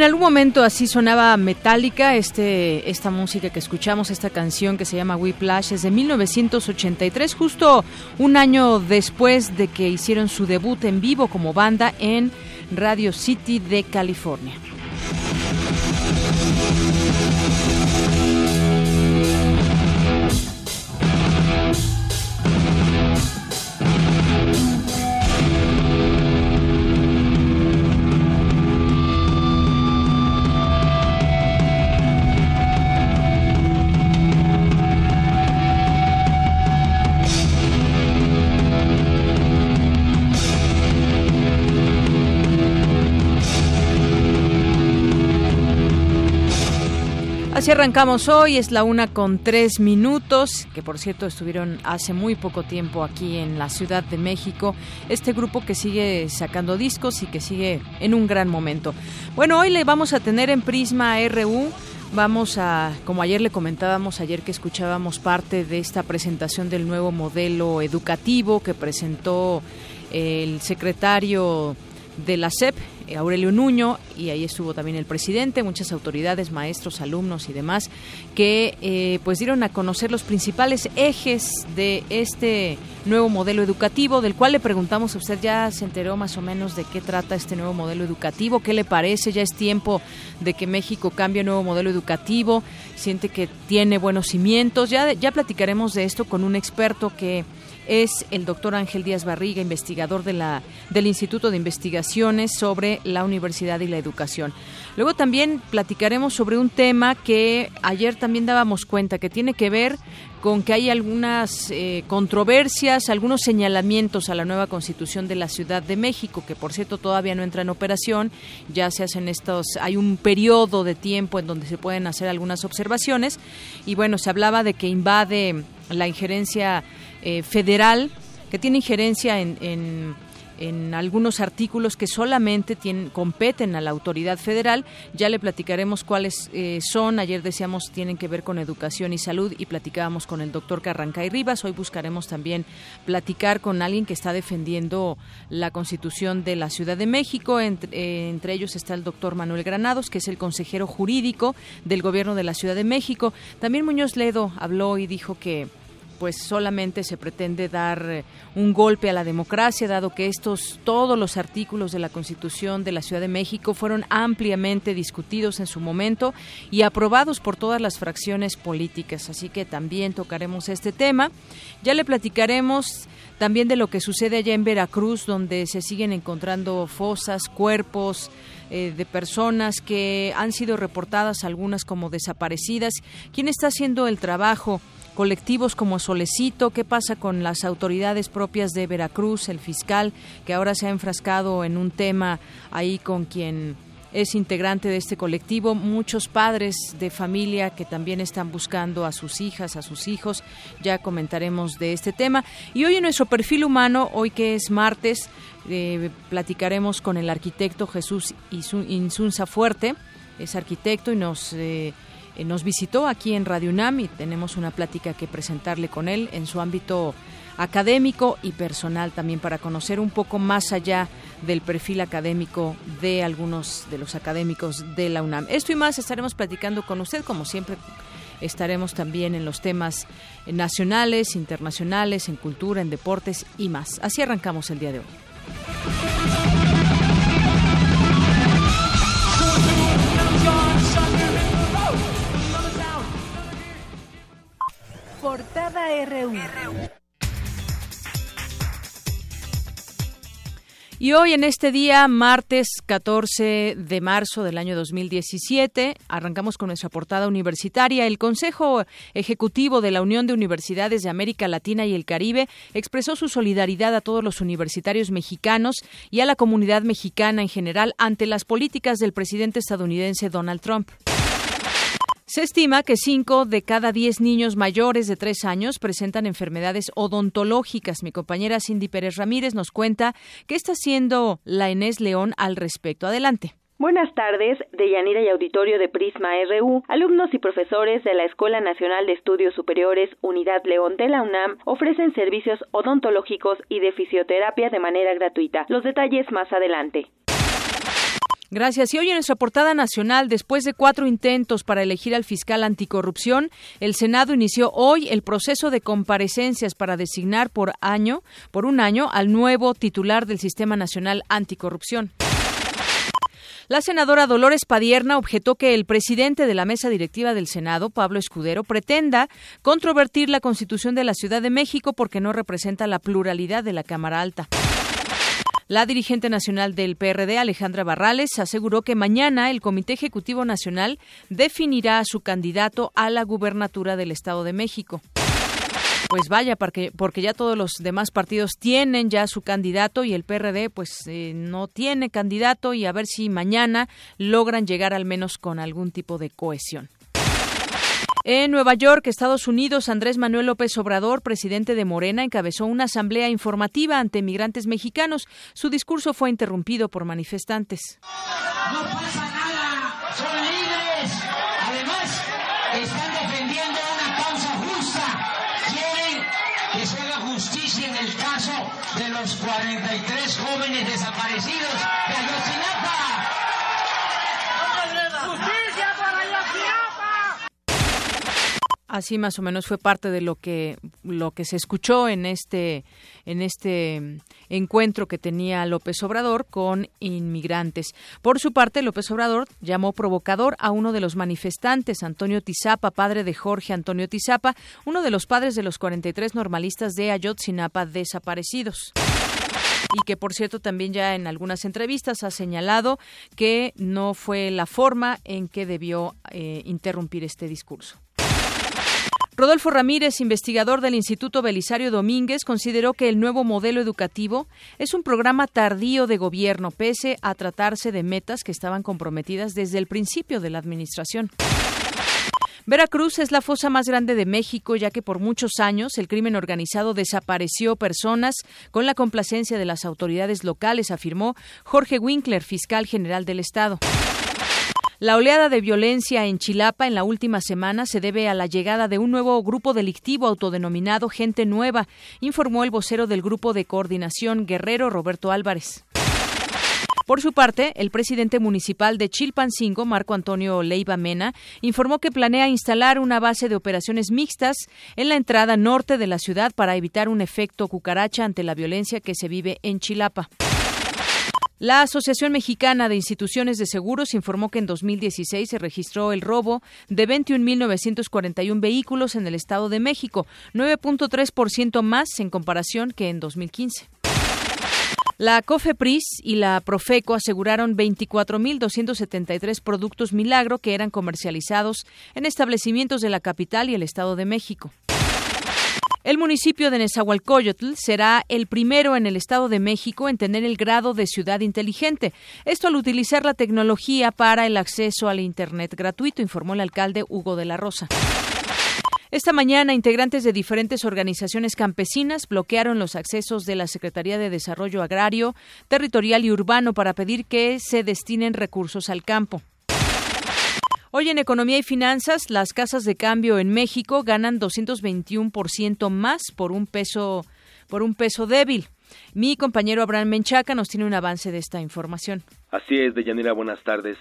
En algún momento así sonaba metálica este, esta música que escuchamos, esta canción que se llama Whiplash, es de 1983, justo un año después de que hicieron su debut en vivo como banda en Radio City de California. Arrancamos hoy, es la una con tres minutos, que por cierto estuvieron hace muy poco tiempo aquí en la Ciudad de México, este grupo que sigue sacando discos y que sigue en un gran momento. Bueno, hoy le vamos a tener en Prisma RU Vamos a, como ayer le comentábamos, ayer que escuchábamos parte de esta presentación del nuevo modelo educativo que presentó el secretario de la SEP, Aurelio Nuño, y ahí estuvo también el presidente, muchas autoridades, maestros, alumnos y demás, que eh, pues dieron a conocer los principales ejes de este nuevo modelo educativo, del cual le preguntamos a usted, ya se enteró más o menos de qué trata este nuevo modelo educativo, qué le parece, ya es tiempo de que México cambie nuevo modelo educativo, siente que tiene buenos cimientos, ya, ya platicaremos de esto con un experto que es el doctor Ángel Díaz Barriga, investigador de la, del Instituto de Investigaciones sobre la Universidad y la Educación. Luego también platicaremos sobre un tema que ayer también dábamos cuenta, que tiene que ver con que hay algunas eh, controversias, algunos señalamientos a la nueva constitución de la Ciudad de México, que por cierto todavía no entra en operación, ya se hacen estos, hay un periodo de tiempo en donde se pueden hacer algunas observaciones, y bueno, se hablaba de que invade la injerencia eh, federal que tiene injerencia en, en, algunos artículos que solamente tienen, competen a la autoridad federal. Ya le platicaremos cuáles eh, son. Ayer decíamos tienen que ver con educación y salud y platicábamos con el doctor Carrancay Rivas. Hoy buscaremos también platicar con alguien que está defendiendo la Constitución de la Ciudad de México. Entre, eh, entre ellos está el doctor Manuel Granados, que es el consejero jurídico del Gobierno de la Ciudad de México. También Muñoz Ledo habló y dijo que pues solamente se pretende dar eh, un golpe a la democracia, dado que estos todos los artículos de la Constitución de la Ciudad de México fueron ampliamente discutidos en su momento y aprobados por todas las fracciones políticas. Así que también tocaremos este tema. Ya le platicaremos también de lo que sucede allá en Veracruz, donde se siguen encontrando fosas, cuerpos eh, de personas que han sido reportadas, algunas como desaparecidas. ¿Quién está haciendo el trabajo? Colectivos como Solecito, qué pasa con las autoridades propias de Veracruz, el fiscal que ahora se ha enfrascado en un tema ahí con quien es integrante de este colectivo, muchos padres de familia que también están buscando a sus hijas, a sus hijos, ya comentaremos de este tema. Y hoy en nuestro perfil humano, hoy que es martes, eh, platicaremos con el arquitecto Jesús Insunza Fuerte, es arquitecto y nos... Eh, nos visitó aquí en Radio UNAM y tenemos una plática que presentarle con él en su ámbito académico y personal también para conocer un poco más allá del perfil académico de algunos de los académicos de la UNAM. Esto y más estaremos platicando con usted, como siempre estaremos también en los temas nacionales, internacionales, en cultura, en deportes y más. Así arrancamos el día de hoy. Portada RU. Y hoy en este día, martes 14 de marzo del año 2017, arrancamos con nuestra portada universitaria. El Consejo Ejecutivo de la Unión de Universidades de América Latina y el Caribe expresó su solidaridad a todos los universitarios mexicanos y a la comunidad mexicana en general ante las políticas del presidente estadounidense Donald Trump. Se estima que 5 de cada 10 niños mayores de 3 años presentan enfermedades odontológicas. Mi compañera Cindy Pérez Ramírez nos cuenta qué está haciendo la Enés León al respecto. Adelante. Buenas tardes, de Yanira y Auditorio de Prisma RU. Alumnos y profesores de la Escuela Nacional de Estudios Superiores Unidad León de la UNAM ofrecen servicios odontológicos y de fisioterapia de manera gratuita. Los detalles más adelante. Gracias. Y hoy en nuestra portada nacional, después de cuatro intentos para elegir al fiscal anticorrupción, el Senado inició hoy el proceso de comparecencias para designar por año, por un año, al nuevo titular del Sistema Nacional Anticorrupción. La senadora Dolores Padierna objetó que el presidente de la mesa directiva del Senado, Pablo Escudero, pretenda controvertir la Constitución de la Ciudad de México porque no representa la pluralidad de la Cámara Alta. La dirigente nacional del PRD, Alejandra Barrales, aseguró que mañana el Comité Ejecutivo Nacional definirá a su candidato a la gubernatura del Estado de México. Pues vaya, porque, porque ya todos los demás partidos tienen ya su candidato y el PRD pues eh, no tiene candidato y a ver si mañana logran llegar al menos con algún tipo de cohesión. En Nueva York, Estados Unidos, Andrés Manuel López Obrador, presidente de Morena, encabezó una asamblea informativa ante migrantes mexicanos. Su discurso fue interrumpido por manifestantes. Así más o menos fue parte de lo que lo que se escuchó en este en este encuentro que tenía López Obrador con inmigrantes. Por su parte, López Obrador llamó provocador a uno de los manifestantes, Antonio Tizapa, padre de Jorge Antonio Tizapa, uno de los padres de los 43 normalistas de Ayotzinapa desaparecidos y que por cierto también ya en algunas entrevistas ha señalado que no fue la forma en que debió eh, interrumpir este discurso. Rodolfo Ramírez, investigador del Instituto Belisario Domínguez, consideró que el nuevo modelo educativo es un programa tardío de gobierno, pese a tratarse de metas que estaban comprometidas desde el principio de la administración. Veracruz es la fosa más grande de México, ya que por muchos años el crimen organizado desapareció personas con la complacencia de las autoridades locales, afirmó Jorge Winkler, fiscal general del Estado. La oleada de violencia en Chilapa en la última semana se debe a la llegada de un nuevo grupo delictivo autodenominado Gente Nueva, informó el vocero del Grupo de Coordinación Guerrero Roberto Álvarez. Por su parte, el presidente municipal de Chilpancingo, Marco Antonio Leiva Mena, informó que planea instalar una base de operaciones mixtas en la entrada norte de la ciudad para evitar un efecto cucaracha ante la violencia que se vive en Chilapa. La Asociación Mexicana de Instituciones de Seguros informó que en 2016 se registró el robo de 21.941 vehículos en el Estado de México, 9.3% más en comparación que en 2015. La COFEPRIS y la Profeco aseguraron 24.273 productos milagro que eran comercializados en establecimientos de la capital y el Estado de México. El municipio de Nezahualcóyotl será el primero en el Estado de México en tener el grado de ciudad inteligente. Esto al utilizar la tecnología para el acceso al Internet gratuito, informó el alcalde Hugo de la Rosa. Esta mañana, integrantes de diferentes organizaciones campesinas bloquearon los accesos de la Secretaría de Desarrollo Agrario, Territorial y Urbano para pedir que se destinen recursos al campo. Hoy en Economía y Finanzas, las casas de cambio en México ganan 221% más por un peso por un peso débil. Mi compañero Abraham Menchaca nos tiene un avance de esta información. Así es, Deyanira, buenas tardes.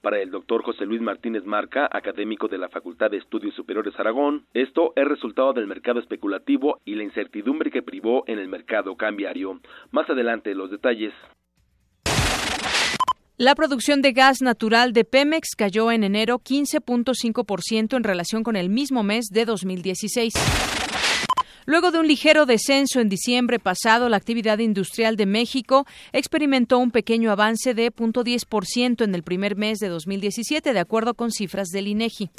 Para el doctor José Luis Martínez Marca, académico de la Facultad de Estudios Superiores Aragón, esto es resultado del mercado especulativo y la incertidumbre que privó en el mercado cambiario. Más adelante los detalles. La producción de gas natural de Pemex cayó en enero 15.5% en relación con el mismo mes de 2016. Luego de un ligero descenso en diciembre pasado, la actividad industrial de México experimentó un pequeño avance de 0.10% en el primer mes de 2017, de acuerdo con cifras del INEGI.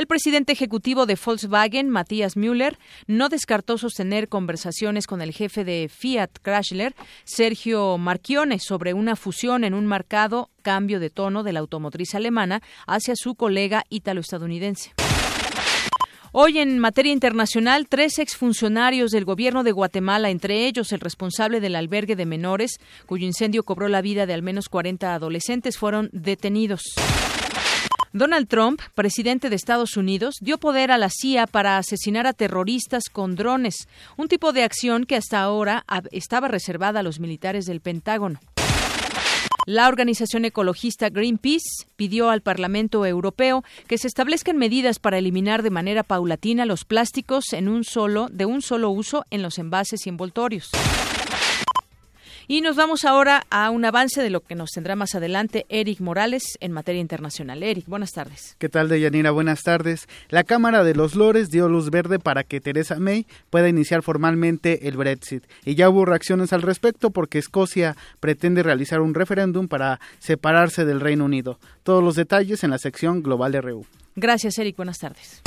El presidente ejecutivo de Volkswagen, Matthias Müller, no descartó sostener conversaciones con el jefe de Fiat Chrysler, Sergio Marchionne, sobre una fusión en un marcado cambio de tono de la automotriz alemana hacia su colega ítalo-estadounidense. Hoy, en materia internacional, tres exfuncionarios del gobierno de Guatemala, entre ellos el responsable del albergue de menores, cuyo incendio cobró la vida de al menos 40 adolescentes, fueron detenidos. Donald Trump, presidente de Estados Unidos, dio poder a la CIA para asesinar a terroristas con drones, un tipo de acción que hasta ahora estaba reservada a los militares del Pentágono. La organización ecologista Greenpeace pidió al Parlamento Europeo que se establezcan medidas para eliminar de manera paulatina los plásticos en un solo, de un solo uso en los envases y envoltorios. Y nos vamos ahora a un avance de lo que nos tendrá más adelante Eric Morales en materia internacional. Eric, buenas tardes. ¿Qué tal, Deyanira? Buenas tardes. La Cámara de los Lores dio luz verde para que Theresa May pueda iniciar formalmente el Brexit. Y ya hubo reacciones al respecto porque Escocia pretende realizar un referéndum para separarse del Reino Unido. Todos los detalles en la sección Global RU. Gracias, Eric. Buenas tardes.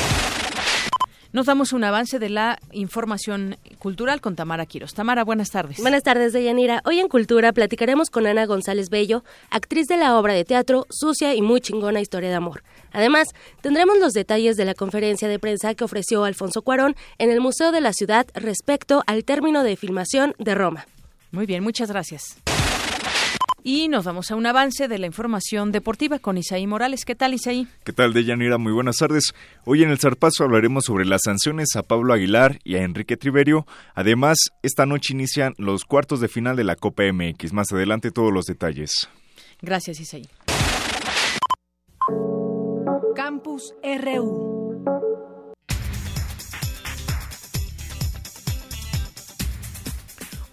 Nos damos un avance de la información cultural con Tamara Quiros. Tamara, buenas tardes. Buenas tardes, Deyanira. Hoy en Cultura platicaremos con Ana González Bello, actriz de la obra de teatro Sucia y muy chingona historia de amor. Además, tendremos los detalles de la conferencia de prensa que ofreció Alfonso Cuarón en el Museo de la Ciudad respecto al término de filmación de Roma. Muy bien, muchas gracias. Y nos vamos a un avance de la información deportiva con Isaí Morales. ¿Qué tal, Isaí? ¿Qué tal, Deyanira? Muy buenas tardes. Hoy en el Zarpazo hablaremos sobre las sanciones a Pablo Aguilar y a Enrique Triverio. Además, esta noche inician los cuartos de final de la Copa MX. Más adelante todos los detalles. Gracias, Isaí. Campus RU.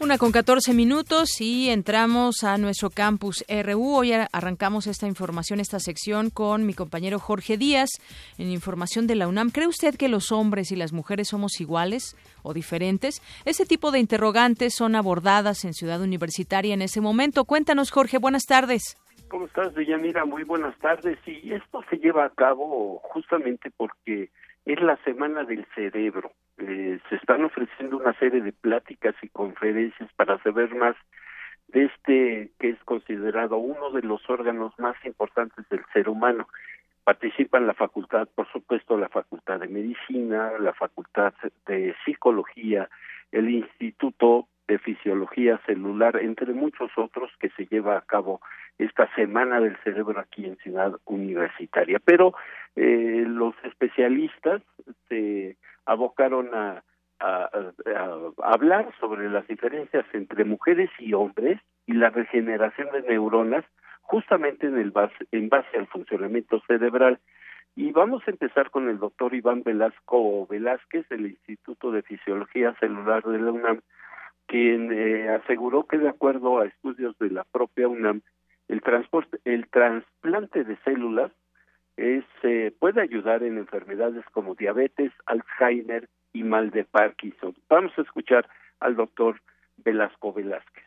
Una con 14 minutos y entramos a nuestro campus RU. Hoy arrancamos esta información, esta sección con mi compañero Jorge Díaz en información de la UNAM. ¿Cree usted que los hombres y las mujeres somos iguales o diferentes? Ese tipo de interrogantes son abordadas en Ciudad Universitaria en ese momento. Cuéntanos, Jorge. Buenas tardes. ¿Cómo estás, Deyanira? Muy buenas tardes. Y esto se lleva a cabo justamente porque es la Semana del Cerebro. Eh, se están ofreciendo una serie de pláticas y conferencias para saber más de este que es considerado uno de los órganos más importantes del ser humano. Participan la facultad, por supuesto, la facultad de medicina, la facultad de psicología, el Instituto de Fisiología Celular, entre muchos otros que se lleva a cabo esta Semana del Cerebro aquí en Ciudad Universitaria. Pero eh, los especialistas se abocaron a, hablar sobre las diferencias entre mujeres y hombres y la regeneración de neuronas justamente en, el base, en base al funcionamiento cerebral. Y vamos a empezar con el doctor Iván Velasco Velázquez del Instituto de Fisiología Celular de la UNAM, quien eh, aseguró que de acuerdo a estudios de la propia UNAM, el transporte, el trasplante de células es, eh, puede ayudar en enfermedades como diabetes, Alzheimer y mal de Parkinson. Vamos a escuchar al doctor Velasco Velázquez.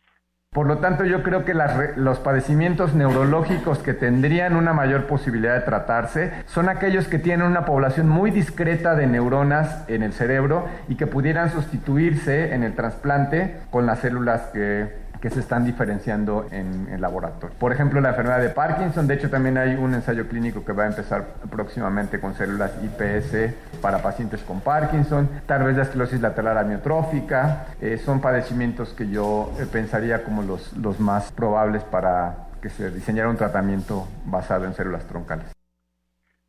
Por lo tanto, yo creo que los padecimientos neurológicos que tendrían una mayor posibilidad de tratarse son aquellos que tienen una población muy discreta de neuronas en el cerebro y que pudieran sustituirse en el trasplante con las células que que se están diferenciando en el laboratorio. Por ejemplo, la enfermedad de Parkinson, de hecho también hay un ensayo clínico que va a empezar próximamente con células IPS para pacientes con Parkinson, tal vez la esclerosis lateral amiotrófica, eh, son padecimientos que yo eh, pensaría como los, más probables para que se diseñara un tratamiento basado en células troncales.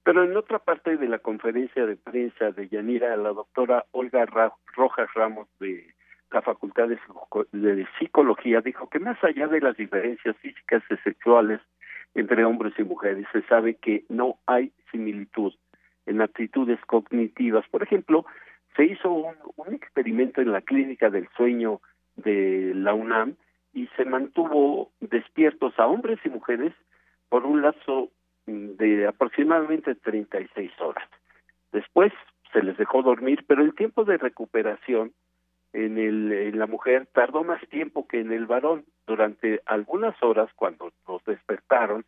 Pero en otra parte de la conferencia de prensa de Yanira, la doctora Olga Rojas Ramos de la Facultad de, Psicología dijo que más allá de las diferencias físicas y sexuales entre hombres y mujeres, se sabe que no hay similitud en actitudes cognitivas. Por ejemplo, se hizo un, un experimento en la clínica del sueño de la UNAM y se mantuvo despiertos a hombres y mujeres por un lapso de aproximadamente 36 horas. Después se les dejó dormir, pero el tiempo de recuperación en, el, en la mujer tardó más tiempo que en el varón. Durante algunas horas, cuando nos despertaron,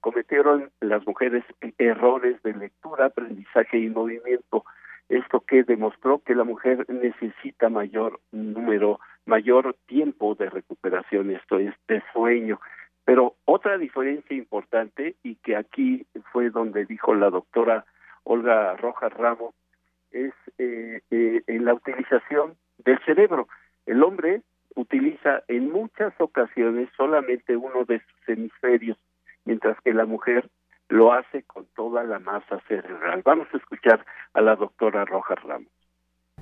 cometieron las mujeres errores de lectura, aprendizaje y movimiento. Esto que demostró que la mujer necesita mayor número, mayor tiempo de recuperación, esto es de sueño. Pero otra diferencia importante, y que aquí fue donde dijo la doctora Olga Rojas Ramos, es eh, eh, en la utilización del cerebro. El hombre utiliza en muchas ocasiones solamente uno de sus hemisferios, mientras que la mujer lo hace con toda la masa cerebral. Vamos a escuchar a la doctora Rojas Ramos.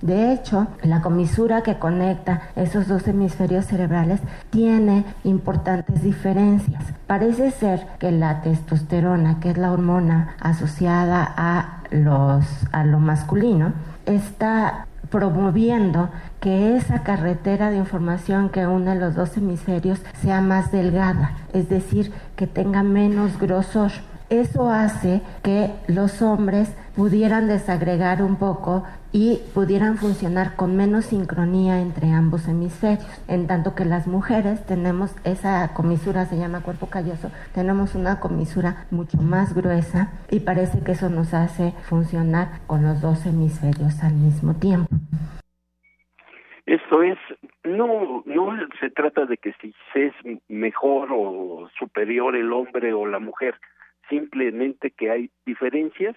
De hecho, la comisura que conecta esos dos hemisferios cerebrales tiene importantes diferencias. Parece ser que la testosterona, que es la hormona asociada a los a lo masculino, está promoviendo que esa carretera de información que une los dos hemisferios sea más delgada, es decir, que tenga menos grosor. Eso hace que los hombres pudieran desagregar un poco y pudieran funcionar con menos sincronía entre ambos hemisferios. En tanto que las mujeres tenemos esa comisura, se llama cuerpo calloso, tenemos una comisura mucho más gruesa y parece que eso nos hace funcionar con los dos hemisferios al mismo tiempo. Esto es, no, no se trata de que si es mejor o superior el hombre o la mujer, simplemente que hay diferencias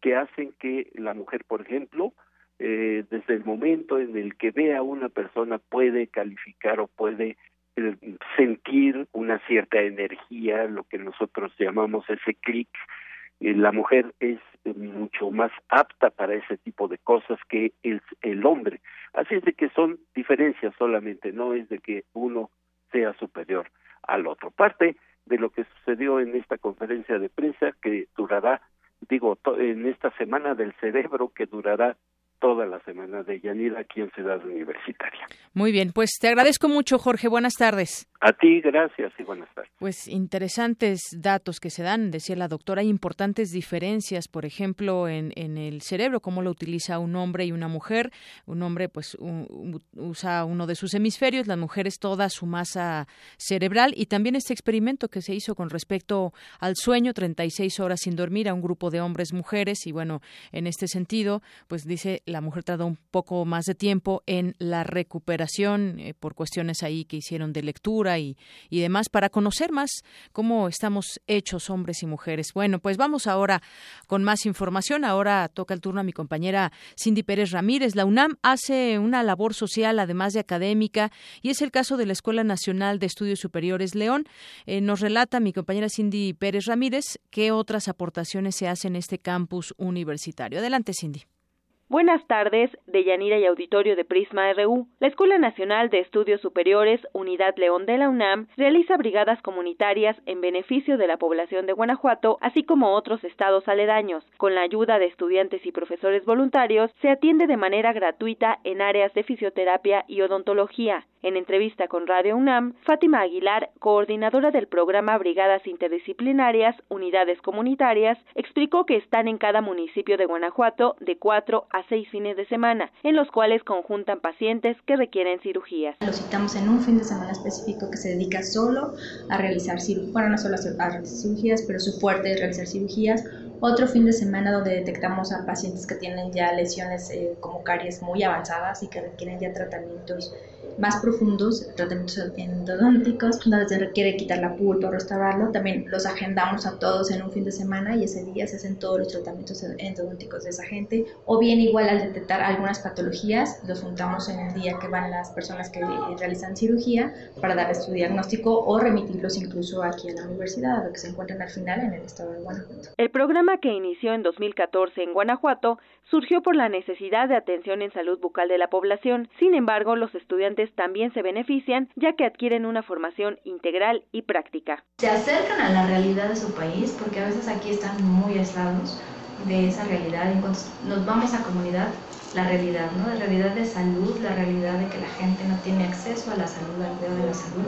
que hacen que la mujer, por ejemplo, eh, desde el momento en el que ve a una persona puede calificar o puede eh, sentir una cierta energía, lo que nosotros llamamos ese clic, eh, la mujer es mucho más apta para ese tipo de cosas que el, el hombre. Así es de que son diferencias solamente, no es de que uno sea superior al otro. Parte de lo que sucedió en esta conferencia de prensa que durará, digo, en esta semana del cerebro que durará toda la semana de Yanira aquí en Ciudad Universitaria. Muy bien, pues te agradezco mucho, Jorge. Buenas tardes. A ti, gracias y buenas tardes. Pues interesantes datos que se dan, decía la doctora, hay importantes diferencias, por ejemplo, en, en el cerebro, cómo lo utiliza un hombre y una mujer. Un hombre, pues, usa uno de sus hemisferios, las mujeres toda su masa cerebral y también este experimento que se hizo con respecto al sueño, 36 horas sin dormir a un grupo de hombres, mujeres y bueno, en este sentido, pues dice la mujer tardó un poco más de tiempo en la recuperación eh, por cuestiones ahí que hicieron de lectura y, y demás para conocer más cómo estamos hechos hombres y mujeres. Bueno, pues vamos ahora con más información. Ahora toca el turno a mi compañera Cindy Pérez Ramírez. La UNAM hace una labor social además de académica y es el caso de la Escuela Nacional de Estudios Superiores León. Eh, nos relata mi compañera Cindy Pérez Ramírez qué otras aportaciones se hacen en este campus universitario. Adelante, Cindy. Buenas tardes, de Yanira y Auditorio de Prisma RU. La Escuela Nacional de Estudios Superiores, Unidad León de la UNAM, realiza brigadas comunitarias en beneficio de la población de Guanajuato, así como otros estados aledaños. Con la ayuda de estudiantes y profesores voluntarios, se atiende de manera gratuita en áreas de fisioterapia y odontología. En entrevista con Radio UNAM, Fátima Aguilar, coordinadora del programa Brigadas Interdisciplinarias, Unidades Comunitarias, explicó que están en cada municipio de Guanajuato de cuatro a seis fines de semana, en los cuales conjuntan pacientes que requieren cirugías. Lo citamos en un fin de semana específico que se dedica solo a realizar cirugías, bueno, no solo a realizar cirugías, pero su fuerte es realizar cirugías otro fin de semana donde detectamos a pacientes que tienen ya lesiones eh, como caries muy avanzadas y que requieren ya tratamientos más profundos, tratamientos endodónticos, donde se requiere quitar la pulpa o restaurarlo. También los agendamos a todos en un fin de semana y ese día se hacen todos los tratamientos endodónticos de esa gente. O bien igual al detectar algunas patologías, los juntamos en el día que van las personas que realizan cirugía para darles su diagnóstico o remitirlos incluso aquí a la universidad, a lo que se encuentran al final en el estado de Guanajuato. El programa que inició en 2014 en Guanajuato surgió por la necesidad de atención en salud bucal de la población. Sin embargo, los estudiantes también se benefician ya que adquieren una formación integral y práctica. Se acercan a la realidad de su país porque a veces aquí están muy aislados de esa realidad. Entonces nos vamos a comunidad, la realidad, ¿no? La realidad de salud, la realidad de que la gente no tiene acceso a la salud, al cuidado de la salud.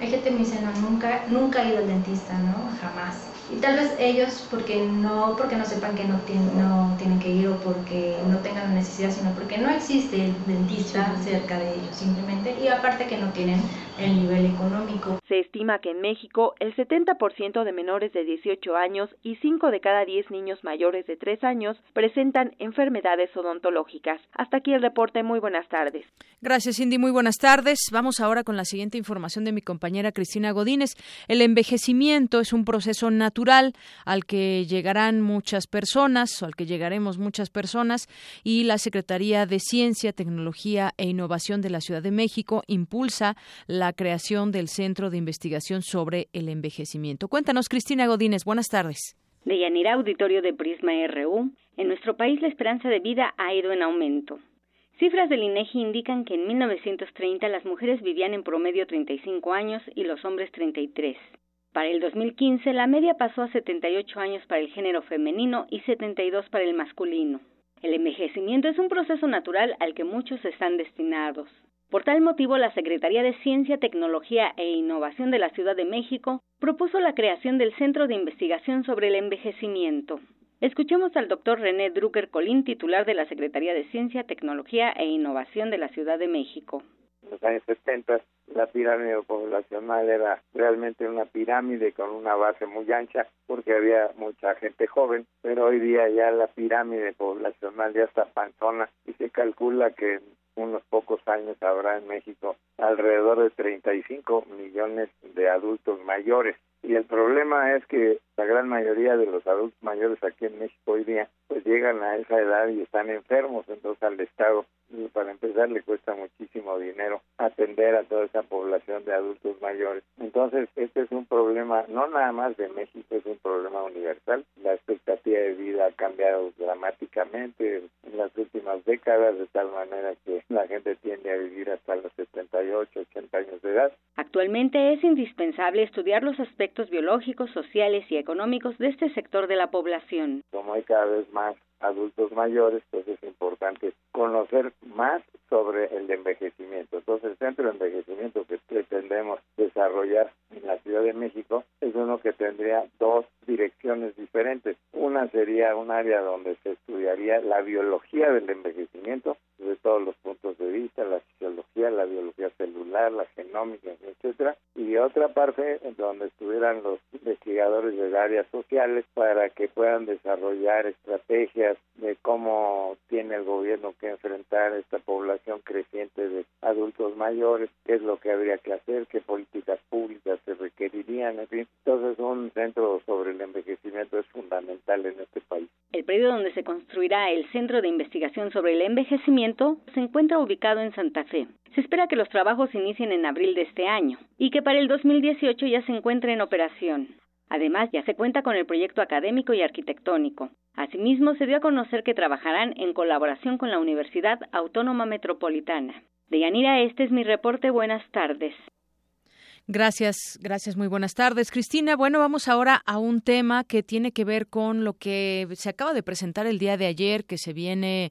Hay gente que me dice, no, nunca, nunca he ido al dentista, ¿no? Jamás y tal vez ellos porque no porque no sepan que no tienen, no tienen que ir o porque no tengan la necesidad, sino porque no existe el dentista cerca de ellos simplemente y aparte que no tienen el nivel económico. Se estima que en México el 70% de menores de 18 años y 5 de cada 10 niños mayores de 3 años presentan enfermedades odontológicas. Hasta aquí el reporte. Muy buenas tardes. Gracias, Cindy. Muy buenas tardes. Vamos ahora con la siguiente información de mi compañera Cristina Godínez. El envejecimiento es un proceso natural al que llegarán muchas personas o al que llegaremos muchas personas y la Secretaría de Ciencia, Tecnología e Innovación de la Ciudad de México impulsa la creación del Centro de Investigación sobre el Envejecimiento. Cuéntanos, Cristina Godínez. Buenas tardes. De Yanira Auditorio de Prisma RU, en nuestro país la esperanza de vida ha ido en aumento. Cifras del INEGI indican que en 1930 las mujeres vivían en promedio 35 años y los hombres 33. Para el 2015 la media pasó a 78 años para el género femenino y 72 para el masculino. El envejecimiento es un proceso natural al que muchos están destinados. Por tal motivo, la Secretaría de Ciencia, Tecnología e Innovación de la Ciudad de México propuso la creación del Centro de Investigación sobre el Envejecimiento. Escuchemos al doctor René Drucker Colín, titular de la Secretaría de Ciencia, Tecnología e Innovación de la Ciudad de México. Los años 70 la pirámide poblacional era realmente una pirámide con una base muy ancha porque había mucha gente joven, pero hoy día ya la pirámide poblacional ya está panzona y se calcula que en unos pocos años habrá en México alrededor de 35 millones de adultos mayores. Y el problema es que la gran mayoría de los adultos mayores aquí en México hoy día pues llegan a esa edad y están enfermos, entonces al Estado para empezar le cuesta muchísimo dinero atender a toda esa población de adultos mayores. Entonces este es un problema no nada más de México, es un problema universal. La expectativa de vida ha cambiado dramáticamente en las últimas décadas de tal manera que la gente tiende a vivir hasta los 78, 80 años de edad. Actualmente es indispensable estudiar los aspectos biológicos, sociales y económicos de este sector de la población. Como hay cada vez más adultos mayores, pues es importante conocer más sobre el envejecimiento. Entonces, el centro de envejecimiento que pretendemos desarrollar en la Ciudad de México es uno que tendría dos direcciones diferentes. Una sería un área donde se estudiaría la biología del envejecimiento desde todos los puntos de vista, la fisiología, la biología celular, la genómica, etcétera, y otra parte donde estuvieran los investigadores de áreas sociales para que puedan desarrollar estrategias de cómo tiene el gobierno que enfrentar esta población creciente de adultos mayores, qué es lo que habría que hacer, qué políticas públicas se requerirían, en fin. Entonces un centro sobre el envejecimiento es fundamental en este país. El predio donde se construirá el Centro de Investigación sobre el Envejecimiento se encuentra ubicado en Santa Fe. Se espera que los trabajos inicien en abril de este año y que para el 2018 ya se encuentre en operación. Además, ya se cuenta con el proyecto académico y arquitectónico. Asimismo, se dio a conocer que trabajarán en colaboración con la Universidad Autónoma Metropolitana. De Yanira, este es mi reporte. Buenas tardes. Gracias, gracias, muy buenas tardes, Cristina. Bueno, vamos ahora a un tema que tiene que ver con lo que se acaba de presentar el día de ayer, que se viene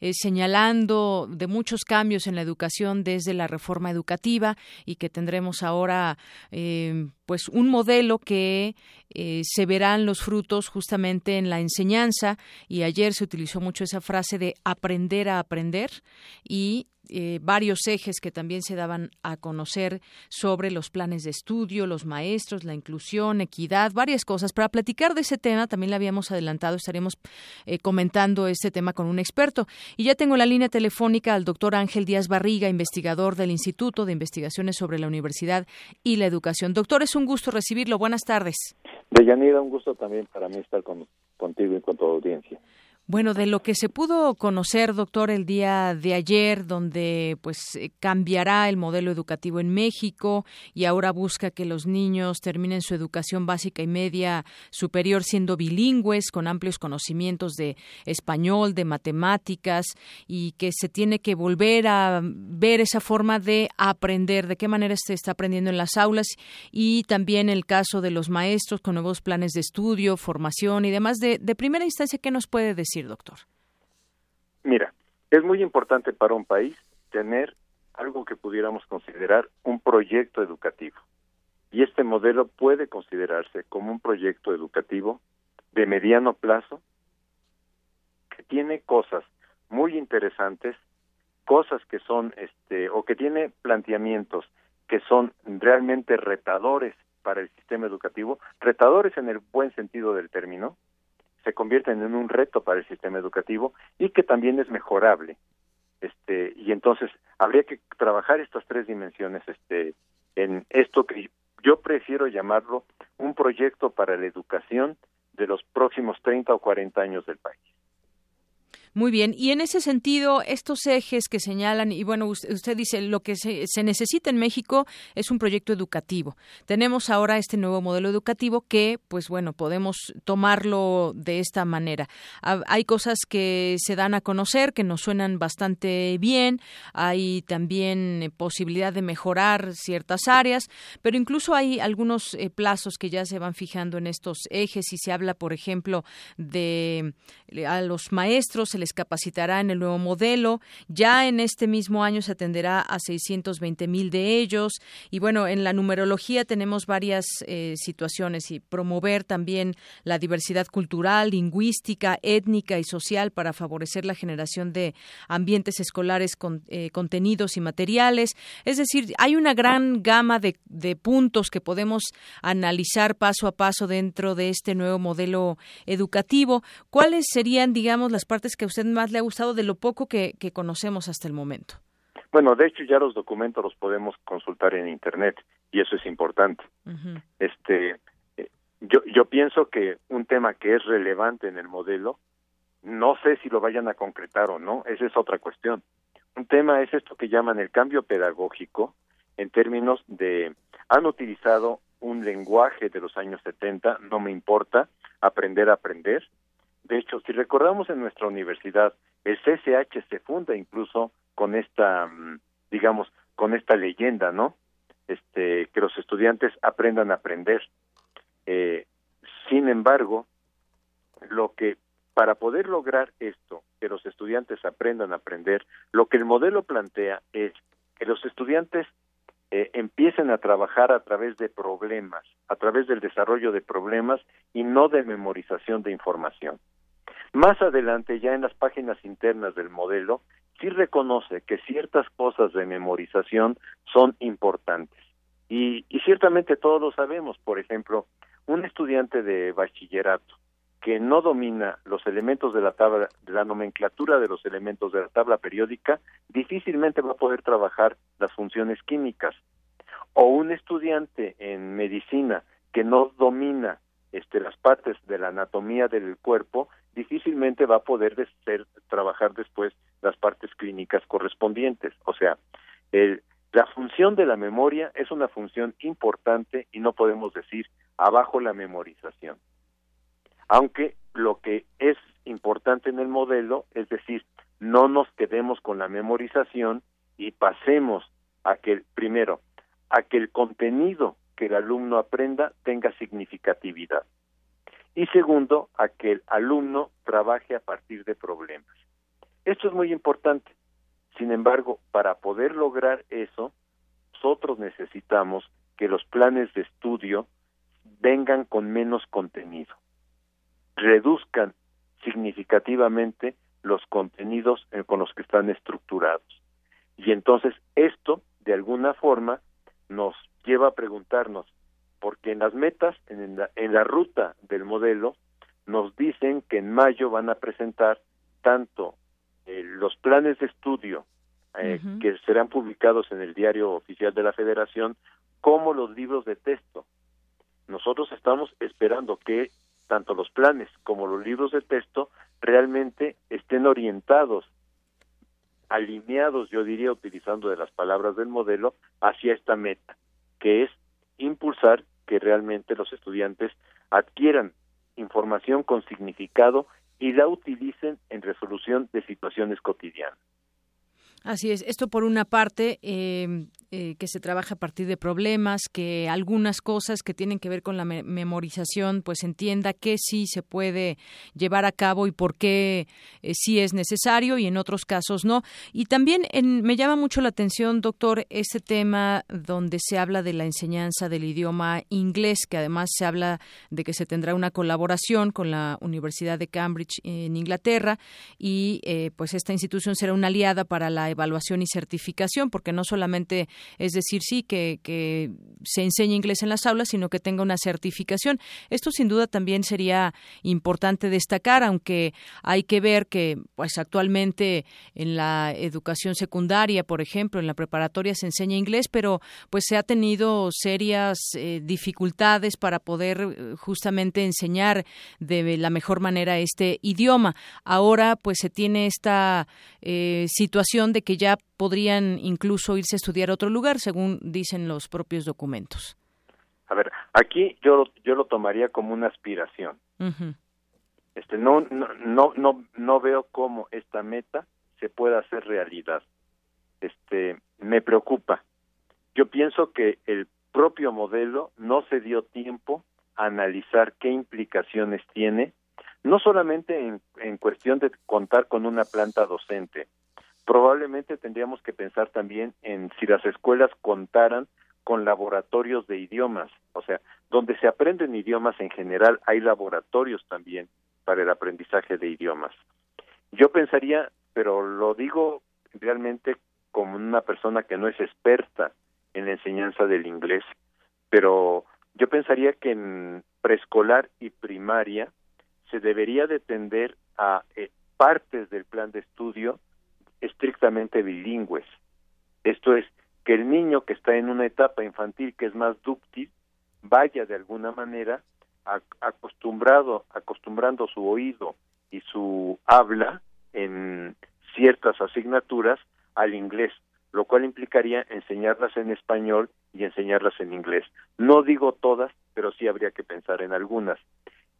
eh, señalando de muchos cambios en la educación desde la reforma educativa y que tendremos ahora eh, pues un modelo que eh, se verán los frutos justamente en la enseñanza y ayer se utilizó mucho esa frase de aprender a aprender y eh, varios ejes que también se daban a conocer sobre los planes de estudio, los maestros, la inclusión, equidad, varias cosas. Para platicar de ese tema, también le habíamos adelantado, estaremos eh, comentando este tema con un experto. Y ya tengo la línea telefónica al doctor Ángel Díaz Barriga, investigador del Instituto de Investigaciones sobre la Universidad y la Educación. Doctor, es un gusto recibirlo. Buenas tardes. Deyanira, un gusto también para mí estar contigo y con tu audiencia. Bueno, de lo que se pudo conocer, doctor, el día de ayer, donde pues eh, cambiará el modelo educativo en México y ahora busca que los niños terminen su educación básica y media superior siendo bilingües, con amplios conocimientos de español, de matemáticas y que se tiene que volver a ver esa forma de aprender, de qué manera se está aprendiendo en las aulas y también el caso de los maestros con nuevos planes de estudio, formación y demás. De, de primera instancia, ¿qué nos puede decir? Doctor? Mira, es muy importante para un país tener algo que pudiéramos considerar un proyecto educativo. y este modelo puede considerarse como un proyecto educativo de mediano plazo que tiene cosas muy interesantes, cosas que son este o que tiene planteamientos que son realmente retadores para el sistema educativo, retadores en el buen sentido del término, se convierten en un reto para el sistema educativo y que también es mejorable. Este, y entonces habría que trabajar estas tres dimensiones este en esto que yo prefiero llamarlo un proyecto para la educación de los próximos 30 o 40 años del país. Muy bien, y en ese sentido, estos ejes que señalan, y bueno, usted, dice, lo que se, necesita en México es un proyecto educativo. Tenemos ahora este nuevo modelo educativo que, pues bueno, podemos tomarlo de esta manera. Hay cosas que se dan a conocer, que nos suenan bastante bien, hay también posibilidad de mejorar ciertas áreas, pero incluso hay algunos eh, plazos que ya se van fijando en estos ejes y se habla, por ejemplo, de a los maestros, les capacitará en el nuevo modelo. Ya en este mismo año se atenderá a 620 mil de ellos. Y bueno, en la numerología tenemos varias eh, situaciones y promover también la diversidad cultural, lingüística, étnica y social para favorecer la generación de ambientes escolares con eh, contenidos y materiales. Es decir, hay una gran gama de, de puntos que podemos analizar paso a paso dentro de este nuevo modelo educativo. ¿Cuáles serían, digamos, las partes que usted más le ha gustado de lo poco que, conocemos hasta el momento? Bueno, de hecho ya los documentos los podemos consultar en internet y eso es importante. Este, eh, yo yo pienso que un tema que es relevante en el modelo, no sé si lo vayan a concretar o no, esa es otra cuestión. Un tema es esto que llaman el cambio pedagógico en términos de han utilizado un lenguaje de los años 70, no me importa, aprender a aprender, de hecho, si recordamos en nuestra universidad, el CCH se funda incluso con esta, mm, digamos, con esta leyenda, ¿no? Este, que los estudiantes aprendan a aprender. Eh, sin embargo, lo que para poder lograr esto, que los estudiantes aprendan a aprender, lo que el modelo plantea es que los estudiantes eh, empiecen a trabajar a través de problemas, a través del desarrollo de problemas y no de memorización de información. Más adelante, ya en las páginas internas del modelo, sí reconoce que ciertas cosas de memorización son importantes. Y, ciertamente todos lo sabemos, por ejemplo, un estudiante de bachillerato que no domina los elementos de la tabla, la nomenclatura de los elementos de la tabla periódica, difícilmente va a poder trabajar las funciones químicas. O un estudiante en medicina que no domina este, las partes de la anatomía del cuerpo, difícilmente va a poder trabajar después las partes clínicas correspondientes. O sea, el, la función de la memoria es una función importante y no podemos decir abajo la memorización. Aunque lo que es importante en el modelo, es decir, no nos quedemos con la memorización y pasemos a que, primero, a que el contenido que el alumno aprenda tenga significatividad y segundo, a que el alumno trabaje a partir de problemas. Esto es muy importante. Sin embargo, para poder lograr eso, nosotros necesitamos que los planes de estudio vengan con menos contenido, reduzcan significativamente los contenidos con los que están estructurados. Y entonces esto, de alguna forma, nos lleva a preguntarnos, porque en las metas, en la, en la ruta del modelo, nos dicen que en mayo van a presentar tanto eh, los planes de estudio eh, que serán publicados en el diario oficial de la Federación, como los libros de texto. Nosotros estamos esperando que tanto los planes como los libros de texto realmente estén orientados, alineados, yo diría, utilizando de las palabras del modelo, hacia esta meta, que es impulsar que realmente los estudiantes adquieran información con significado y la utilicen en resolución de situaciones cotidianas. Así es. Esto por una parte. Eh, eh, que se trabaja a partir de problemas, que algunas cosas que tienen que ver con la memorización, pues entienda que sí se puede llevar a cabo y por qué eh, sí es necesario y en otros casos no. Y también me llama mucho la atención, doctor, este tema donde se habla de la enseñanza del idioma inglés, que además se habla de que se tendrá una colaboración con la Universidad de Cambridge en Inglaterra y pues esta institución será una aliada para la evaluación y certificación, porque no solamente es decir sí que, se enseñe inglés en las aulas, sino que tenga una certificación. Esto sin duda también sería importante destacar, aunque hay que ver que pues actualmente en la educación secundaria, por ejemplo, en la preparatoria se enseña inglés, pero pues se ha tenido serias eh, dificultades para poder eh, justamente enseñar de la mejor manera este idioma. Ahora pues se tiene esta eh, situación de que ya podrían incluso irse a estudiar a otro lugar, según dicen los propios documentos. A ver, aquí yo yo lo tomaría como una aspiración. Este no no no no no veo cómo esta meta se pueda hacer realidad. Este me preocupa. Yo pienso que el propio modelo no se dio tiempo a analizar qué implicaciones tiene, no solamente en, en cuestión de contar con una planta docente, probablemente tendríamos que pensar también en si las escuelas contaran con laboratorios de idiomas, o sea, donde se aprenden idiomas en general hay laboratorios también para el aprendizaje de idiomas. Yo pensaría, pero lo digo realmente como una persona que no es experta en la enseñanza del inglés, pero yo pensaría que en preescolar y primaria se debería de tender a eh, partes del plan de estudio estrictamente bilingües. Esto es, que el niño que está en una etapa infantil que es más dúctil vaya de alguna manera acostumbrado, acostumbrando su oído y su habla en ciertas asignaturas al inglés, lo cual implicaría enseñarlas en español y enseñarlas en inglés. No digo todas, pero sí habría que pensar en algunas.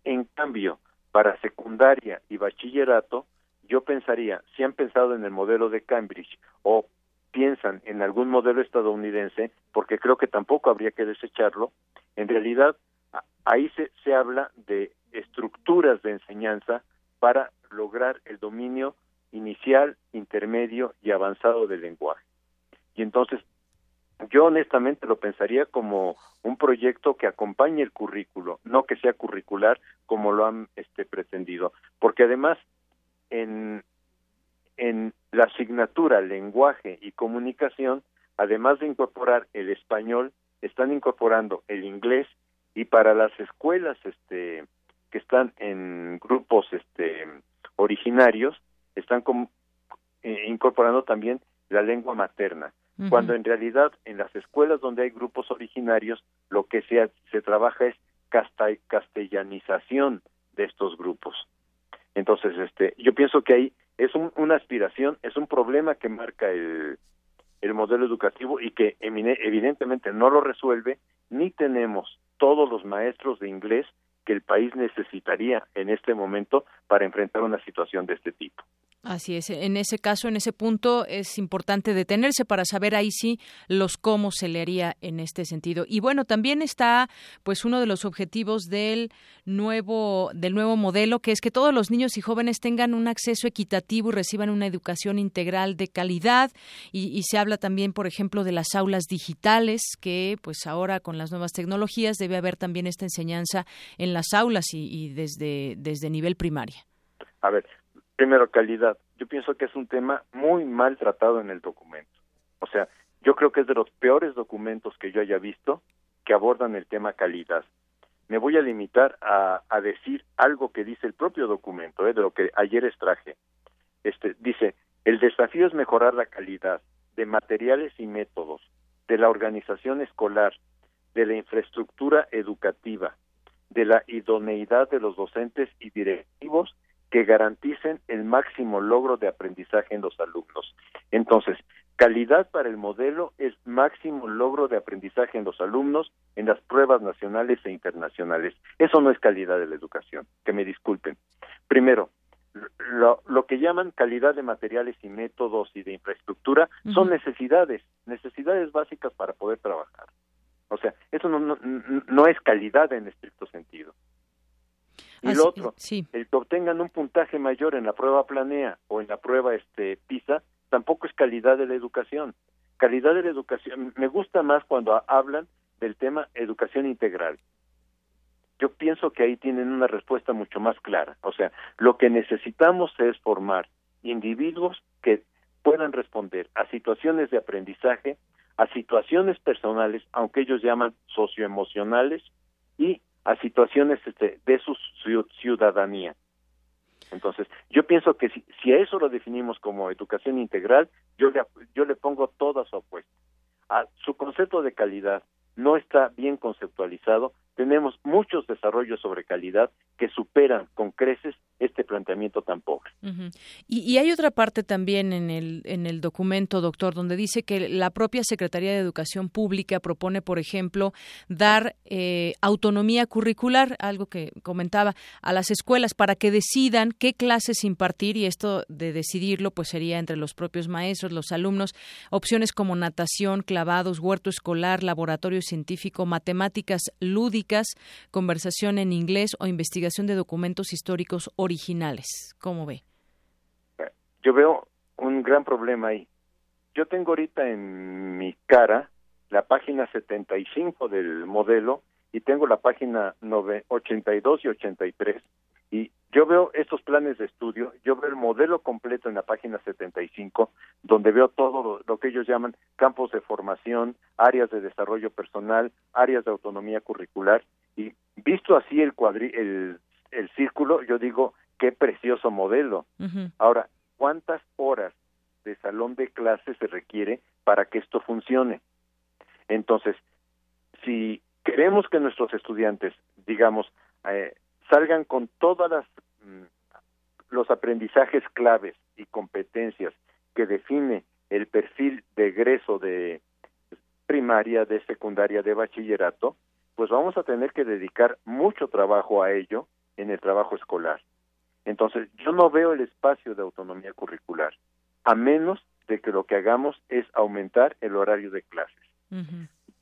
En cambio, para secundaria y bachillerato, yo pensaría, si han pensado en el modelo de Cambridge o piensan en algún modelo estadounidense, porque creo que tampoco habría que desecharlo, en realidad ahí se, se habla de estructuras de enseñanza para lograr el dominio inicial, intermedio y avanzado del lenguaje. Y entonces, yo honestamente lo pensaría como un proyecto que acompañe el currículo, no que sea curricular como lo han este, pretendido, porque además en, en la asignatura lenguaje y comunicación, además de incorporar el español, están incorporando el inglés y para las escuelas este que están en grupos este originarios están eh, incorporando también la lengua materna. Cuando en realidad en las escuelas donde hay grupos originarios lo que se, se trabaja es castellanización de estos grupos entonces este yo pienso que ahí es una aspiración es un problema que marca el el modelo educativo y que evidentemente no lo resuelve ni tenemos todos los maestros de inglés que el país necesitaría en este momento para enfrentar una situación de este tipo. Así es, en ese caso, en ese punto es importante detenerse para saber ahí sí los cómo se le haría en este sentido. Y bueno, también está pues uno de los objetivos del nuevo del nuevo modelo que es que todos los niños y jóvenes tengan un acceso equitativo y reciban una educación integral de calidad y, se habla también, por ejemplo, de las aulas digitales que pues ahora con las nuevas tecnologías debe haber también esta enseñanza en las aulas y, y desde desde nivel primaria. A ver, Primero, calidad. Yo pienso que es un tema muy mal tratado en el documento. O sea, yo creo que es de los peores documentos que yo haya visto que abordan el tema calidad. Me voy a limitar a, decir algo que dice el propio documento, ¿eh? de lo que ayer extraje. Este, dice, el desafío es mejorar la calidad de materiales y métodos, de la organización escolar, de la infraestructura educativa, de la idoneidad de los docentes y directivos que garanticen el máximo logro de aprendizaje en los alumnos. Entonces, calidad para el modelo es máximo logro de aprendizaje en los alumnos en las pruebas nacionales e internacionales. Eso no es calidad de la educación, que me disculpen. Primero, lo, lo, que llaman calidad de materiales y métodos y de infraestructura son necesidades, necesidades básicas para poder trabajar. O sea, eso no, no, no es calidad en estricto sentido. Y lo otro, el que obtengan un puntaje mayor en la prueba planea o en la prueba este PISA, tampoco es calidad de la educación. Calidad de la educación, me gusta más cuando hablan del tema educación integral. Yo pienso que ahí tienen una respuesta mucho más clara. O sea, lo que necesitamos es formar individuos que puedan responder a situaciones de aprendizaje, a situaciones personales, aunque ellos llaman socioemocionales, y a situaciones este, de su ciudadanía. Entonces, yo pienso que si, si, a eso lo definimos como educación integral, yo le, yo le pongo toda su apuesta. A su concepto de calidad no está bien conceptualizado, tenemos muchos desarrollos sobre calidad que superan con creces este planteamiento tan pobre. y, hay otra parte también en el, en el documento, doctor, donde dice que la propia Secretaría de Educación Pública propone, por ejemplo, dar eh, autonomía curricular, algo que comentaba, a las escuelas para que decidan qué clases impartir y esto de decidirlo pues sería entre los propios maestros, los alumnos, opciones como natación, clavados, huerto escolar, laboratorio científico, matemáticas lúdicas, conversación en inglés o investigación de documentos históricos originales. ¿Cómo ve? Yo veo un gran problema ahí. Yo tengo ahorita en mi cara la página 75 del modelo y tengo la página 82 y 83 y yo veo estos planes de estudio, yo veo el modelo completo en la página 75, donde veo todo lo, que ellos llaman campos de formación, áreas de desarrollo personal, áreas de autonomía curricular, y visto así el, cuadri el, el círculo, yo digo, qué precioso modelo. Ahora, ¿cuántas horas de salón de clase se requiere para que esto funcione? Entonces, si queremos que nuestros estudiantes, digamos, eh, salgan con todas las mm, los aprendizajes claves y competencias que define el perfil de egreso de primaria, de secundaria, de bachillerato, pues vamos a tener que dedicar mucho trabajo a ello en el trabajo escolar. Entonces, yo no veo el espacio de autonomía curricular, a menos de que lo que hagamos es aumentar el horario de clases.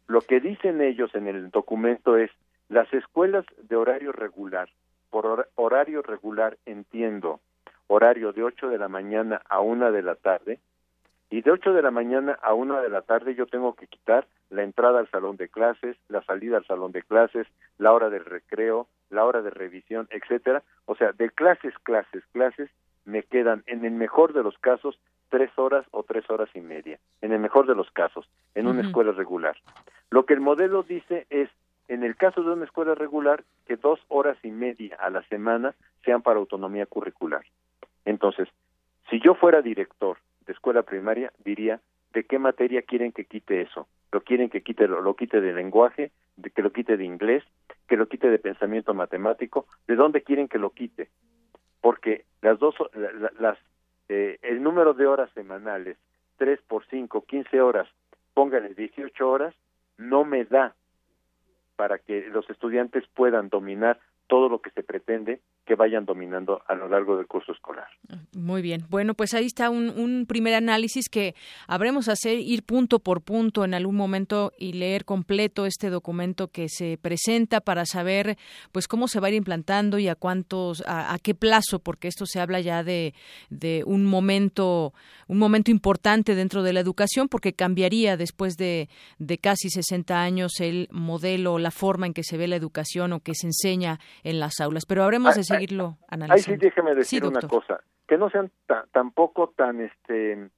Lo que dicen ellos en el documento es, las escuelas de horario regular, por horario regular entiendo horario de 8 de la mañana a 1 de la tarde, y de 8 de la mañana a 1 de la tarde yo tengo que quitar la entrada al salón de clases, la salida al salón de clases, la hora del recreo, la hora de revisión, etcétera. O sea, de clases, clases, clases, me quedan en el mejor de los casos tres horas o tres horas y media, en el mejor de los casos, en una escuela regular. Lo que el modelo dice es en el caso de una escuela regular, que dos horas y media a la semana sean para autonomía curricular. Entonces, si yo fuera director de escuela primaria, diría, ¿de qué materia quieren que quite eso? ¿Lo quieren que quite, lo, quite de lenguaje, que lo quite de inglés, que lo quite de pensamiento matemático? ¿De dónde quieren que lo quite? Porque las dos, las, eh, el número de horas semanales, tres por cinco, quince horas, pónganle 18 horas, no me da para que los estudiantes puedan dominar todo lo que se pretende que vayan dominando a lo largo del curso escolar. Muy bien. Bueno, pues ahí está un, primer análisis que habremos hacer, ir punto por punto en algún momento y leer completo este documento que se presenta para saber pues cómo se va a ir implantando y a cuántos, a, qué plazo, porque esto se habla ya de, de un momento, un momento importante dentro de la educación, porque cambiaría después de, de casi 60 años el modelo, la forma en que se ve la educación o que se enseña en las aulas. Pero habremos de seguir Ahí sí déjeme decir una cosa, que no sean tampoco tan este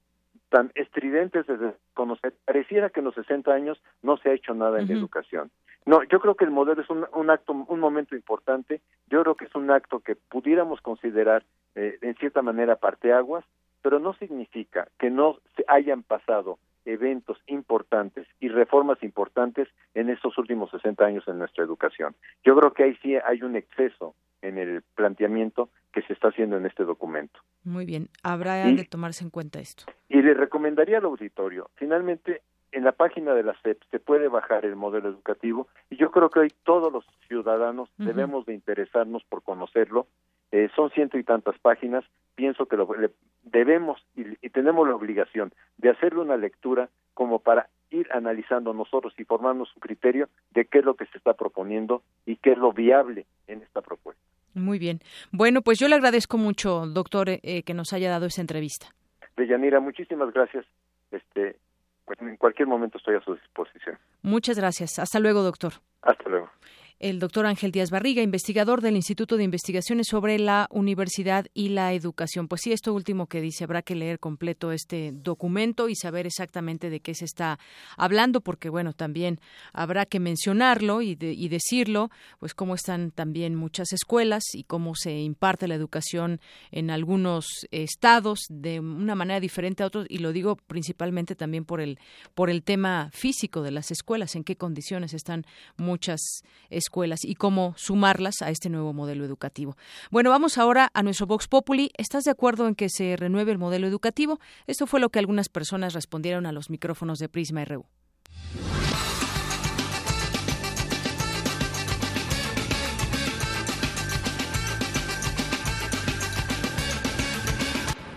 tan estridentes de conocer. Pareciera que en los 60 años no se ha hecho nada en la educación. No, yo creo que el modelo es un, un, acto, un momento importante. Yo creo que es un acto que pudiéramos considerar eh, en cierta manera parteaguas, pero no significa que no se hayan pasado eventos importantes y reformas importantes en estos últimos 60 años en nuestra educación. Yo creo que ahí sí hay un exceso en el planteamiento que se está haciendo en este documento. Muy bien, habrá de tomarse en cuenta esto. Y le recomendaría al auditorio, finalmente en la página de la SEP se puede bajar el modelo educativo y yo creo que hoy todos los ciudadanos debemos de interesarnos por conocerlo eh, son ciento y tantas páginas, pienso que lo, debemos y, y, tenemos la obligación de hacerle una lectura como para ir analizando nosotros y formarnos un criterio de qué es lo que se está proponiendo y qué es lo viable en esta propuesta. Muy bien. Bueno, pues yo le agradezco mucho, doctor, eh, que nos haya dado esa entrevista. Deyanira, muchísimas gracias. Este, pues en cualquier momento estoy a su disposición. Muchas gracias. Hasta luego, doctor. Hasta luego el doctor Ángel Díaz Barriga, investigador del Instituto de Investigaciones sobre la Universidad y la Educación. Pues sí, esto último que dice, habrá que leer completo este documento y saber exactamente de qué se está hablando, porque bueno, también habrá que mencionarlo y, y decirlo, pues cómo están también muchas escuelas y cómo se imparte la educación en algunos estados de una manera diferente a otros, y lo digo principalmente también por el, por el tema físico de las escuelas, en qué condiciones están muchas escuelas escuelas y cómo sumarlas a este nuevo modelo educativo. Bueno, vamos ahora a nuestro Vox Populi. ¿Estás de acuerdo en que se renueve el modelo educativo? Esto fue lo que algunas personas respondieron a los micrófonos de Prisma RU.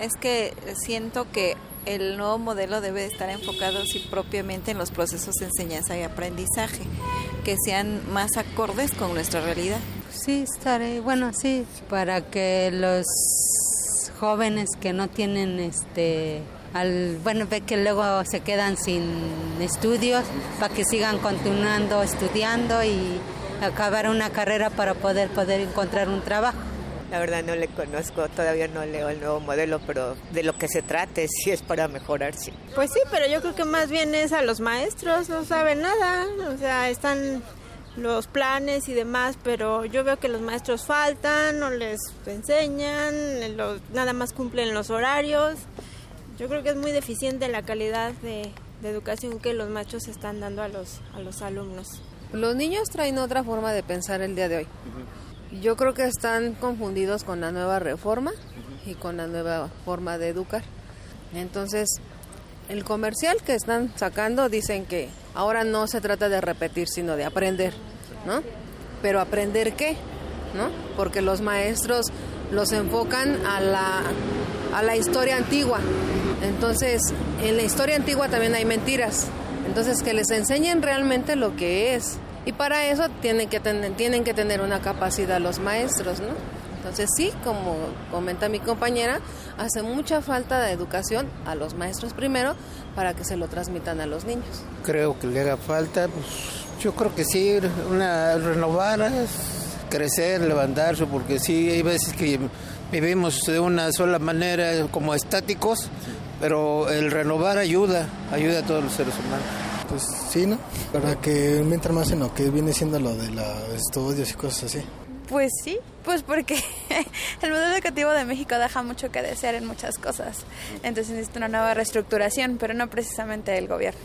Es que siento que el nuevo modelo debe estar enfocado sí, propiamente en los procesos de enseñanza y aprendizaje, que sean más acordes con nuestra realidad. Sí, estaré, bueno, sí, para que los jóvenes que no tienen este al, bueno, ve que luego se quedan sin estudios, para que sigan continuando estudiando y acabar una carrera para poder poder encontrar un trabajo. La verdad no le conozco, todavía no leo el nuevo modelo, pero de lo que se trate sí es para mejorar, sí. Pues sí, pero yo creo que más bien es a los maestros, no saben nada, o sea, están los planes y demás, pero yo veo que los maestros faltan, no les enseñan, nada más cumplen los horarios. Yo creo que es muy deficiente la calidad de, educación que los maestros están dando a los, a los alumnos. Los niños traen otra forma de pensar el día de hoy. Yo creo que están confundidos con la nueva reforma y con la nueva forma de educar. Entonces, el comercial que están sacando dicen que ahora no se trata de repetir, sino de aprender, ¿no? Pero aprender qué, ¿no? Porque los maestros los enfocan a la, a la historia antigua. Entonces, en la historia antigua también hay mentiras. Entonces, que les enseñen realmente lo que es y para eso tienen que, tener, tienen que tener una capacidad los maestros, ¿no? Entonces sí, como comenta mi compañera, hace mucha falta de educación a los maestros primero para que se lo transmitan a los niños. Creo que le haga falta, pues yo creo que sí, una renovar, crecer, levantarse, porque sí, hay veces que vivimos de una sola manera como estáticos, pero el renovar ayuda, ayuda a todos los seres humanos pues sí, ¿no? Para que mientras más en lo que viene siendo lo de los estudios y cosas así. Pues sí, pues porque el modelo educativo de México deja mucho que desear en muchas cosas. Entonces necesita una nueva reestructuración, pero no precisamente el gobierno.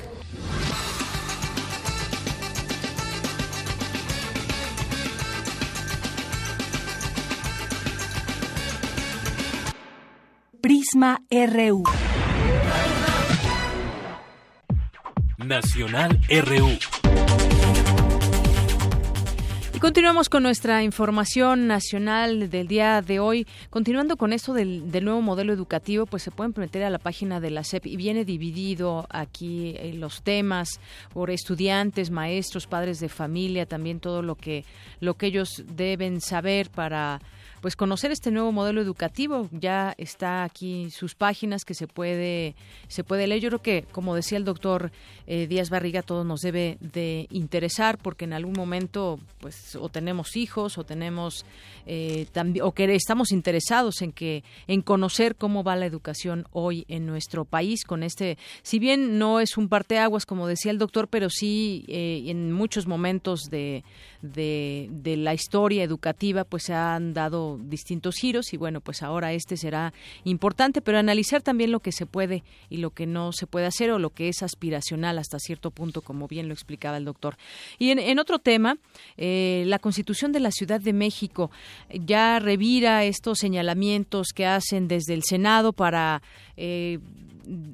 Prisma RU. Nacional RU. Y continuamos con nuestra información nacional del día de hoy. Continuando con esto del, nuevo modelo educativo, pues se pueden meter a la página de la SEP y viene dividido aquí eh, los temas por estudiantes, maestros, padres de familia, también todo lo que, lo que ellos deben saber para pues conocer este nuevo modelo educativo. Ya está aquí sus páginas que se puede se puede leer. Yo creo que, como decía el doctor eh, Díaz Barriga, todo nos debe de interesar porque en algún momento, pues, o tenemos hijos o tenemos eh, o que estamos interesados en que en conocer cómo va la educación hoy en nuestro país con este, si bien no es un parteaguas como decía el doctor, pero sí eh, en muchos momentos de, de, de la historia educativa, pues se han dado distintos giros y bueno, pues ahora este será importante, pero analizar también lo que se puede y lo que no se puede hacer o lo que es aspiracional hasta cierto punto, como bien lo explicaba el doctor. Y en, otro tema, eh, la Constitución de la Ciudad de México ya revira estos señalamientos que hacen desde el Senado para eh,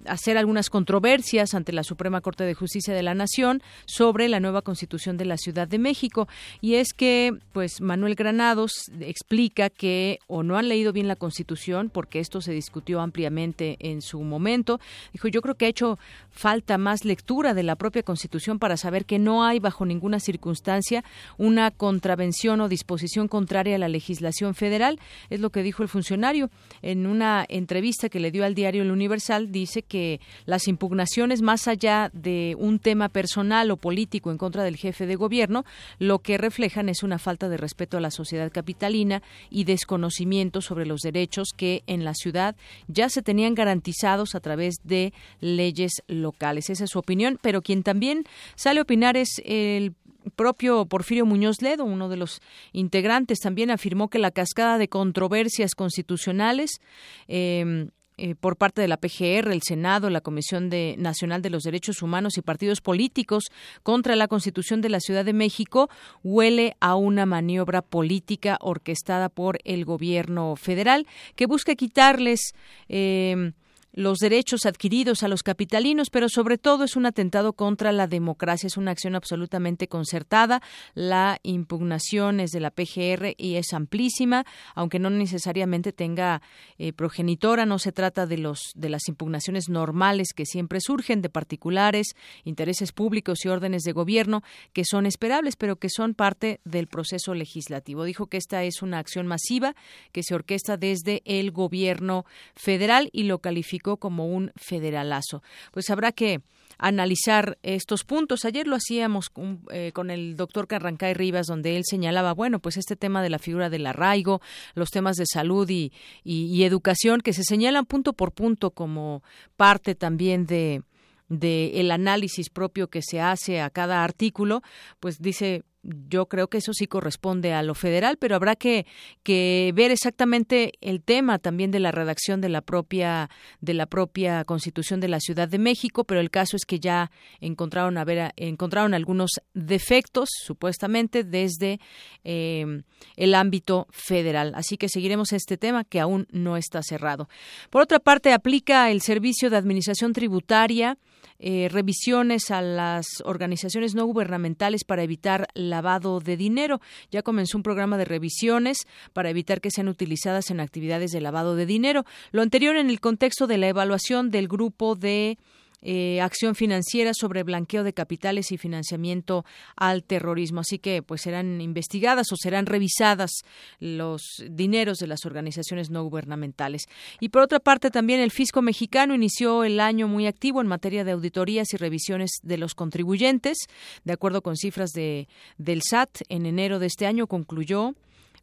hacer algunas controversias ante la Suprema Corte de Justicia de la Nación sobre la nueva Constitución de la Ciudad de México. Y es que pues Manuel Granados explica que o no han leído bien la Constitución porque esto se discutió ampliamente en su momento. Dijo, "Yo creo que ha hecho falta más lectura de la propia Constitución para saber que no hay bajo ninguna circunstancia una contravención o disposición contraria a la legislación federal", es lo que dijo el funcionario en una entrevista que le dio al diario El Universal que las impugnaciones más allá de un tema personal o político en contra del jefe de gobierno, lo que reflejan es una falta de respeto a la sociedad capitalina y desconocimiento sobre los derechos que en la ciudad ya se tenían garantizados a través de leyes locales. Esa es su opinión, pero quien también sale a opinar es el propio Porfirio Muñoz Ledo, uno de los integrantes, también afirmó que la cascada de controversias constitucionales eh, eh, por parte de la PGR, el Senado, la Comisión de, Nacional de los Derechos Humanos y partidos políticos contra la Constitución de la Ciudad de México huele a una maniobra política orquestada por el gobierno federal que busca quitarles eh, los derechos adquiridos a los capitalinos, pero sobre todo es un atentado contra la democracia, es una acción absolutamente concertada. La impugnación es de la PGR y es amplísima, aunque no necesariamente tenga eh, progenitora, no se trata de los de las impugnaciones normales que siempre surgen de particulares, intereses públicos y órdenes de gobierno que son esperables, pero que son parte del proceso legislativo. Dijo que esta es una acción masiva que se orquesta desde el gobierno federal y lo calificó como un federalazo. Pues habrá que analizar estos puntos. Ayer lo hacíamos con, eh, con el doctor Carrancay Rivas, donde él señalaba, bueno, pues este tema de la figura del arraigo, los temas de salud y, y, educación, que se señalan punto por punto como parte también de de el análisis propio que se hace a cada artículo, pues dice yo creo que eso sí corresponde a lo federal, pero habrá que, que, ver exactamente el tema también de la redacción de la propia de la propia Constitución de la Ciudad de México, pero el caso es que ya encontraron a ver, encontraron algunos defectos supuestamente desde eh, el ámbito federal, así que seguiremos este tema que aún no está cerrado. Por otra parte, aplica el Servicio de Administración Tributaria eh, revisiones a las organizaciones no gubernamentales para evitar lavado de dinero. Ya comenzó un programa de revisiones para evitar que sean utilizadas en actividades de lavado de dinero. Lo anterior en el contexto de la evaluación del grupo de eh, acción financiera sobre blanqueo de capitales y financiamiento al terrorismo. Así que pues serán investigadas o serán revisadas los dineros de las organizaciones no gubernamentales. Y por otra parte también el fisco mexicano inició el año muy activo en materia de auditorías y revisiones de los contribuyentes. De acuerdo con cifras de, del SAT, en enero de este año concluyó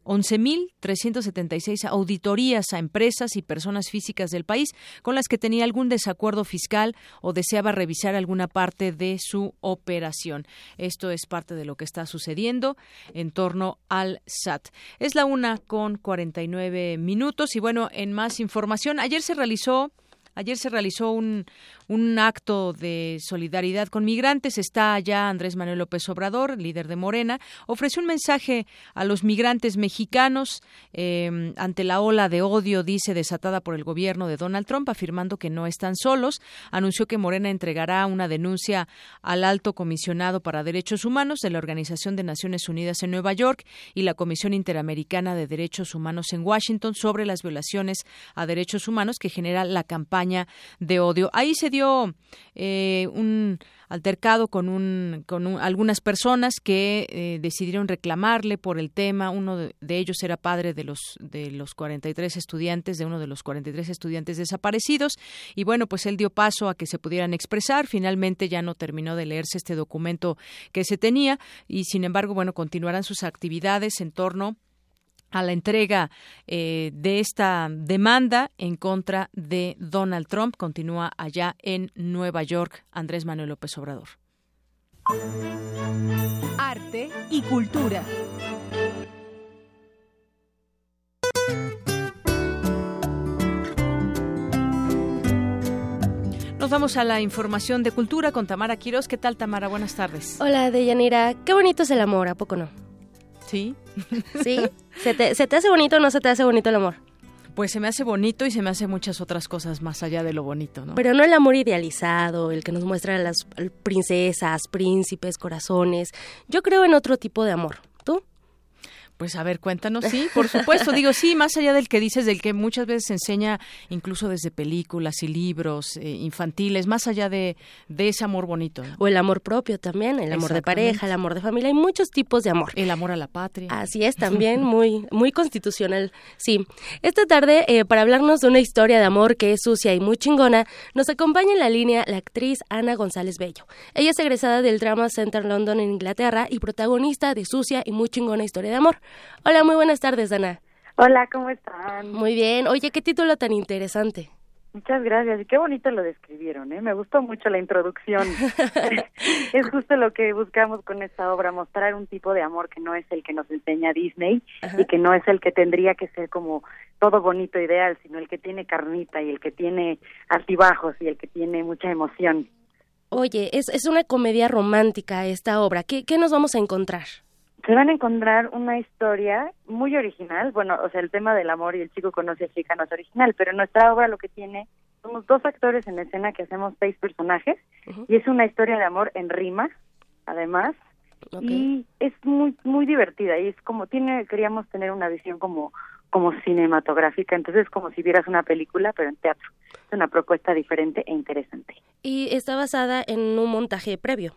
11.376 auditorías a empresas y personas físicas del país con las que tenía algún desacuerdo fiscal o deseaba revisar alguna parte de su operación. Esto es parte de lo que está sucediendo en torno al SAT. Es la una con 49 minutos y bueno, en más información, ayer se realizó Ayer se realizó un, un acto de solidaridad con migrantes. Está allá Andrés Manuel López Obrador, líder de Morena. Ofreció un mensaje a los migrantes mexicanos eh, ante la ola de odio, dice, desatada por el gobierno de Donald Trump, afirmando que no están solos. Anunció que Morena entregará una denuncia al alto comisionado para derechos humanos de la Organización de Naciones Unidas en Nueva York y la Comisión Interamericana de Derechos Humanos en Washington sobre las violaciones a derechos humanos que genera la campaña de odio. Ahí se dio eh, un altercado con, un, con algunas personas que eh, decidieron reclamarle por el tema. Uno de, ellos era padre de los, de los 43 estudiantes, de uno de los 43 estudiantes desaparecidos. Y bueno, pues él dio paso a que se pudieran expresar. Finalmente ya no terminó de leerse este documento que se tenía y sin embargo, bueno, continuarán sus actividades en torno a la entrega eh, de esta demanda en contra de Donald Trump. Continúa allá en Nueva York Andrés Manuel López Obrador. Arte y cultura. Nos vamos a la información de cultura con Tamara Quiroz. ¿Qué tal, Tamara? Buenas tardes. Hola, Deyanira. Qué bonito es el amor, ¿a poco no? Sí. ¿Sí? ¿Se te, ¿Se te hace bonito o no se te hace bonito el amor? Pues se me hace bonito y se me hace muchas otras cosas más allá de lo bonito, ¿no? Pero no el amor idealizado, el que nos muestra las princesas, príncipes, corazones. Yo creo en otro tipo de amor. Pues a ver, cuéntanos, sí, por supuesto, digo, sí, más allá del que dices, del que muchas veces se enseña incluso desde películas y libros eh, infantiles, más allá de, de ese amor bonito. O el amor propio también, el amor de pareja, el amor de familia, hay muchos tipos de amor. El amor a la patria. Así es, también muy, muy constitucional, sí. Esta tarde, eh, para hablarnos de una historia de amor que es sucia y muy chingona, nos acompaña en la línea la actriz Ana González Bello. Ella es egresada del Drama Center London en Inglaterra y protagonista de Sucia y muy chingona historia de amor. Hola, muy buenas tardes, Ana. Hola, ¿cómo están? Muy bien. Oye, qué título tan interesante. Muchas gracias. Y qué bonito lo describieron, ¿eh? Me gustó mucho la introducción. es justo lo que buscamos con esta obra, mostrar un tipo de amor que no es el que nos enseña Disney y que no es el que tendría que ser como todo bonito ideal, sino el que tiene carnita y el que tiene altibajos y el que tiene mucha emoción. Oye, es, es una comedia romántica esta obra. ¿Qué, ¿Qué nos vamos a encontrar? Se van a encontrar una historia muy original. Bueno, o sea, el tema del amor y el chico conoce a chica no es original, pero nuestra obra lo que tiene, somos dos actores en escena que hacemos seis personajes y es una historia de amor en rima, además, y es muy muy divertida y es como tiene queríamos tener una visión como como cinematográfica, entonces como si vieras una película pero en teatro. Es una propuesta diferente e interesante. Y está basada en un montaje previo.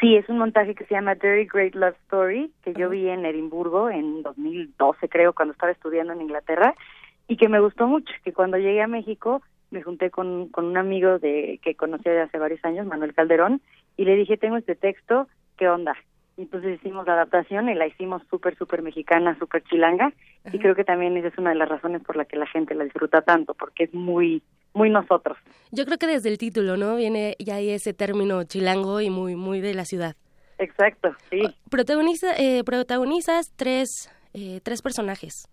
Sí, es un montaje que se llama Very Great Love Story, que yo vi en Edimburgo en 2012, creo, cuando estaba estudiando en Inglaterra, y que me gustó mucho, que cuando llegué a México me junté con, con un amigo de que conocí de hace varios años, Manuel Calderón, y le dije, tengo este texto, ¿qué onda? Y entonces hicimos la adaptación y la hicimos súper, súper mexicana, súper chilanga, y creo que también esa es una de las razones por la que la gente la disfruta tanto, porque es muy muy nosotros. Yo creo que desde el título, ¿no? Viene ya ese término chilango y muy muy de la ciudad. Exacto, sí. Protagoniza, eh, protagonizas tres, eh, tres personajes.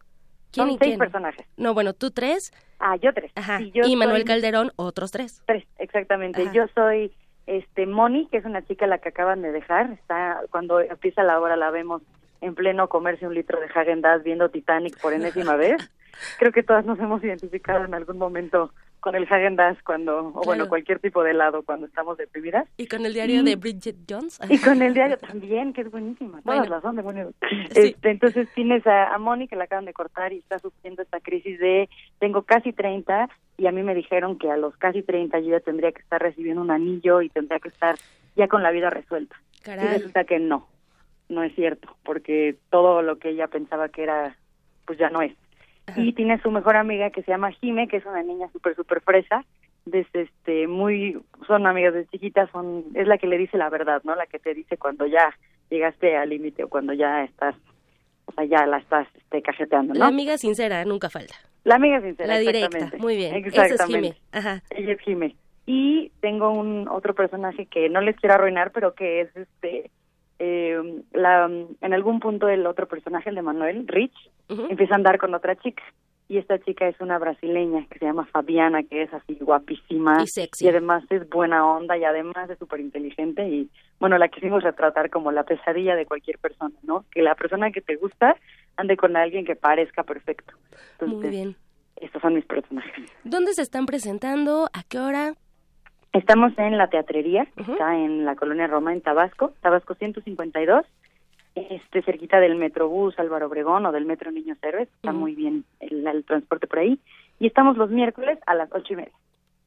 ¿Quién Son y seis personajes. No, bueno, tú tres. Ah, yo tres. Ajá. Y, Manuel Calderón, otros tres. Tres, exactamente. Yo soy este Moni, que es una chica la que acaban de dejar. Está cuando empieza la obra la vemos en pleno comerse un litro de Häagen viendo Titanic por enésima vez. Creo que todas nos hemos identificado en algún momento con el Hagen Dazs cuando, o bueno, cualquier tipo de helado cuando estamos deprimidas. Y con el diario de Bridget Jones. Y con el diario también, que es buenísima. Todas las son de buenas. Este, entonces tienes a, a Moni que la acaban de cortar y está sufriendo esta crisis de tengo casi 30 y a mí me dijeron que a los casi 30 yo ya tendría que estar recibiendo un anillo y tendría que estar ya con la vida resuelta. Y resulta que no, no es cierto, porque todo lo que ella pensaba que era, pues ya no es y tiene su mejor amiga que se llama Jime, que es una niña súper, súper fresa, desde este, muy, son amigas de chiquitas, son, es la que le dice la verdad, ¿no? La que te dice cuando ya llegaste al límite o cuando ya estás, o sea, ya la estás este, cajeteando, ¿no? La amiga sincera nunca falta. La amiga sincera, La directa, muy bien. Exactamente. es Jime. Ajá. Ella es Jime. Y tengo un otro personaje que no les quiero arruinar, pero que es este eh, la, en algún punto el otro personaje, el de Manuel, Rich, empieza a andar con otra chica. Y esta chica es una brasileña que se llama Fabiana, que es así guapísima. Y sexy. Y además es buena onda y además es súper inteligente. Y bueno, la quisimos retratar como la pesadilla de cualquier persona, ¿no? Que la persona que te gusta ande con alguien que parezca perfecto. Muy bien. Estos son mis personajes. ¿Dónde se están presentando? ¿A qué hora? Estamos en la teatrería, está en la colonia Roma, en Tabasco, Tabasco 152, este, cerquita del Metrobús Álvaro Obregón o del Metro Niños Héroes, está muy bien el, el, transporte por ahí. Y estamos los miércoles a las ocho y media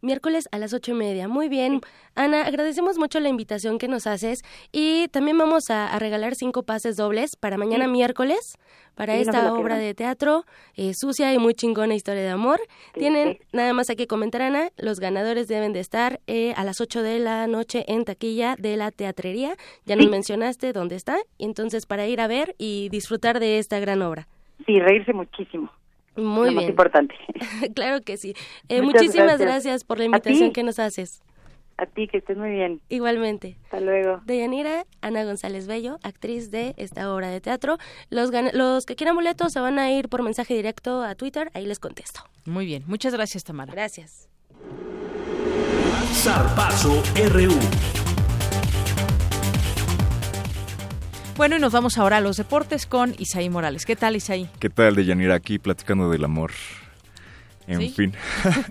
miércoles a las ocho y media. Muy bien. Ana, agradecemos mucho la invitación que nos haces y también vamos a, regalar cinco pases dobles para mañana miércoles para esta obra de teatro eh, sucia y muy chingona historia de amor. Tienen nada más hay que comentar, Ana, los ganadores deben de estar eh, a las ocho de la noche en taquilla de la teatrería. Ya nos mencionaste dónde está, y entonces para ir a ver y disfrutar de esta gran obra. Sí, reírse muchísimo. Muy lo bien. Más importante. claro que sí. Eh, muchísimas gracias. por la invitación que nos haces. A ti, que estés muy bien. Igualmente. Hasta luego. Deyanira, Ana González Bello, actriz de esta obra de teatro. Los, los que quieran boletos se van a ir por mensaje directo a Twitter, ahí les contesto. Muy bien, muchas gracias Tamara. Gracias. Zarpazo RU. Bueno, y nos vamos ahora a los deportes con Isaí Morales. ¿Qué tal, Isaí? ¿Qué tal, Deyanira? Aquí platicando del amor. En fin,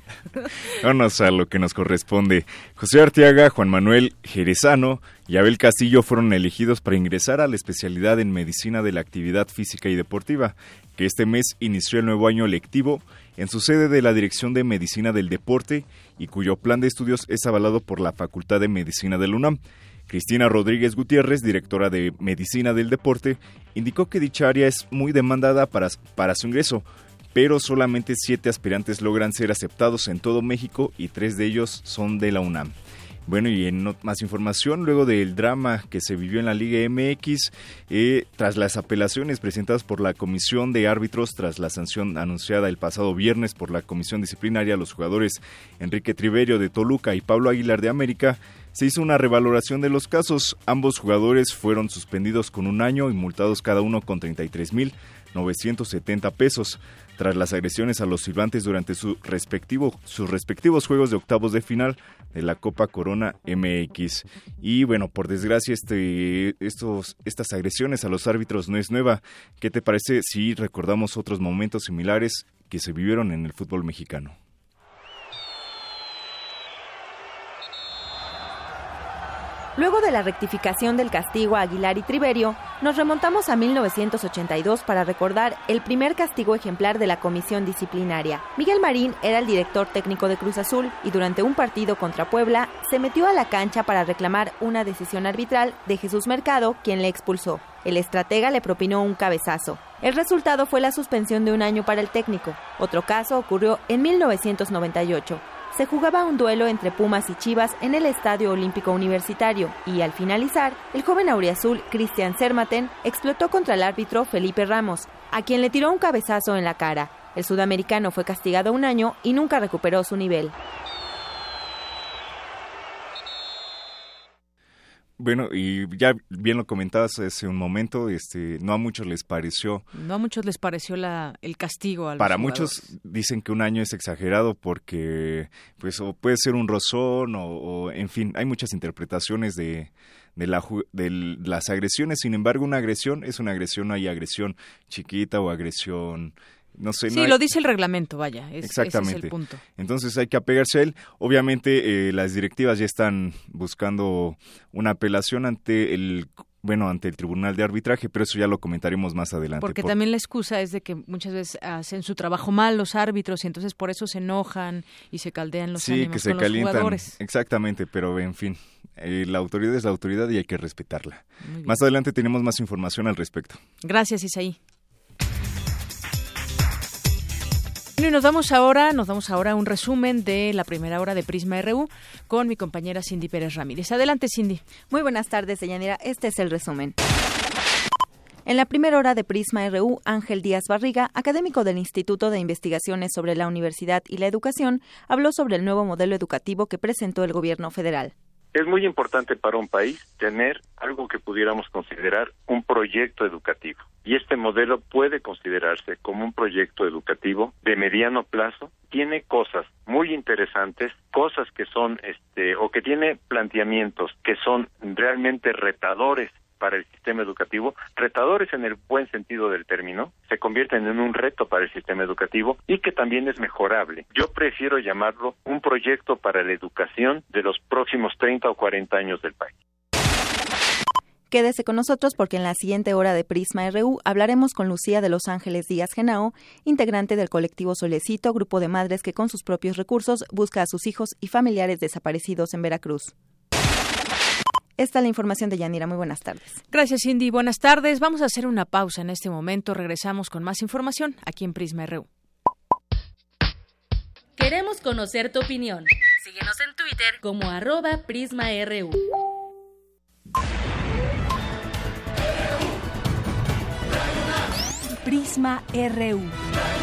vámonos a lo que nos corresponde. José Arteaga, Juan Manuel Jerezano y Abel Castillo fueron elegidos para ingresar a la especialidad en Medicina de la Actividad Física y Deportiva, que este mes inició el nuevo año lectivo en su sede de la Dirección de Medicina del Deporte y cuyo plan de estudios es avalado por la Facultad de Medicina del UNAM. Cristina Rodríguez Gutiérrez, directora de Medicina del Deporte, indicó que dicha área es muy demandada para, su ingreso, pero solamente siete aspirantes logran ser aceptados en todo México y tres de ellos son de la UNAM. Bueno, y en más información, luego del drama que se vivió en la Liga MX, eh, tras las apelaciones presentadas por la Comisión de Árbitros, tras la sanción anunciada el pasado viernes por la Comisión Disciplinaria a los jugadores Enrique Triverio de Toluca y Pablo Aguilar de América, se hizo una revaloración de los casos. Ambos jugadores fueron suspendidos con un año y multados cada uno con 33.970 pesos. Tras las agresiones a los silbantes durante su respectivo, sus respectivos juegos de octavos de final de la Copa Corona MX. Y bueno, por desgracia, este, estos, estas agresiones a los árbitros no es nueva. ¿Qué te parece si recordamos otros momentos similares que se vivieron en el fútbol mexicano? Luego de la rectificación del castigo a Aguilar y Triverio, nos remontamos a 1982 para recordar el primer castigo ejemplar de la comisión disciplinaria. Miguel Marín era el director técnico de Cruz Azul y durante un partido contra Puebla se metió a la cancha para reclamar una decisión arbitral de Jesús Mercado, quien le expulsó. El estratega le propinó un cabezazo. El resultado fue la suspensión de un año para el técnico. Otro caso ocurrió en 1998 se jugaba un duelo entre Pumas y Chivas en el Estadio Olímpico Universitario y al finalizar, el joven auriazul Cristian Sermaten explotó contra el árbitro Felipe Ramos, a quien le tiró un cabezazo en la cara. El sudamericano fue castigado un año y nunca recuperó su nivel. Bueno, y ya bien lo comentabas hace un momento, este, no a muchos les pareció. No a muchos les pareció la, el castigo. A para muchos dicen que un año es exagerado porque, pues, o puede ser un rozón o, o en fin, hay muchas interpretaciones de, de, la, de las agresiones. Sin embargo, una agresión es una agresión, no hay agresión chiquita o agresión no sé, sí, lo dice el reglamento, vaya. Exactamente. Ese es el punto. Entonces hay que apegarse a él. Obviamente eh, las directivas ya están buscando una apelación ante el bueno, ante el Tribunal de Arbitraje, pero eso ya lo comentaremos más adelante. Porque también la excusa es de que muchas veces hacen su trabajo mal los árbitros y entonces por eso se enojan y se caldean los, sí, que se calientan, jugadores. Exactamente, pero en fin, eh, la autoridad es la autoridad y hay que respetarla. Más adelante tenemos más información al respecto. Gracias, Isaí. Y nos damos ahora, nos damos ahora un resumen de la primera hora de Prisma RU con mi compañera Cindy Pérez Ramírez. Adelante, Cindy. Muy buenas tardes, Deyanira. Este es el resumen. En la primera hora de Prisma RU, Ángel Díaz Barriga, académico del Instituto de Investigaciones sobre la Universidad y la Educación, habló sobre el nuevo modelo educativo que presentó el gobierno federal. Es muy importante para un país tener algo que pudiéramos considerar un proyecto educativo. Y este modelo puede considerarse como un proyecto educativo de mediano plazo. Tiene cosas muy interesantes, cosas que son, este, o que tiene planteamientos que son realmente retadores para el sistema educativo, retadores en el buen sentido del término, se convierten en un reto para el sistema educativo y que también es mejorable. Yo prefiero llamarlo un proyecto para la educación de los próximos 30 o 40 años del país. Quédese con nosotros porque en la siguiente hora de Prisma RU hablaremos con Lucía de Los Ángeles Díaz Genao, integrante del colectivo Solecito, grupo de madres que con sus propios recursos busca a sus hijos y familiares desaparecidos en Veracruz. Esta es la información de Yanira. Muy buenas tardes. Gracias, Cindy. Buenas tardes. Vamos a hacer una pausa en este momento. Regresamos con más información aquí en Prisma RU. Queremos conocer tu opinión. Síguenos en Twitter como arroba PrismaRU. Prisma RU.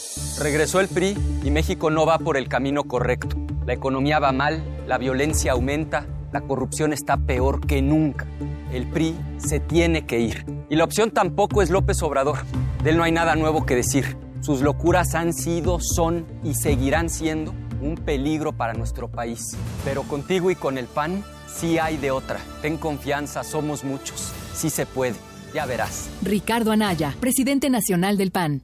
Regresó el PRI y México no va por el camino correcto. La economía va mal, la violencia aumenta, la corrupción está peor que nunca. El PRI se tiene que ir. Y la opción tampoco es López Obrador. De él no hay nada nuevo que decir. Sus locuras han sido, son y seguirán siendo un peligro para nuestro país. Pero contigo y con el PAN sí hay de otra. Ten confianza, somos muchos. Sí se puede. Ya verás. Ricardo Anaya, presidente nacional del PAN.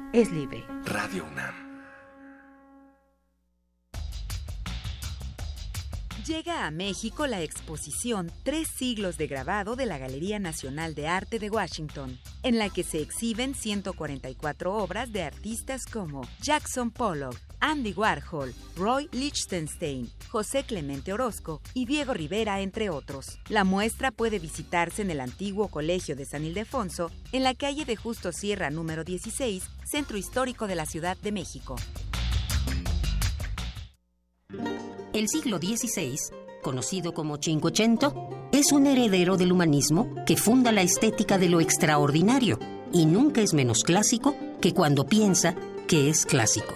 es libre. Radio UNAM. Llega a México la exposición Tres siglos de grabado de la Galería Nacional de Arte de Washington, en la que se exhiben 144 obras de artistas como Jackson Pollock, Andy Warhol, Roy Lichtenstein, José Clemente Orozco y Diego Rivera, entre otros. La muestra puede visitarse en el antiguo Colegio de San Ildefonso, en la calle de Justo Sierra número 16, Centro Histórico de la Ciudad de México. El siglo XVI, conocido como Cinquecento, es un heredero del humanismo que funda la estética de lo extraordinario y nunca es menos clásico que cuando piensa que es clásico.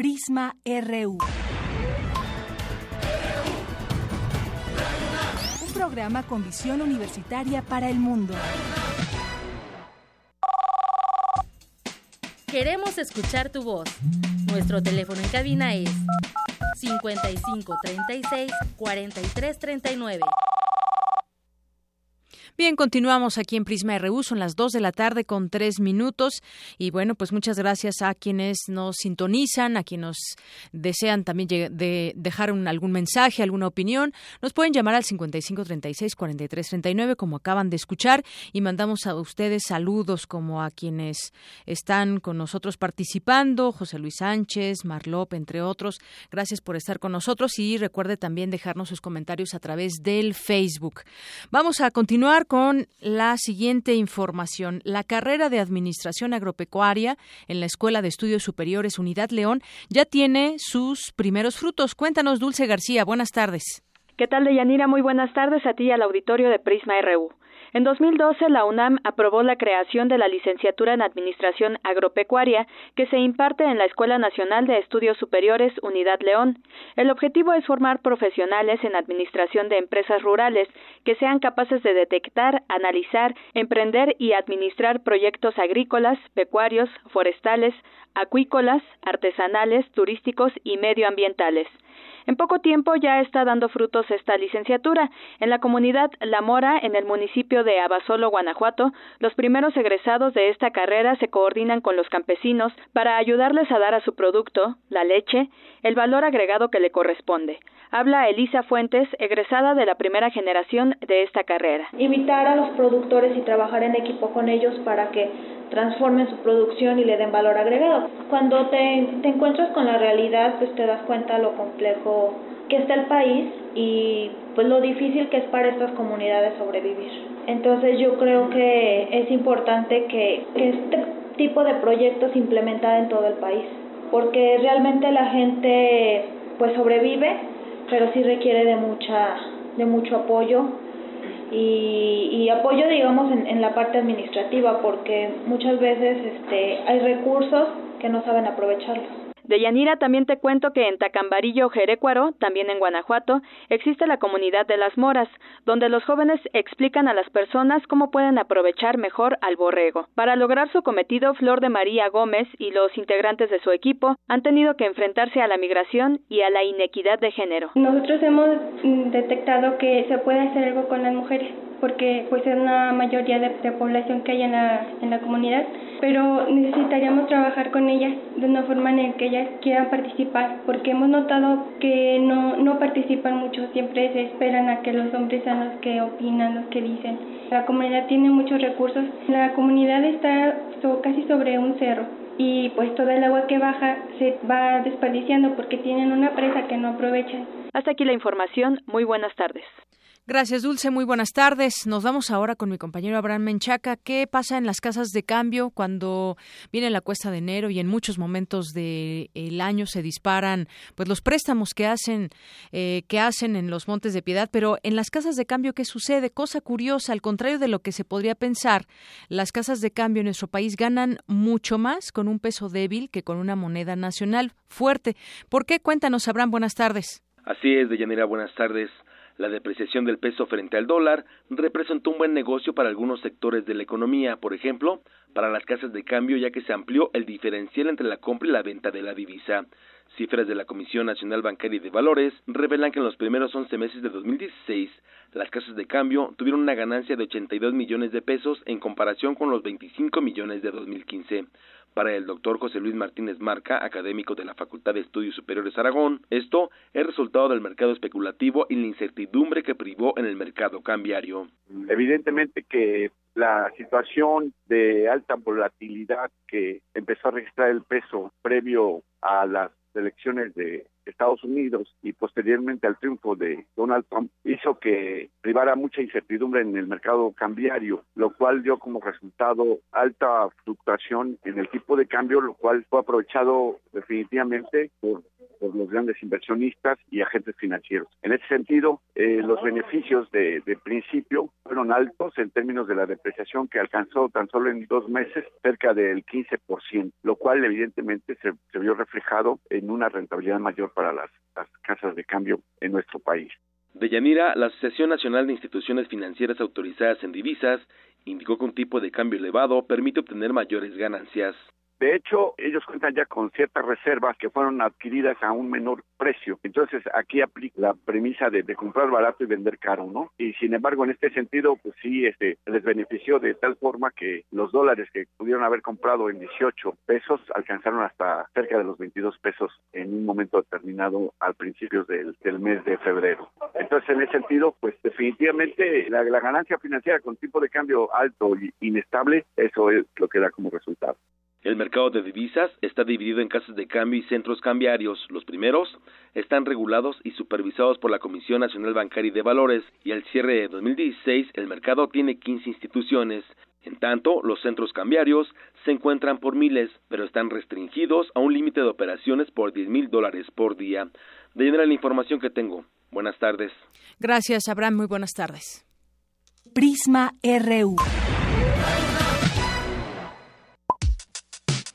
Prisma RU. Un programa con visión universitaria para el mundo. Queremos escuchar tu voz. Nuestro teléfono en cabina es 55 36 43 39. Bien, continuamos aquí en Prisma RU, son las 2 de la tarde con 3 minutos y bueno, pues muchas gracias a quienes nos sintonizan, a quienes desean también de dejar algún mensaje, alguna opinión. Nos pueden llamar al 55 36 43 39 como acaban de escuchar y mandamos a ustedes saludos como a quienes están con nosotros participando, José Luis Sánchez, Marlop, entre otros. Gracias por estar con nosotros y recuerde también dejarnos sus comentarios a través del Facebook. Vamos a continuar con la siguiente información. La carrera de Administración Agropecuaria en la Escuela de Estudios Superiores Unidad León ya tiene sus primeros frutos. Cuéntanos, Dulce García. Buenas tardes. ¿Qué tal, Deyanira? Muy buenas tardes a ti y al auditorio de Prisma RU. En 2012, la UNAM aprobó la creación de la licenciatura en Administración Agropecuaria que se imparte en la Escuela Nacional de Estudios Superiores Unidad León. El objetivo es formar profesionales en administración de empresas rurales que sean capaces de detectar, analizar, emprender y administrar proyectos agrícolas, pecuarios, forestales, acuícolas, artesanales, turísticos y medioambientales. En poco tiempo ya está dando frutos esta licenciatura. En la comunidad La Mora, en el municipio de Abasolo, Guanajuato, los primeros egresados de esta carrera se coordinan con los campesinos para ayudarles a dar a su producto, la leche, el valor agregado que le corresponde. Habla Elisa Fuentes, egresada de la primera generación de esta carrera. Invitar a los productores y trabajar en equipo con ellos para que transformen su producción y le den valor agregado. Cuando te, te encuentras con la realidad, pues te das cuenta lo complejo que está el país y pues lo difícil que es para estas comunidades sobrevivir. Entonces yo creo que es importante que, que este tipo de proyectos se implementen en todo el país, porque realmente la gente pues sobrevive, pero sí requiere de mucha de mucho apoyo y, apoyo digamos en, en, la parte administrativa porque muchas veces este hay recursos que no saben aprovecharlos. De Yanira también te cuento que en Tacambarillo, Jerecuaro, también en Guanajuato, existe la comunidad de las moras, donde los jóvenes explican a las personas cómo pueden aprovechar mejor al borrego. Para lograr su cometido, Flor de María Gómez y los integrantes de su equipo han tenido que enfrentarse a la migración y a la inequidad de género. Nosotros hemos mm, detectado que se puede hacer algo con las mujeres porque pues es una mayoría de, población que hay en la, en la comunidad, pero necesitaríamos trabajar con ellas de una forma en la que ellas quieran participar, porque hemos notado que no, no participan mucho, siempre se esperan a que los hombres sean los que opinan, los que dicen. La comunidad tiene muchos recursos, la comunidad está casi sobre un cerro y pues toda el agua que baja se va desperdiciando porque tienen una presa que no aprovechan. Hasta aquí la información, muy buenas tardes. Gracias, Dulce. Muy buenas tardes. Nos vamos ahora con mi compañero Abraham Menchaca. ¿Qué pasa en las casas de cambio cuando viene la cuesta de enero y en muchos momentos del año se disparan pues los préstamos que hacen eh, que hacen en los Montes de Piedad? Pero en las casas de cambio, ¿qué sucede? Cosa curiosa, al contrario de lo que se podría pensar, las casas de cambio en nuestro país ganan mucho más con un peso débil que con una moneda nacional fuerte. ¿Por qué? Cuéntanos, Abraham. Buenas tardes. Así es, Deyanira. Buenas tardes. La depreciación del peso frente al dólar representó un buen negocio para algunos sectores de la economía, por ejemplo, para las casas de cambio ya que se amplió el diferencial entre la compra y la venta de la divisa. Cifras de la Comisión Nacional Bancaria y de Valores revelan que en los primeros 11 meses de 2016 las casas de cambio tuvieron una ganancia de 82 millones de pesos en comparación con los 25 millones de 2015. Para el doctor José Luis Martínez Marca, académico de la Facultad de Estudios Superiores Aragón, esto es resultado del mercado especulativo y la incertidumbre que privó en el mercado cambiario. Evidentemente que la situación de alta volatilidad que empezó a registrar el peso previo a las elecciones de Estados Unidos y posteriormente al triunfo de Donald Trump hizo que privara mucha incertidumbre en el mercado cambiario, lo cual dio como resultado alta fluctuación en el tipo de cambio, lo cual fue aprovechado definitivamente por los grandes inversionistas y agentes financieros. En ese sentido, eh, los beneficios de, principio fueron altos en términos de la depreciación que alcanzó tan solo en dos meses cerca del 15%, lo cual evidentemente se, vio reflejado en una rentabilidad mayor para las, las casas de cambio en nuestro país. De Yanira, la Asociación Nacional de Instituciones Financieras Autorizadas en Divisas indicó que un tipo de cambio elevado permite obtener mayores ganancias. De hecho, ellos cuentan ya con ciertas reservas que fueron adquiridas a un menor precio. Entonces, aquí aplica la premisa de, comprar barato y vender caro, ¿no? Y sin embargo, en este sentido, pues sí, este, les benefició de tal forma que los dólares que pudieron haber comprado en 18 pesos alcanzaron hasta cerca de los 22 pesos en un momento determinado al principio del, mes de febrero. Entonces, en ese sentido, pues definitivamente la, la ganancia financiera con tipo de cambio alto y inestable, eso es lo que da como resultado. El mercado de divisas está dividido en casas de cambio y centros cambiarios. Los primeros están regulados y supervisados por la Comisión Nacional Bancaria y de Valores y al cierre de 2016 el mercado tiene 15 instituciones. En tanto, los centros cambiarios se encuentran por miles, pero están restringidos a un límite de operaciones por 10 mil dólares por día. De llenar la información que tengo. Buenas tardes. Gracias, Abraham. Muy buenas tardes. Prisma RU.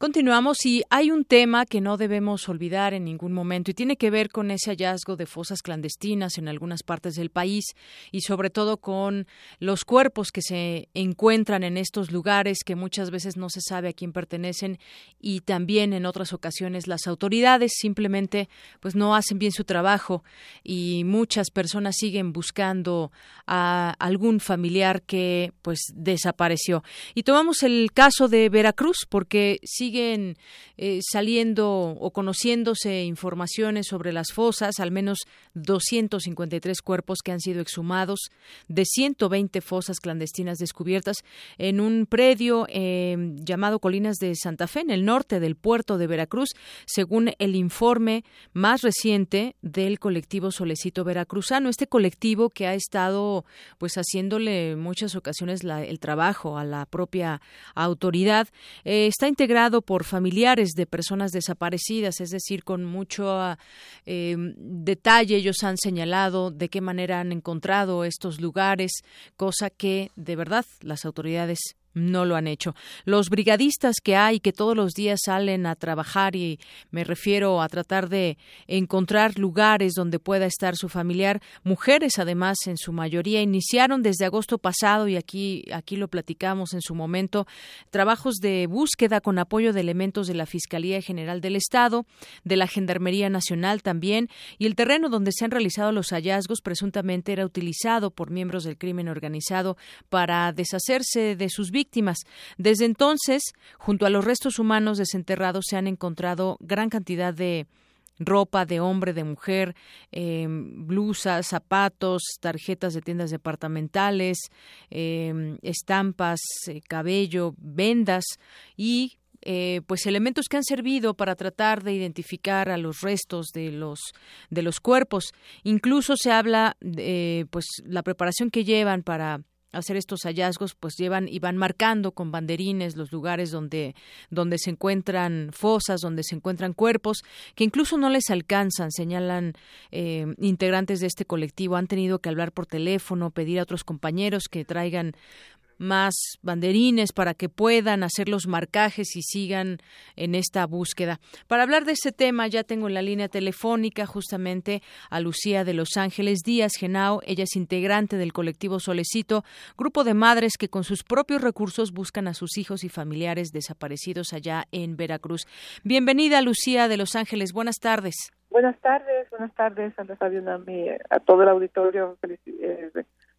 Continuamos y hay un tema que no debemos olvidar en ningún momento y tiene que ver con ese hallazgo de fosas clandestinas en algunas partes del país y sobre todo con los cuerpos que se encuentran en estos lugares que muchas veces no se sabe a quién pertenecen y también en otras ocasiones las autoridades simplemente pues no hacen bien su trabajo y muchas personas siguen buscando a algún familiar que pues desapareció. Y tomamos el caso de Veracruz porque sí siguen eh, saliendo o conociéndose informaciones sobre las fosas, al menos 253 cuerpos que han sido exhumados de 120 fosas clandestinas descubiertas en un predio em, llamado Colinas de Santa Fe, en el norte del puerto de Veracruz, según el informe más reciente del colectivo Solecito Veracruzano. Este colectivo que ha estado pues haciéndole muchas ocasiones el trabajo a la propia autoridad eh, está integrado por familiares de personas desaparecidas, es decir, con mucho eh, detalle ellos han señalado de qué manera han encontrado estos lugares, cosa que de verdad las autoridades no lo han hecho. Los brigadistas que hay que todos los días salen a trabajar y me refiero a tratar de encontrar lugares donde pueda estar su familiar, mujeres además en su mayoría iniciaron desde agosto pasado y aquí aquí lo platicamos en su momento trabajos de búsqueda con apoyo de elementos de la Fiscalía General del Estado, de la Gendarmería Nacional también y el terreno donde se han realizado los hallazgos presuntamente era utilizado por miembros del crimen organizado para deshacerse de sus víctimas. Desde entonces, junto a los restos humanos desenterrados, se han encontrado gran cantidad de ropa de hombre, de mujer, em, blusas, zapatos, tarjetas de tiendas departamentales, em, estampas, eh, cabello, vendas y eh, pues elementos que han servido para tratar de identificar a los restos de los de los cuerpos. Incluso se habla de pues la preparación que llevan para hacer estos hallazgos, pues llevan y van marcando con banderines los lugares donde, donde se encuentran fosas, donde se encuentran cuerpos, que incluso no les alcanzan, señalan eh, integrantes de este colectivo, han tenido que hablar por teléfono, pedir a otros compañeros que traigan más banderines para que puedan hacer los marcajes y sigan en esta búsqueda. Para hablar de este tema ya tengo en la línea telefónica justamente a Lucía de Los Ángeles Díaz Genao. Ella es integrante del colectivo Solecito, grupo de madres que con sus propios recursos buscan a sus hijos y familiares desaparecidos allá en Veracruz. Bienvenida Lucía de Los Ángeles. Buenas tardes. Buenas tardes, buenas tardes a, a todo el auditorio. Eh,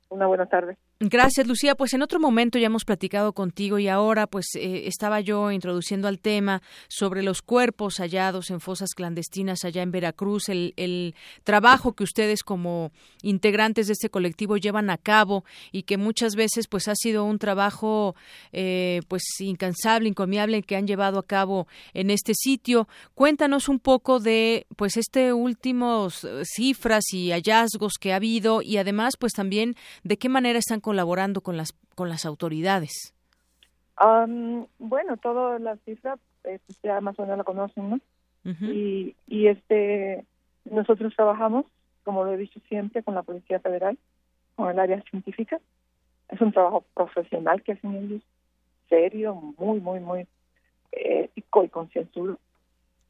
una buena tarde. Gracias, Lucía. Pues en otro momento ya hemos platicado contigo y ahora pues eh, estaba yo introduciendo al tema sobre los cuerpos hallados en fosas clandestinas allá en Veracruz, el, el trabajo que ustedes como integrantes de este colectivo llevan a cabo y que muchas veces pues ha sido un trabajo eh, pues incansable, encomiable que han llevado a cabo en este sitio. Cuéntanos un poco de pues este últimos eh, cifras y hallazgos que ha habido y además pues también de qué manera están colaborando con las con las autoridades? bueno, toda la cifra eh, pues, ya más o menos la conocen, ¿no? y, y este nosotros trabajamos, como lo he dicho siempre, con la Policía Federal, con el área científica. Es un trabajo profesional que hacen ellos, serio, muy, muy, muy ético y concienzudo.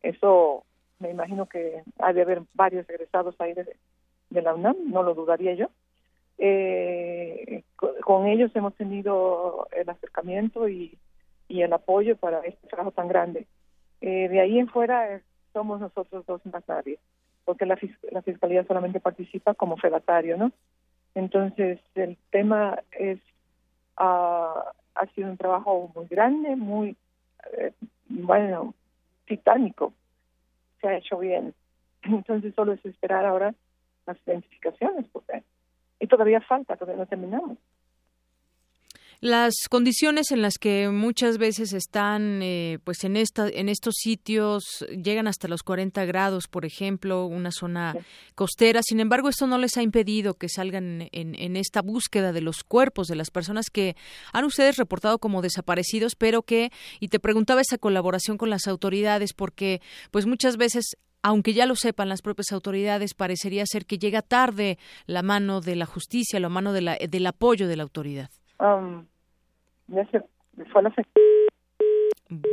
Eso me imagino que ha de haber varios egresados ahí de la UNAM, no lo dudaría yo eh, con, ellos hemos tenido el acercamiento y, y el apoyo para este trabajo tan grande. Eh, de ahí en fuera eh, somos nosotros dos más nadie, porque la, la Fiscalía solamente participa como fedatario, ¿no? Entonces, el tema es ah, ha sido un trabajo muy grande, muy, eh, bueno, titánico. Se ha hecho bien. Entonces, solo es esperar ahora las identificaciones, porque y todavía falta, todavía no terminamos. Las condiciones en las que muchas veces están, eh, pues en esta, en estos sitios llegan hasta los 40 grados, por ejemplo, una zona costera. Sin embargo, esto no les ha impedido que salgan en, en, esta búsqueda de los cuerpos de las personas que han ustedes reportado como desaparecidos, pero que y te preguntaba esa colaboración con las autoridades porque, pues muchas veces aunque ya lo sepan las propias autoridades, parecería ser que llega tarde la mano de la justicia, la mano de la, del apoyo de la autoridad. Um,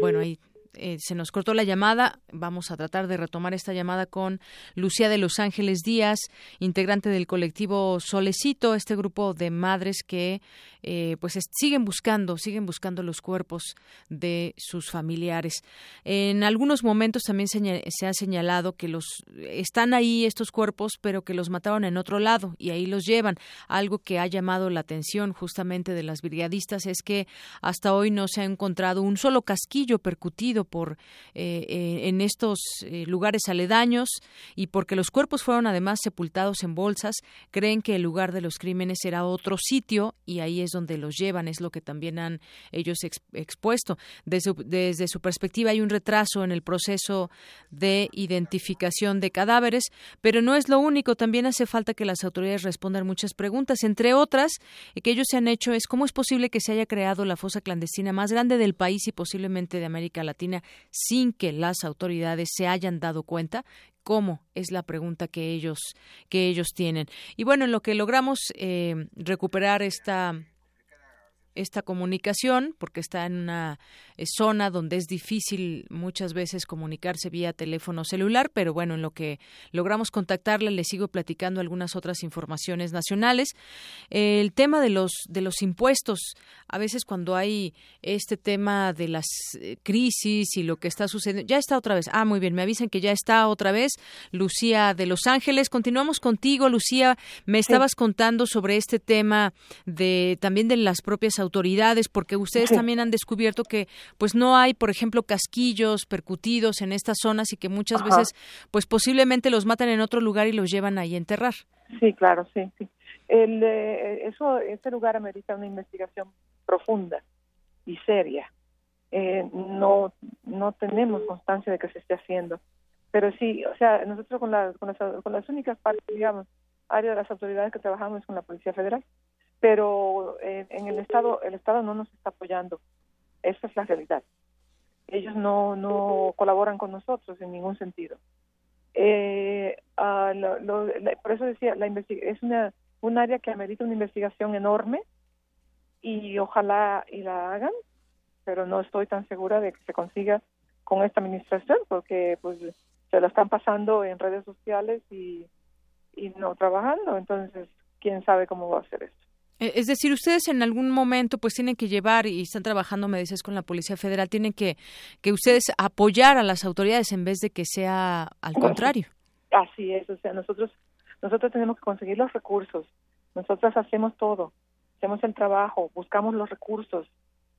bueno, ahí eh, se nos cortó la llamada. Vamos a tratar de retomar esta llamada con Lucía de Los Ángeles Díaz, integrante del colectivo Solecito, este grupo de madres que eh, pues siguen buscando, siguen buscando los cuerpos de sus familiares. En algunos momentos también se, ha señalado que los están ahí estos cuerpos, pero que los mataron en otro lado y ahí los llevan. Algo que ha llamado la atención justamente de las brigadistas es que hasta hoy no se ha encontrado un solo casquillo percutido por eh, eh, en estos eh, lugares aledaños y porque los cuerpos fueron además sepultados en bolsas, creen que el lugar de los crímenes era otro sitio y ahí es donde los llevan, es lo que también han ellos expuesto. Desde, desde su perspectiva hay un retraso en el proceso de identificación de cadáveres, pero no es lo único, también hace falta que las autoridades respondan muchas preguntas, entre otras que ellos se han hecho es cómo es posible que se haya creado la fosa clandestina más grande del país y posiblemente de América Latina sin que las autoridades se hayan dado cuenta cómo es la pregunta que ellos que ellos tienen. Y bueno en lo que logramos eh, recuperar esta esta comunicación porque está en una eh, zona donde es difícil muchas veces comunicarse vía teléfono celular, pero bueno, en lo que logramos contactarle le sigo platicando algunas otras informaciones nacionales. El tema de los de los impuestos, a veces cuando hay este tema de las eh, crisis y lo que está sucediendo, ya está otra vez. Ah, muy bien, me avisan que ya está otra vez Lucía de Los Ángeles. Continuamos contigo, Lucía. Me estabas contando sobre este tema de también de las propias autoridades autoridades porque ustedes también han descubierto que pues no hay por ejemplo casquillos percutidos en estas zonas y que muchas veces pues posiblemente los matan en otro lugar y los llevan ahí a enterrar. Sí claro sí sí. El, eh, eso ese lugar amerita una investigación profunda y seria. Eh, no no tenemos constancia de que se esté haciendo. Pero sí o sea nosotros con las con las, con las únicas partes digamos área de las autoridades que trabajamos con la policía federal pero eh, en el estado el estado no nos está apoyando. Esa es la realidad. Ellos no no colaboran con nosotros en ningún sentido. Eh, ah, por eso decía la es una un área que amerita una investigación enorme y ojalá y la hagan pero no estoy tan segura de que se consiga con esta administración porque pues se la están pasando en redes sociales y y no trabajando. Entonces quién sabe cómo va a ser esto es decir, ustedes en algún momento pues tienen que llevar y están trabajando, me dices, con la Policía Federal, tienen que que ustedes apoyar a las autoridades en vez de que sea al contrario. Así es, o sea, nosotros nosotros tenemos que conseguir los recursos. Nosotras hacemos todo. Hacemos el trabajo, buscamos los recursos,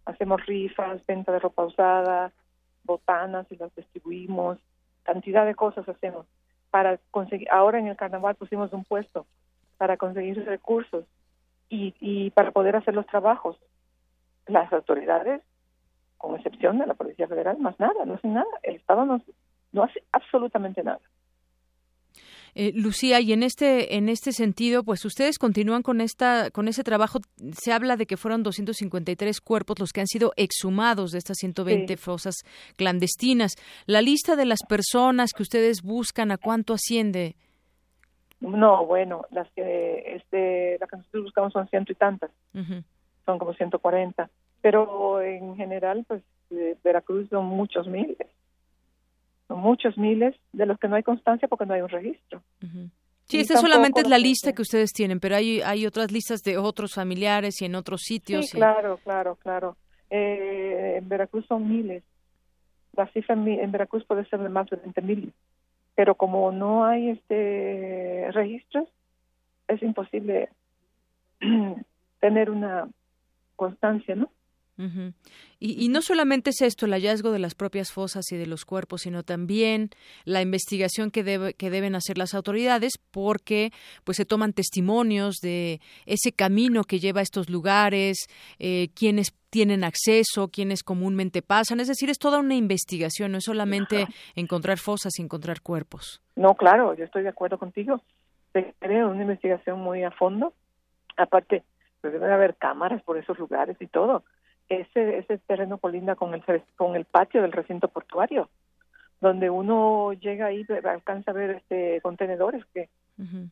hacemos rifas, venta de ropa usada, botanas y las distribuimos, cantidad de cosas hacemos para conseguir ahora en el carnaval pusimos un puesto para conseguir recursos y, y para poder hacer los trabajos. Las autoridades, con excepción de la Policía Federal, más nada, no hacen nada. El Estado no, no hace absolutamente nada. Eh, Lucía, y en este en este sentido, pues ustedes continúan con esta con ese trabajo. Se habla de que fueron 253 cuerpos los que han sido exhumados de estas 120 fosas clandestinas. La lista de las personas que ustedes buscan, ¿a cuánto asciende? No, bueno, las que este, las que nosotros buscamos son ciento y tantas, son como 140, pero en general, pues Veracruz son muchos miles, son muchos miles de los que no hay constancia porque no hay un registro. Sí, esta solamente es la lista que ustedes tienen, pero hay hay otras listas de otros familiares y en otros sitios. Sí, claro, claro, claro. Eh, en Veracruz son miles. La cifra en, Veracruz puede ser de más de 20 mil pero como no hay este registros es imposible tener una constancia, ¿no? Y, no solamente es esto, el hallazgo de las propias fosas y de los cuerpos, sino también la investigación que, debe, que deben hacer las autoridades, porque pues se toman testimonios de ese camino que lleva a estos lugares, eh, quienes tienen acceso, quienes comúnmente pasan. Es decir, es toda una investigación, no es solamente encontrar fosas y encontrar cuerpos. No, claro, yo estoy de acuerdo contigo. Requiere una investigación muy a fondo. Aparte, pues debe haber cámaras por esos lugares y todo ese, ese terreno colinda con el, con el patio del recinto portuario, donde uno llega ahí, alcanza a ver este contenedores que,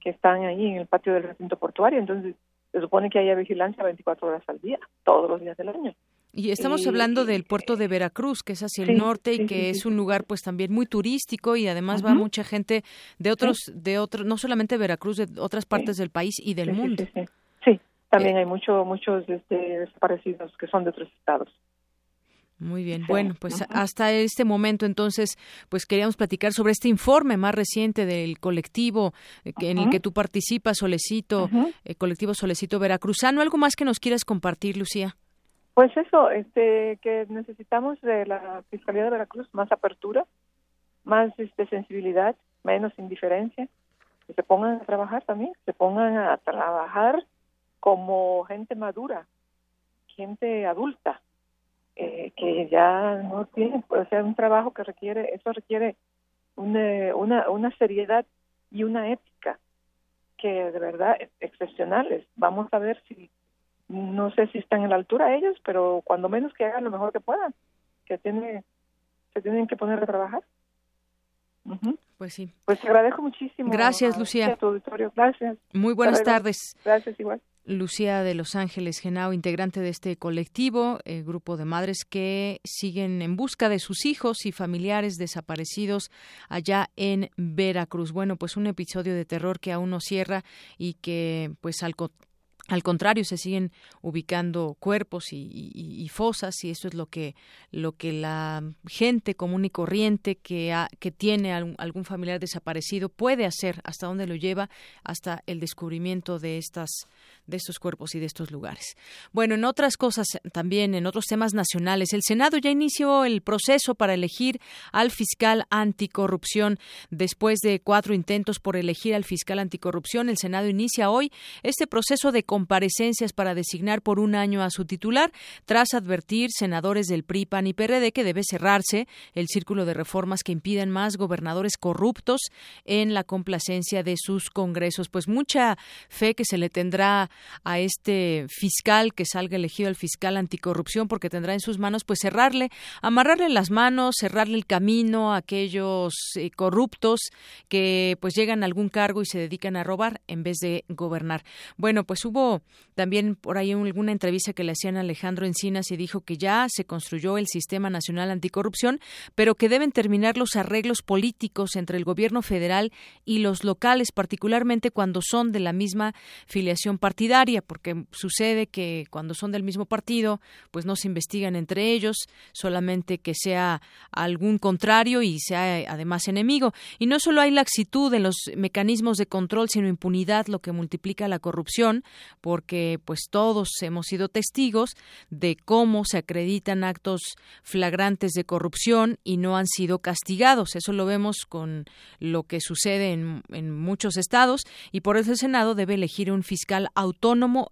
que están ahí en el patio del recinto portuario. Entonces, se supone que haya vigilancia 24 horas al día, todos los días del año. Y estamos hablando del puerto de Veracruz, que es hacia el norte y que es un lugar pues también muy turístico y además va mucha gente de otros de otros no solamente Veracruz, de otras partes del país y del mundo. También hay mucho, muchos este, desaparecidos que son de otros estados. Muy bien. Bueno, pues hasta este momento entonces, pues queríamos platicar sobre este informe más reciente del colectivo eh, en el que tú participas, Solecito, el colectivo Solecito Veracruzano. ¿Algo más que nos quieras compartir, Lucía? Pues eso, este, que necesitamos de la Fiscalía de Veracruz más apertura, más este, sensibilidad, menos indiferencia, que se pongan a trabajar también, se pongan a trabajar como gente madura, gente adulta, eh, que ya no tiene, puede ser un trabajo que requiere, eso requiere una, una, una seriedad y una ética que de verdad excepcionales. Vamos a ver si, no sé si están en la altura ellos, pero cuando menos que hagan lo mejor que puedan, que tiene se tienen que poner a trabajar. Pues sí. Pues te agradezco muchísimo. Gracias, Lucía. tu auditorio. Gracias. Muy buenas tardes. Gracias, igual. Lucía de Los Ángeles Genao, integrante de este colectivo, eh, grupo de madres que siguen en busca de sus hijos y familiares desaparecidos allá en Veracruz. Bueno, pues un episodio de terror que aún no cierra y que pues al, al contrario, se siguen ubicando cuerpos y, fosas y eso es lo que lo que la gente común y corriente que, que tiene algún, familiar desaparecido puede hacer, hasta dónde lo lleva, hasta el descubrimiento de estas de estos cuerpos y de estos lugares. Bueno, en otras cosas también, en otros temas nacionales, el Senado ya inició el proceso para elegir al fiscal anticorrupción. Después de cuatro intentos por elegir al fiscal anticorrupción, el Senado inicia hoy este proceso de comparecencias para designar por un año a su titular, tras advertir senadores del PRI, PAN y PRD que debe cerrarse el círculo de reformas que impiden más gobernadores corruptos en la complacencia de sus congresos. Pues mucha fe que se le tendrá a este fiscal que salga elegido el fiscal anticorrupción porque tendrá en sus manos pues cerrarle, amarrarle las manos, cerrarle el camino a aquellos eh, corruptos que pues llegan a algún cargo y se dedican a robar en vez de gobernar. Bueno, pues hubo también por ahí alguna entrevista que le hacían a Alejandro Encinas y dijo que ya se construyó el Sistema Nacional Anticorrupción, pero que deben terminar los arreglos políticos entre el gobierno federal y los locales, particularmente cuando son de la misma filiación partidaria, porque sucede que cuando son del mismo partido, pues no se investigan entre ellos, solamente que sea algún contrario y sea además enemigo. Y no solo hay laxitud en los mecanismos de control, sino impunidad, lo que multiplica la corrupción, porque pues todos hemos sido testigos de cómo se acreditan actos flagrantes de corrupción y no han sido castigados. Eso lo vemos con lo que sucede en, en muchos estados y por eso el Senado debe elegir un fiscal autónomo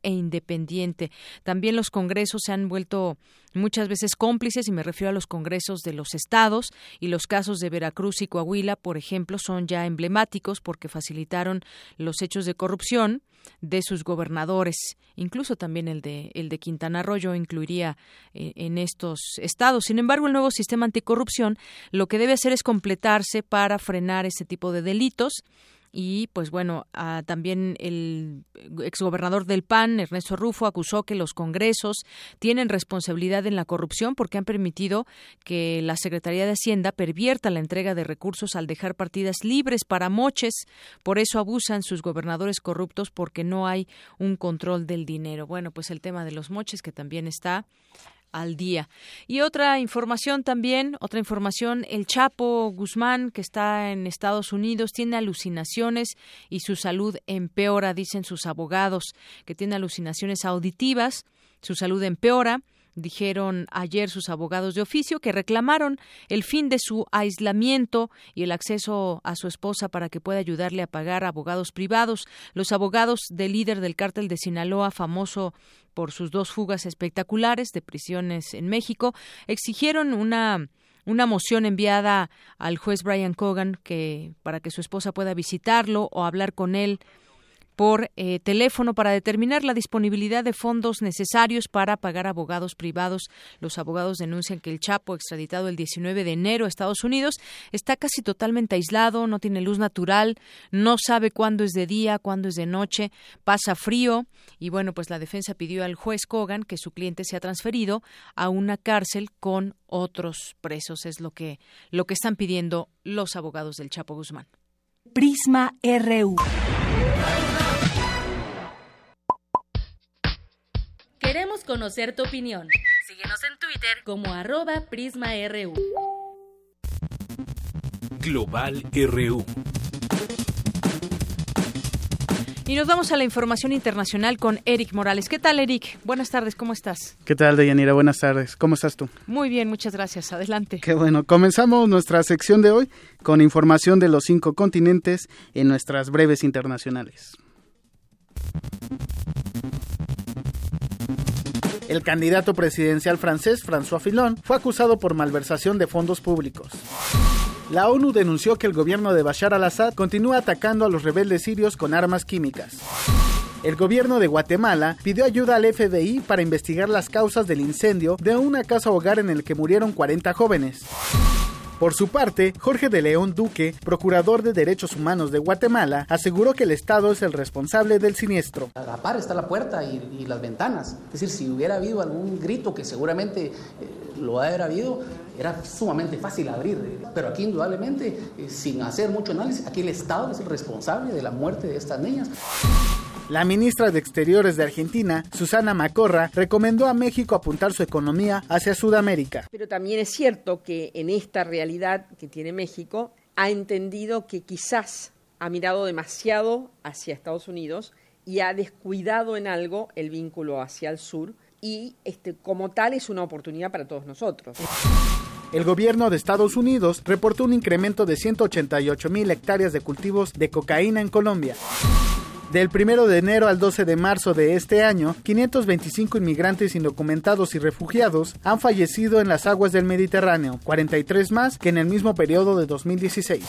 e independiente. También los congresos se han vuelto muchas veces cómplices, y me refiero a los congresos de los estados, y los casos de Veracruz y Coahuila, por ejemplo, son ya emblemáticos porque facilitaron los hechos de corrupción de sus gobernadores, incluso también el de el de Quintana Roo incluiría eh, en estos estados. Sin embargo, el nuevo sistema anticorrupción lo que debe hacer es completarse para frenar este tipo de delitos y pues bueno, también el exgobernador del PAN, Ernesto Rufo, acusó que los congresos tienen responsabilidad en la corrupción porque han permitido que la Secretaría de Hacienda pervierta la entrega de recursos al dejar partidas libres para moches. Por eso abusan sus gobernadores corruptos porque no hay un control del dinero. Bueno, pues el tema de los moches que también está al día. Y otra información también, otra información, el Chapo Guzmán, que está en Estados Unidos, tiene alucinaciones y su salud empeora, dicen sus abogados, que tiene alucinaciones auditivas, su salud empeora dijeron ayer sus abogados de oficio que reclamaron el fin de su aislamiento y el acceso a su esposa para que pueda ayudarle a pagar abogados privados. Los abogados del líder del cártel de Sinaloa, famoso por sus dos fugas espectaculares de prisiones en México, exigieron una una moción enviada al juez Brian Cogan que para que su esposa pueda visitarlo o hablar con él por eh, teléfono para determinar la disponibilidad de fondos necesarios para pagar abogados privados. Los abogados denuncian que el Chapo, extraditado el 19 de enero a Estados Unidos, está casi totalmente aislado, no tiene luz natural, no sabe cuándo es de día, cuándo es de noche, pasa frío y bueno, pues la defensa pidió al juez Kogan que su cliente sea transferido a una cárcel con otros presos. Es lo que, lo que están pidiendo los abogados del Chapo Guzmán. Prisma RU. Queremos conocer tu opinión. Síguenos en Twitter como arroba PrismaRU. Global RU. Y nos vamos a la información internacional con Eric Morales. ¿Qué tal, Eric? Buenas tardes, ¿cómo estás? ¿Qué tal, Deyanira? Buenas tardes. ¿Cómo estás tú? Muy bien, muchas gracias. Adelante. Qué bueno. Comenzamos nuestra sección de hoy con información de los cinco continentes en nuestras breves internacionales. El candidato presidencial francés François Fillon fue acusado por malversación de fondos públicos. La ONU denunció que el gobierno de Bashar al-Assad continúa atacando a los rebeldes sirios con armas químicas. El gobierno de Guatemala pidió ayuda al FBI para investigar las causas del incendio de una casa hogar en el que murieron 40 jóvenes. Por su parte, Jorge de León Duque, procurador de Derechos Humanos de Guatemala, aseguró que el Estado es el responsable del siniestro. A está la puerta y, las ventanas. Es decir, si hubiera habido algún grito que seguramente eh, lo ha habido, era sumamente fácil abrir. Pero aquí indudablemente, eh, sin hacer mucho análisis, aquí el Estado es el responsable de la muerte de estas niñas. La ministra de Exteriores de Argentina, Susana Macorra, recomendó a México apuntar su economía hacia Sudamérica. Pero también es cierto que en esta realidad que tiene México, ha entendido que quizás ha mirado demasiado hacia Estados Unidos y ha descuidado en algo el vínculo hacia el sur y este, como tal es una oportunidad para todos nosotros. El gobierno de Estados Unidos reportó un incremento de 188 mil hectáreas de cultivos de cocaína en Colombia. Del 1 de enero al 12 de marzo de este año, 525 inmigrantes indocumentados y refugiados han fallecido en las aguas del Mediterráneo, 43 más que en el mismo periodo de 2016.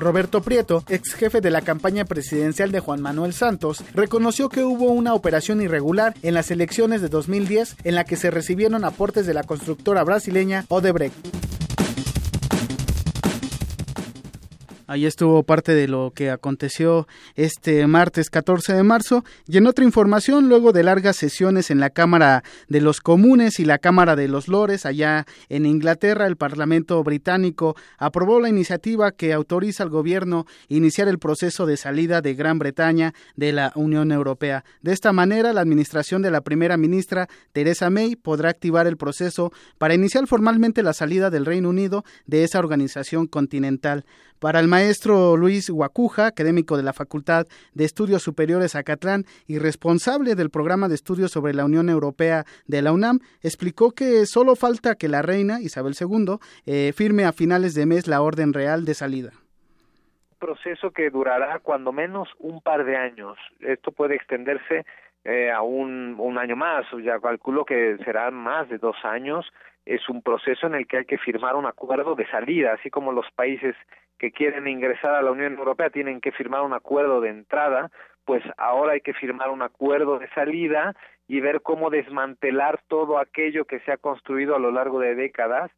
Roberto Prieto, ex jefe de la campaña presidencial de Juan Manuel Santos, reconoció que hubo una operación irregular en las elecciones de 2010 en la que se recibieron aportes de la constructora brasileña Odebrecht. Ahí estuvo parte de lo que aconteció este martes 14 de marzo. Y en otra información, luego de largas sesiones en la Cámara de los Comunes y la Cámara de los Lores, allá en Inglaterra, el Parlamento británico aprobó la iniciativa que autoriza al gobierno iniciar el proceso de salida de Gran Bretaña de la Unión Europea. De esta manera, la administración de la primera ministra Theresa May podrá activar el proceso para iniciar formalmente la salida del Reino Unido de esa organización continental. Para el maestro Luis Guacuja, académico de la Facultad de Estudios Superiores Acatlán y responsable del programa de estudios sobre la Unión Europea de la UNAM, explicó que solo falta que la reina Isabel II eh, firme a finales de mes la orden real de salida proceso que durará cuando menos un par de años. Esto puede extenderse eh, a un, un año más, ya calculo que serán más de dos años. Es un proceso en el que hay que firmar un acuerdo de salida, así como los países que quieren ingresar a la Unión Europea tienen que firmar un acuerdo de entrada, pues ahora hay que firmar un acuerdo de salida y ver cómo desmantelar todo aquello que se ha construido a lo largo de décadas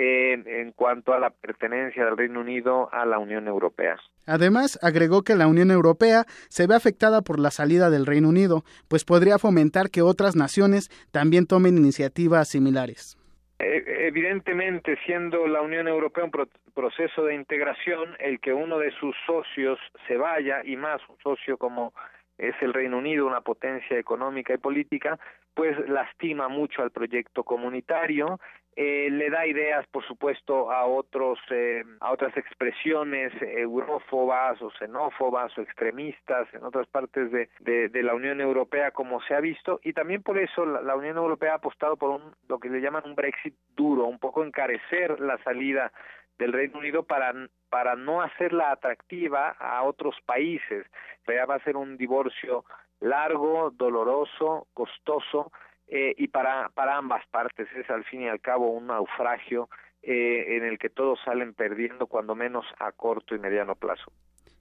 en cuanto a la pertenencia del Reino Unido a la Unión Europea. Además, agregó que la Unión Europea se ve afectada por la salida del Reino Unido, pues podría fomentar que otras naciones también tomen iniciativas similares. Eh, evidentemente, siendo la Unión Europea un proceso de integración, el que uno de sus socios se vaya, y más un socio como es el Reino Unido, una potencia económica y política, pues lastima mucho al proyecto comunitario eh, le da ideas, por supuesto, a otros, eh, a otras expresiones eurófobas o xenófobas o extremistas en otras partes de, de, la Unión Europea, como se ha visto, y también por eso la, Unión Europea ha apostado por un, lo que le llaman un Brexit duro, un poco encarecer la salida del Reino Unido para, para no hacerla atractiva a otros países. Ya va a ser un divorcio largo, doloroso, costoso, eh, y para, para ambas partes es al fin y al cabo un naufragio eh, en el que todos salen perdiendo cuando menos a corto y mediano plazo.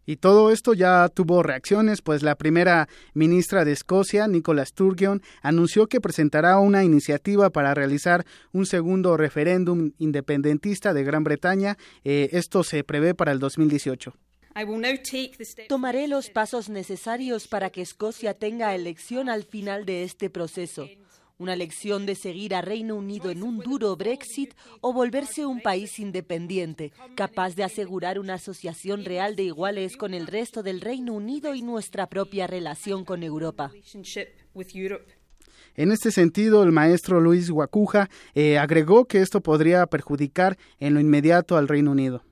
Y todo esto ya tuvo reacciones, pues la primera ministra de Escocia, Nicola Sturgeon, anunció que presentará una iniciativa para realizar un segundo referéndum independentista de Gran Bretaña. Eh, esto se prevé para el 2018. Tomaré los pasos necesarios para que Escocia tenga elección al final de este proceso una lección de seguir a Reino Unido en un duro Brexit o volverse un país independiente, capaz de asegurar una asociación real de iguales con el resto del Reino Unido y nuestra propia relación con Europa. En este sentido, el maestro Luis Guacuja eh, agregó que esto podría perjudicar en lo inmediato al Reino Unido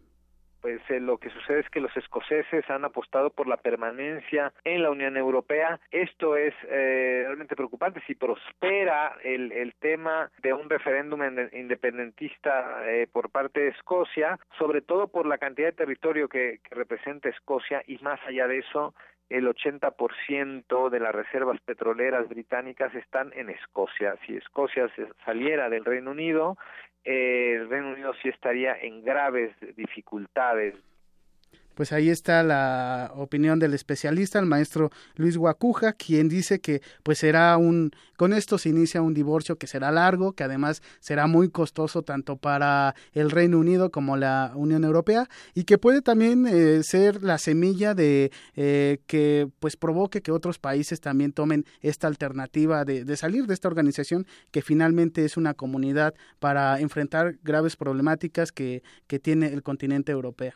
pues eh, lo que sucede es que los escoceses han apostado por la permanencia en la Unión Europea. Esto es eh, realmente preocupante. Si prospera el, el tema de un referéndum independentista eh, por parte de Escocia, sobre todo por la cantidad de territorio que, que representa Escocia y más allá de eso, el 80% de las reservas petroleras británicas están en Escocia. Si Escocia saliera del Reino Unido, el Reino Unido sí estaría en graves dificultades Pues ahí está la opinión del especialista, el maestro Luis Guacuja, quien dice que pues será un, con esto se inicia un divorcio que será largo, que además será muy costoso tanto para el Reino Unido como la Unión Europea y que puede también eh, ser la semilla de eh, que pues provoque que otros países también tomen esta alternativa de, de salir de esta organización que finalmente es una comunidad para enfrentar graves problemáticas que, que tiene el continente europeo.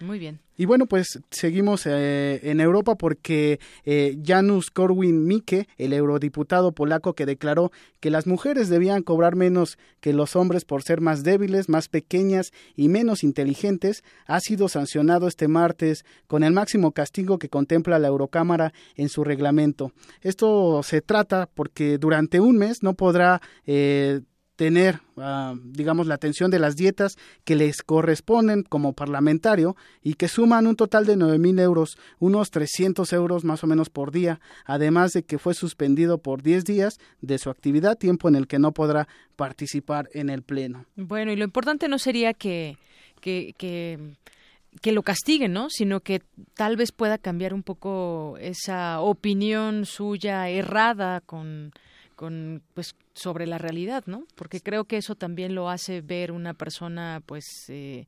Muy bien. Y bueno, pues seguimos eh, en Europa porque eh, Janusz Korwin-Mikke, el eurodiputado polaco que declaró que las mujeres debían cobrar menos que los hombres por ser más débiles, más pequeñas y menos inteligentes, ha sido sancionado este martes con el máximo castigo que contempla la Eurocámara en su reglamento. Esto se trata porque durante un mes no podrá eh, tener, ah, digamos, la atención de las dietas que les corresponden como parlamentario y que suman un total de nueve mil euros, unos 300 euros más o menos por día, además de que fue suspendido por 10 días de su actividad, tiempo en el que no podrá participar en el Pleno. Bueno, y lo importante no sería que, que, que que lo castiguen, ¿no? Sino que tal vez pueda cambiar un poco esa opinión suya errada con con pues sobre la realidad, ¿no? Porque creo que eso también lo hace ver una persona pues eh,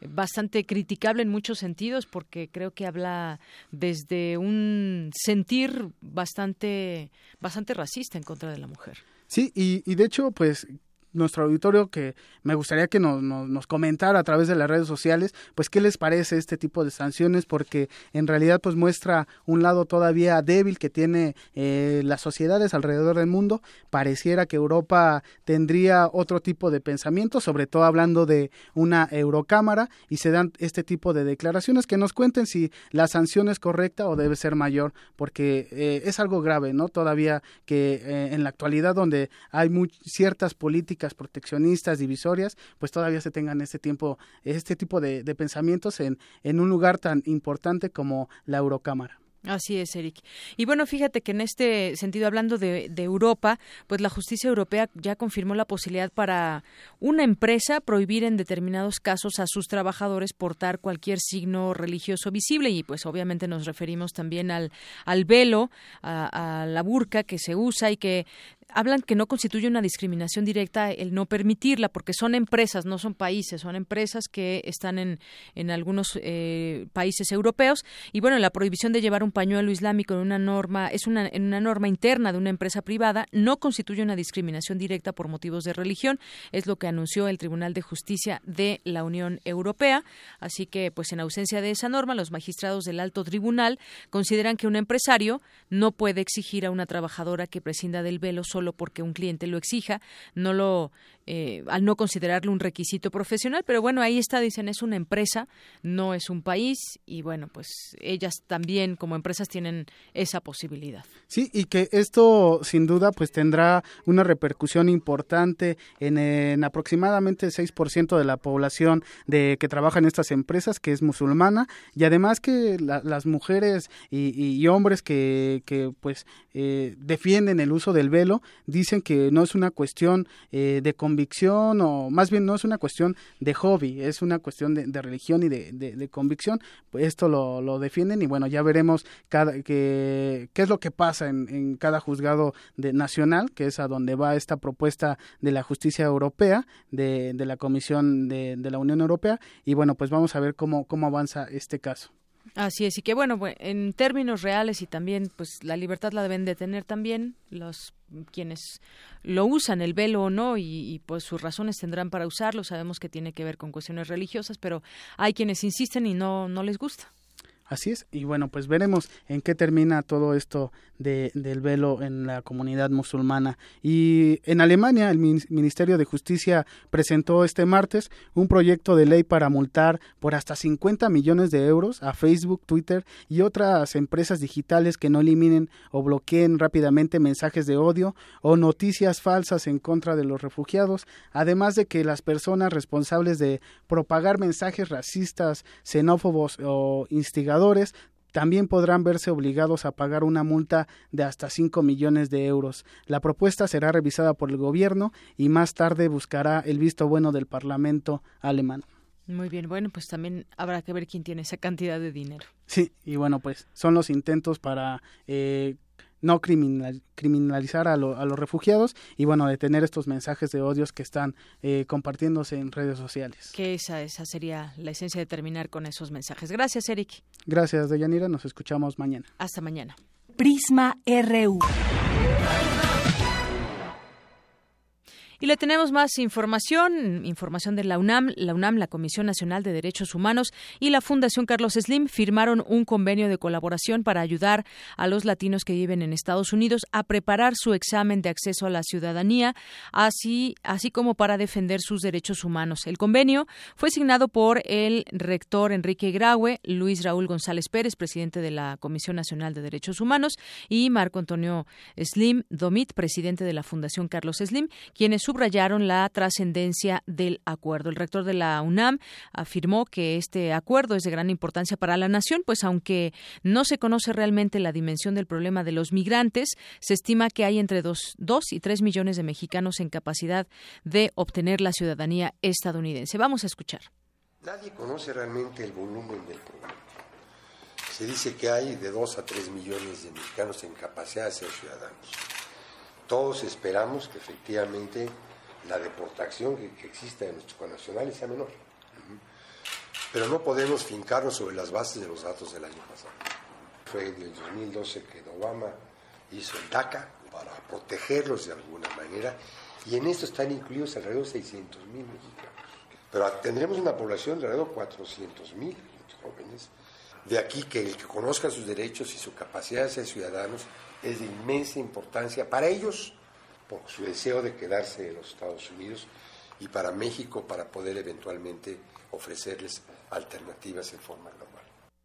bastante criticable en muchos sentidos, porque creo que habla desde un sentir bastante bastante racista en contra de la mujer. Sí, y, y de hecho, pues nuestro auditorio que me gustaría que nos, nos, comentara a través de las redes sociales, pues qué les parece este tipo de sanciones, porque en realidad pues muestra un lado todavía débil que tiene eh, las sociedades alrededor del mundo. Pareciera que Europa tendría otro tipo de pensamiento, sobre todo hablando de una Eurocámara, y se dan este tipo de declaraciones que nos cuenten si la sanción es correcta o debe ser mayor, porque eh, es algo grave, ¿no? Todavía que eh, en la actualidad donde hay muy, ciertas políticas proteccionistas, divisorias, pues todavía se tengan este tiempo, este tipo de, pensamientos en, en un lugar tan importante como la Eurocámara. Así es, Eric. Y bueno, fíjate que en este sentido, hablando de, Europa, pues la justicia europea ya confirmó la posibilidad para una empresa prohibir en determinados casos a sus trabajadores portar cualquier signo religioso visible y pues obviamente nos referimos también al, al velo, a, a la burka que se usa y que hablan que no constituye una discriminación directa el no permitirla, porque son empresas, no son países, son empresas que están en, en algunos eh, países europeos. Y bueno, la prohibición de llevar un pañuelo islámico en una norma, es una, en una norma interna de una empresa privada, no constituye una discriminación directa por motivos de religión, es lo que anunció el Tribunal de Justicia de la Unión Europea. Así que, pues en ausencia de esa norma, los magistrados del alto tribunal consideran que un empresario no puede exigir a una trabajadora que prescinda del velo solo porque un cliente lo exija, no lo eh, al no considerarlo un requisito profesional, pero bueno, ahí está, dicen, es una empresa, no es un país y bueno, pues ellas también como empresas tienen esa posibilidad. Sí, y que esto sin duda pues tendrá una repercusión importante en, en aproximadamente el 6% de la población de que trabaja en estas empresas, que es musulmana, y además que la, las mujeres y, y, hombres que, que pues eh, defienden el uso del velo, dicen que no es una cuestión eh, de convicción o más bien no es una cuestión de hobby, es una cuestión de, de religión y de, convicción. Pues esto lo, lo, defienden y bueno, ya veremos cada, que, qué es lo que pasa en, en cada juzgado de, nacional, que es a donde va esta propuesta de la justicia europea, de, de la Comisión de, de la Unión Europea. Y bueno, pues vamos a ver cómo, cómo avanza este caso. Así es, y que bueno, en términos reales y también, pues la libertad la deben de tener también los quienes lo usan, el velo o no, y, y, pues sus razones tendrán para usarlo. Sabemos que tiene que ver con cuestiones religiosas, pero hay quienes insisten y no, no les gusta. Así es, y bueno, pues veremos en qué termina todo esto de, del velo en la comunidad musulmana. Y en Alemania, el Ministerio de Justicia presentó este martes un proyecto de ley para multar por hasta 50 millones de euros a Facebook, Twitter y otras empresas digitales que no eliminen o bloqueen rápidamente mensajes de odio o noticias falsas en contra de los refugiados, además de que las personas responsables de propagar mensajes racistas, xenófobos o instigadores también podrán verse obligados a pagar una multa de hasta 5 millones de euros. La propuesta será revisada por el gobierno y más tarde buscará el visto bueno del Parlamento alemán. Muy bien, bueno, pues también habrá que ver quién tiene esa cantidad de dinero. Sí, y bueno, pues son los intentos para eh, no criminalizar a, los refugiados y bueno, detener estos mensajes de odios que están eh, compartiéndose en redes sociales. Que esa, esa sería la esencia de terminar con esos mensajes. Gracias, Eric. Gracias, Deyanira. Nos escuchamos mañana. Hasta mañana. Prisma RU. Y le tenemos más información, información de la UNAM. La UNAM, la Comisión Nacional de Derechos Humanos y la Fundación Carlos Slim firmaron un convenio de colaboración para ayudar a los latinos que viven en Estados Unidos a preparar su examen de acceso a la ciudadanía, así, así como para defender sus derechos humanos. El convenio fue signado por el rector Enrique Graue, Luis Raúl González Pérez, presidente de la Comisión Nacional de Derechos Humanos, y Marco Antonio Slim Domit, presidente de la Fundación Carlos Slim, quienes subrayaron la trascendencia del acuerdo. El rector de la UNAM afirmó que este acuerdo es de gran importancia para la nación, pues aunque no se conoce realmente la dimensión del problema de los migrantes, se estima que hay entre dos, dos y tres millones de mexicanos en capacidad de obtener la ciudadanía estadounidense. Vamos a escuchar. Nadie conoce realmente el volumen del problema. Se dice que hay de dos a tres millones de mexicanos en capacidad de ser ciudadanos. Todos esperamos que efectivamente la deportación que, que exista en nuestros connacionales sea menor. Pero no podemos fincarnos sobre las bases de los datos del año pasado. Fue en el 2012 que Obama hizo el DACA para protegerlos de alguna manera y en esto están incluidos alrededor de 600 mil mexicanos. Pero tendremos una población de alrededor de 400 mil jóvenes. De aquí que el que conozca sus derechos y su capacidad de ser ciudadanos es de inmensa importancia para ellos, por su deseo de quedarse en los Estados Unidos, y para México para poder eventualmente ofrecerles alternativas en forma global.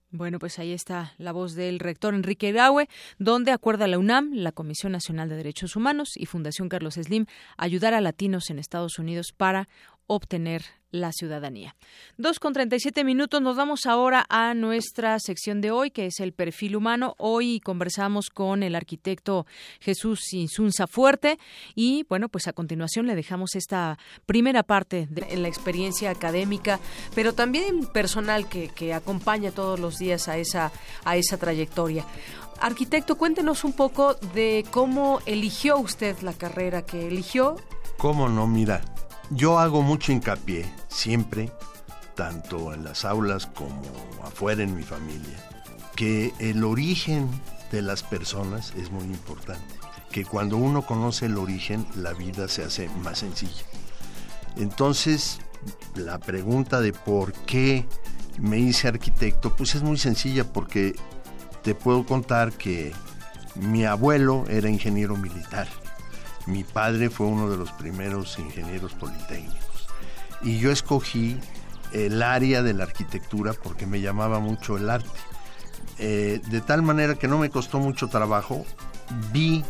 Bueno, pues ahí está la voz del rector Enrique Graue, donde acuerda la UNAM, la Comisión Nacional de Derechos Humanos y Fundación Carlos Slim ayudar a latinos en Estados Unidos para obtener la ciudadanía. Dos con treinta y siete minutos. Nos vamos ahora a nuestra sección de hoy, que es el perfil humano. Hoy conversamos con el arquitecto Jesús Insunza Fuerte y, bueno, pues a continuación le dejamos esta primera parte de la experiencia académica, pero también personal que, que acompaña todos los días a esa, a esa trayectoria. Arquitecto, cuéntenos un poco de cómo eligió usted la carrera que eligió. ¿Cómo no? Mira, yo hago mucho hincapié, siempre, tanto en las aulas como afuera en mi familia, que el origen de las personas es muy importante, que cuando uno conoce el origen la vida se hace más sencilla. Entonces, la pregunta de por qué me hice arquitecto, pues es muy sencilla porque te puedo contar que mi abuelo era ingeniero militar mi padre fue uno de los primeros ingenieros politécnicos y yo escogí el área de la arquitectura porque me llamaba mucho el arte. Eh, de tal manera que no me costó mucho trabajo, vi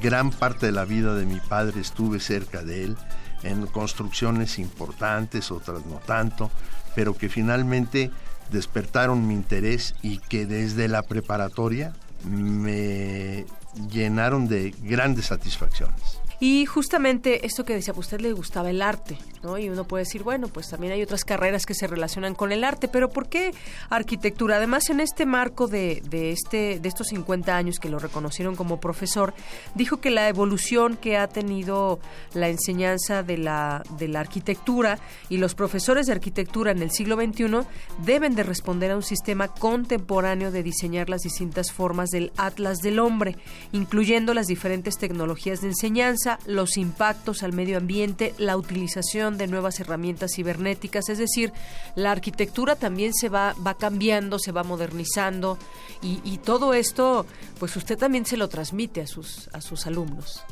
gran parte de la vida de mi padre, estuve cerca de él en construcciones importantes, otras no tanto, pero que finalmente despertaron mi interés y que desde la preparatoria me llenaron de grandes satisfacciones. Y justamente esto que decía, a usted le gustaba el arte, ¿no? Y uno puede decir, bueno, pues también hay otras carreras que se relacionan con el arte, pero ¿por qué arquitectura? Además, en este marco de, de, este, de estos 50 años que lo reconocieron como profesor, dijo que la evolución que ha tenido la enseñanza de la, de la arquitectura y los profesores de arquitectura en el siglo XXI deben de responder a un sistema contemporáneo de diseñar las distintas formas del atlas del hombre, incluyendo las diferentes tecnologías de enseñanza, los impactos al medio ambiente, la utilización de nuevas herramientas cibernéticas, es decir, la arquitectura también se va, va cambiando, se va modernizando y, y todo esto, pues usted también se lo transmite a sus, a sus alumnos.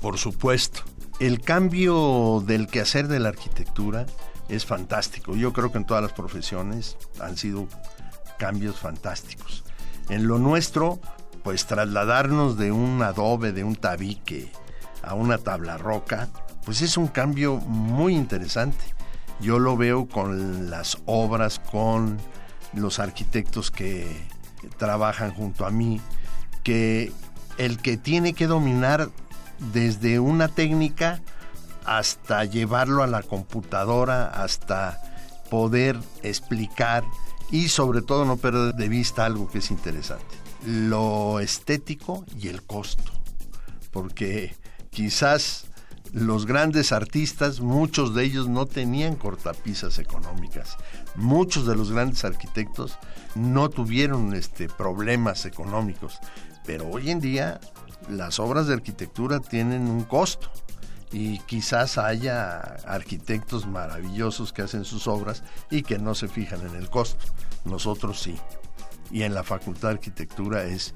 Por supuesto. El cambio del quehacer de la arquitectura es fantástico. Yo creo que en todas las profesiones han sido cambios fantásticos. En lo nuestro, pues trasladarnos de un adobe, de un tabique, a una tabla roca, pues es un cambio muy interesante. Yo lo veo con las obras, con los arquitectos que trabajan junto a mí, que el que tiene que dominar desde una técnica hasta llevarlo a la computadora, hasta poder explicar y sobre todo no perder de vista algo que es interesante, lo estético y el costo, porque quizás los grandes artistas, muchos de ellos no tenían cortapisas económicas. Muchos de los grandes arquitectos no tuvieron este, problemas económicos. Pero hoy en día las obras de arquitectura tienen un costo y quizás haya arquitectos maravillosos que hacen sus obras y que no se fijan en el costo. Nosotros sí. Y en la Facultad de Arquitectura es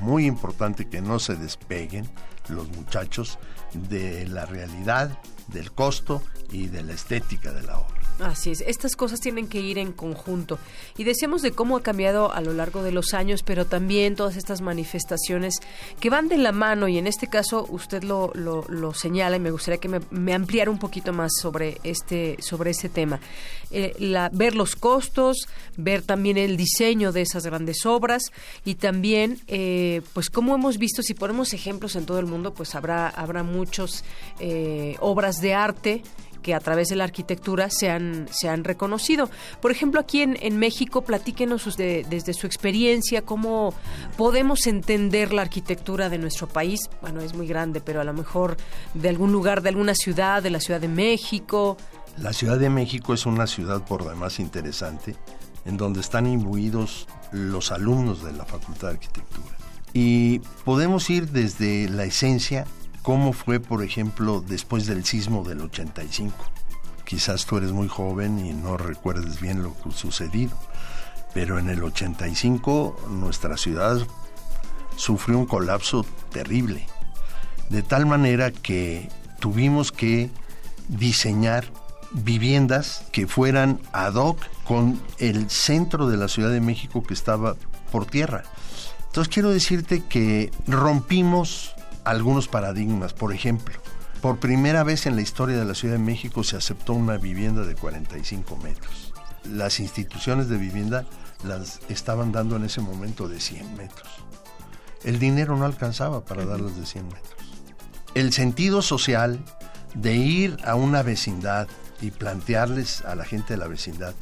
muy importante que no se despeguen los muchachos de la realidad, del costo y de la estética de la obra. Así es, estas cosas tienen que ir en conjunto. Y decíamos de cómo ha cambiado a lo largo de los años, pero también todas estas manifestaciones que van de la mano, y en este caso usted lo, lo, señala y me gustaría que me, ampliara un poquito más sobre este, sobre ese tema. Eh, ver los costos, ver también el diseño de esas grandes obras y también, eh, pues como hemos visto, si ponemos ejemplos en todo el mundo, pues habrá, habrá muchos eh, obras de arte que a través de la arquitectura se han, se han reconocido. Por ejemplo, aquí en, en México, platíquenos desde su experiencia cómo podemos entender la arquitectura de nuestro país. Bueno, es muy grande, pero a lo mejor de algún lugar, de alguna ciudad, de la Ciudad de México. La Ciudad de México es una ciudad por demás interesante, en donde están imbuidos los alumnos de la Facultad de Arquitectura. Y podemos ir desde la esencia cómo fue, por ejemplo, después del sismo del 85. Quizás tú eres muy joven y no recuerdes bien lo sucedido, pero en el 85 nuestra ciudad sufrió un colapso terrible, de tal manera que tuvimos que diseñar viviendas que fueran ad hoc con el centro de la Ciudad de México que estaba por tierra. Entonces quiero decirte que rompimos algunos paradigmas. Por ejemplo, por primera vez en la historia de la Ciudad de México se aceptó una vivienda de 45 metros. Las instituciones de vivienda las estaban dando en ese momento de 100 metros. El dinero no alcanzaba para darlas de 100 metros. El sentido social de ir a una vecindad y plantearles a la gente de la vecindad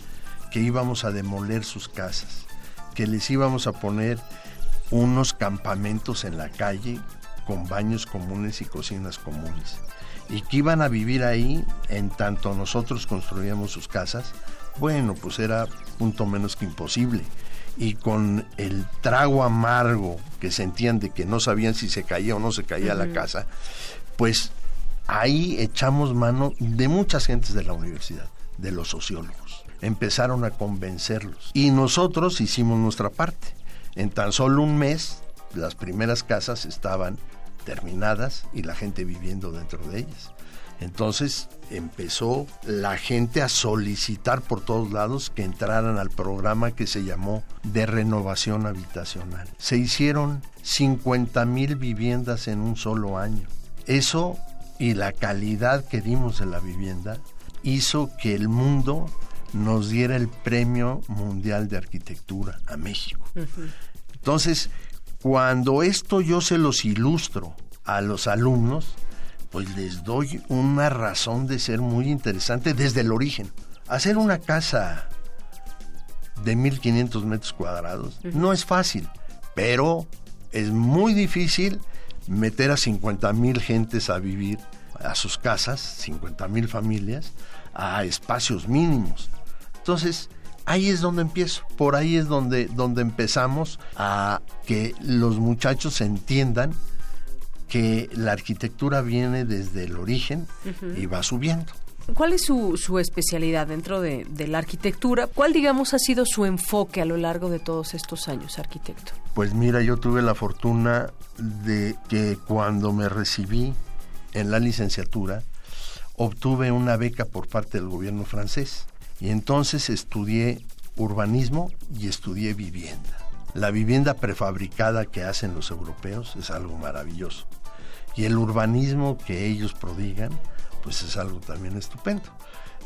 que íbamos a demoler sus casas, que les íbamos a poner unos campamentos en la calle con baños comunes y cocinas comunes. Y que iban a vivir ahí en tanto nosotros construíamos sus casas, bueno, pues era punto menos que imposible. Y con el trago amargo que sentían de que no sabían si se caía o no se caía la casa, pues ahí echamos mano de muchas gentes de la universidad, de los sociólogos. Empezaron a convencerlos. Y nosotros hicimos nuestra parte. En tan solo un mes, las primeras casas estaban terminadas y la gente viviendo dentro de ellas. Entonces empezó la gente a solicitar por todos lados que entraran al programa que se llamó de renovación habitacional. Se hicieron 50 mil viviendas en un solo año. Eso y la calidad que dimos de la vivienda hizo que el mundo nos diera el Premio Mundial de Arquitectura a México. Entonces, cuando esto yo se los ilustro a los alumnos, pues les doy una razón de ser muy interesante desde el origen. Hacer una casa de 1500 metros cuadrados no es fácil, pero es muy difícil meter a 50 mil gentes a vivir a sus casas, 50 mil familias, a espacios mínimos. Entonces, ahí es donde empiezo, por ahí es donde, donde empezamos a que los muchachos entiendan que la arquitectura viene desde el origen y va subiendo. ¿Cuál es su, su especialidad dentro de, de, la arquitectura? ¿Cuál, digamos, ha sido su enfoque a lo largo de todos estos años, arquitecto? Pues mira, yo tuve la fortuna de que cuando me recibí en la licenciatura, obtuve una beca por parte del gobierno francés. Y entonces estudié urbanismo y estudié vivienda. La vivienda prefabricada que hacen los europeos es algo maravilloso. Y el urbanismo que ellos prodigan, pues es algo también estupendo.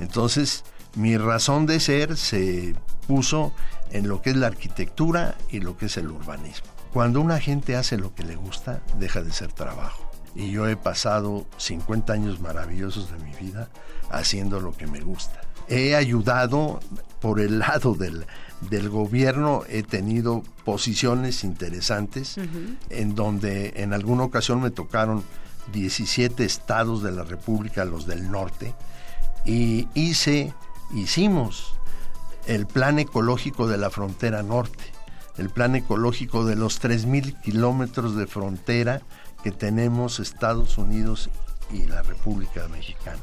Entonces, mi razón de ser se puso en lo que es la arquitectura y lo que es el urbanismo. Cuando una gente hace lo que le gusta, deja de ser trabajo. Y yo he pasado 50 años maravillosos de mi vida haciendo lo que me gusta he ayudado por el lado del, del gobierno, he tenido posiciones interesantes en donde en alguna ocasión me tocaron 17 estados de la República, los del norte, y hice, hicimos el plan ecológico de la frontera norte, el plan ecológico de los 3.000 kilómetros de frontera que tenemos Estados Unidos y la República Mexicana,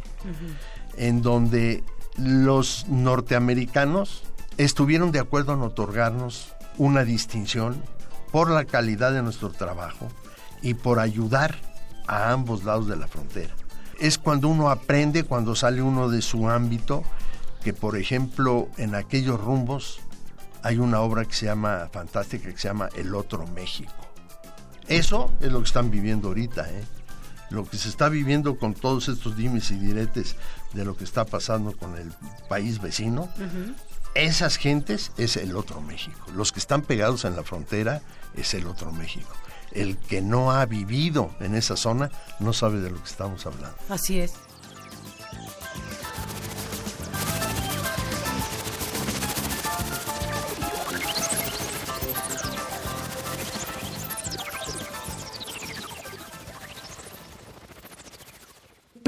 en donde los norteamericanos estuvieron de acuerdo en otorgarnos una distinción por la calidad de nuestro trabajo y por ayudar a ambos lados de la frontera. Es cuando uno aprende, cuando sale uno de su ámbito, que por ejemplo en aquellos rumbos hay una obra que se llama, fantástica, que se llama El Otro México. Eso es lo que están viviendo ahorita, ¿eh? Lo que se está viviendo con todos estos dimes y diretes de lo que está pasando con el país vecino, esas gentes es el otro México. Los que están pegados en la frontera es el otro México. El que no ha vivido en esa zona no sabe de lo que estamos hablando. Así es.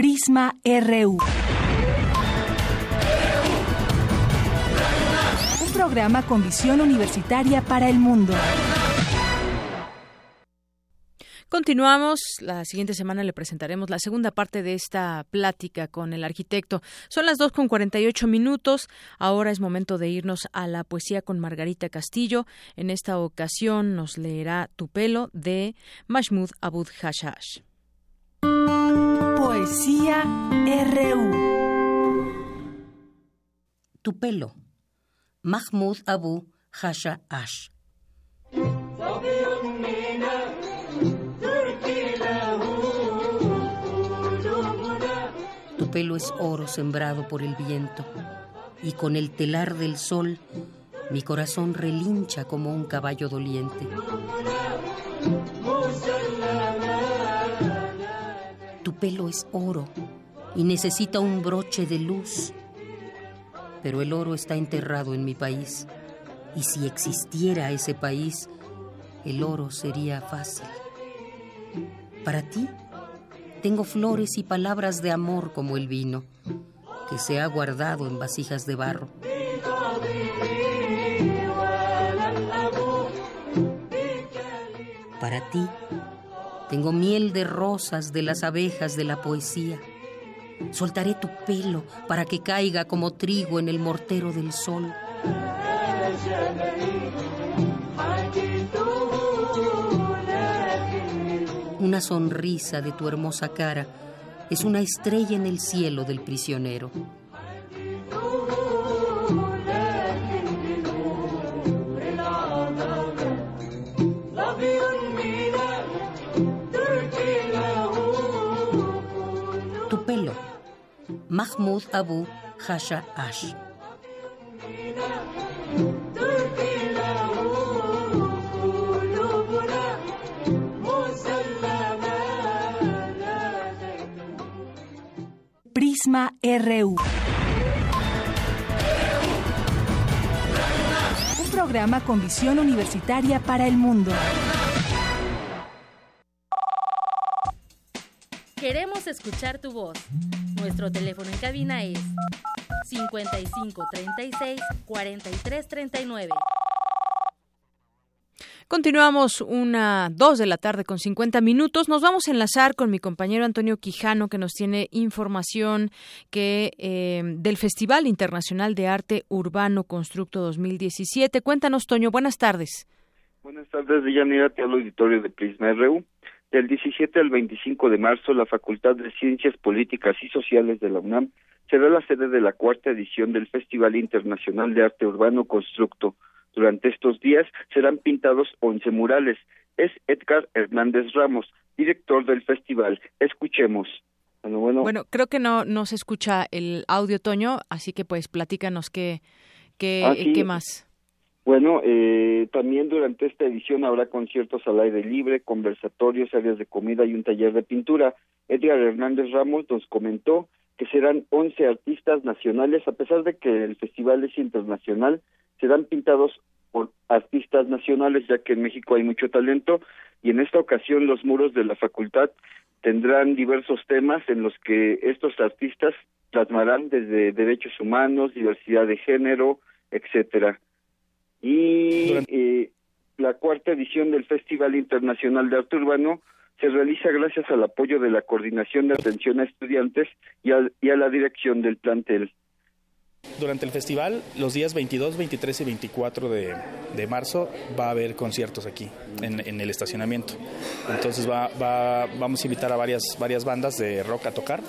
Prisma RU. Un programa con visión universitaria para el mundo. Continuamos. La siguiente semana le presentaremos la segunda parte de esta plática con el arquitecto. Son las dos con 48 minutos. Ahora es momento de irnos a la poesía con Margarita Castillo. En esta ocasión nos leerá Tu pelo de Mahmoud Abud Hashash. Poesía RU. Tu pelo. Mahmoud Abu Hasha Ash. Tu pelo es oro sembrado por el viento, y con el telar del sol mi corazón relincha como un caballo doliente. Pelo es oro y necesita un broche de luz. Pero el oro está enterrado en mi país. Y si existiera ese país, el oro sería fácil. Para ti, tengo flores y palabras de amor como el vino, que se ha guardado en vasijas de barro. Para ti, tengo miel de rosas de las abejas de la poesía. Soltaré tu pelo para que caiga como trigo en el mortero del sol. Una sonrisa de tu hermosa cara es una estrella en el cielo del prisionero. Mahmoud Abu Hasha Ash. Prisma RU. Un programa con visión universitaria para el mundo. Queremos escuchar tu voz. Nuestro teléfono en cabina es 55 36 43 39. Continuamos una dos de la tarde con 50 minutos. Nos vamos a enlazar con mi compañero Antonio Quijano que nos tiene información que eh, del Festival Internacional de Arte Urbano Constructo 2017. Cuéntanos, Toño. Buenas tardes. Buenas tardes, Villanera, te hablo auditorio de Prisma RU. Del 17 al 25 de marzo, la Facultad de Ciencias Políticas y Sociales de la UNAM será la sede de la cuarta edición del Festival Internacional de Arte Urbano Constructo. Durante estos días serán pintados 11 murales. Es Edgar Hernández Ramos, director del festival. Escuchemos. Bueno, bueno. creo que no, no se escucha el audio, Toño, así que pues platícanos qué, qué, Ah, qué más. Bueno, eh, también durante esta edición habrá conciertos al aire libre, conversatorios, áreas de comida y un taller de pintura. Edgar Hernández Ramos nos comentó que serán 11 artistas nacionales, a pesar de que el festival es internacional, serán pintados por artistas nacionales, ya que en México hay mucho talento, y en esta ocasión los muros de la facultad tendrán diversos temas en los que estos artistas plasmarán desde derechos humanos, diversidad de género, etcétera. Y eh, la cuarta edición del Festival Internacional de Arte Urbano se realiza gracias al apoyo de la Coordinación de Atención a Estudiantes y a, y a la dirección del plantel. Durante el festival, los días 22, 23 y 24 de, de marzo, va a haber conciertos aquí, en, en el estacionamiento. Entonces va, va, vamos a invitar a varias, varias bandas de rock a tocar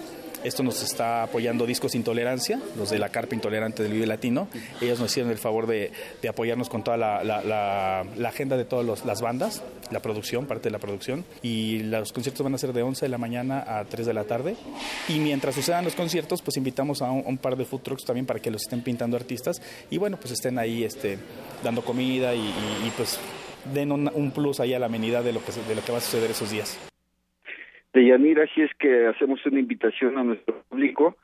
esto nos está apoyando Discos Intolerancia, los de la Carpa Intolerante del Vive Latino. Ellos nos hicieron el favor de, apoyarnos con toda la, agenda de todas las bandas, la producción, parte de la producción. Y los conciertos van a ser de 11 de la mañana a 3 de la tarde. Y mientras sucedan los conciertos, pues invitamos a un, par de food trucks también para que los estén pintando artistas. Y bueno, pues estén ahí este, dando comida y, pues den un, plus ahí a la amenidad de lo que, de lo que va a suceder esos días de Yanira, si es que hacemos una invitación a nuestro público,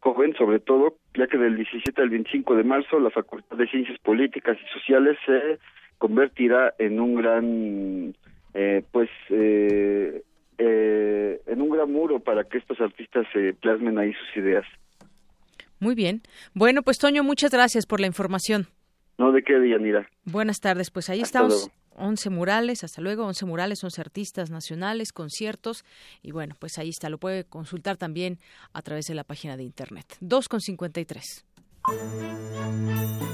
joven sobre todo, ya que del 17 al 25 de marzo la Facultad de Ciencias Políticas y Sociales se convertirá en un gran, eh, pues, eh, eh, en un gran muro para que estos artistas se plasmen ahí sus ideas. Muy bien. Bueno, pues Toño, muchas gracias por la información. No, de qué, Yanira. Buenas tardes, pues ahí estamos. 11 murales, hasta luego, 11 murales, 11 artistas nacionales, conciertos y bueno, pues ahí está, lo puede consultar también a través de la página de internet. 2,53.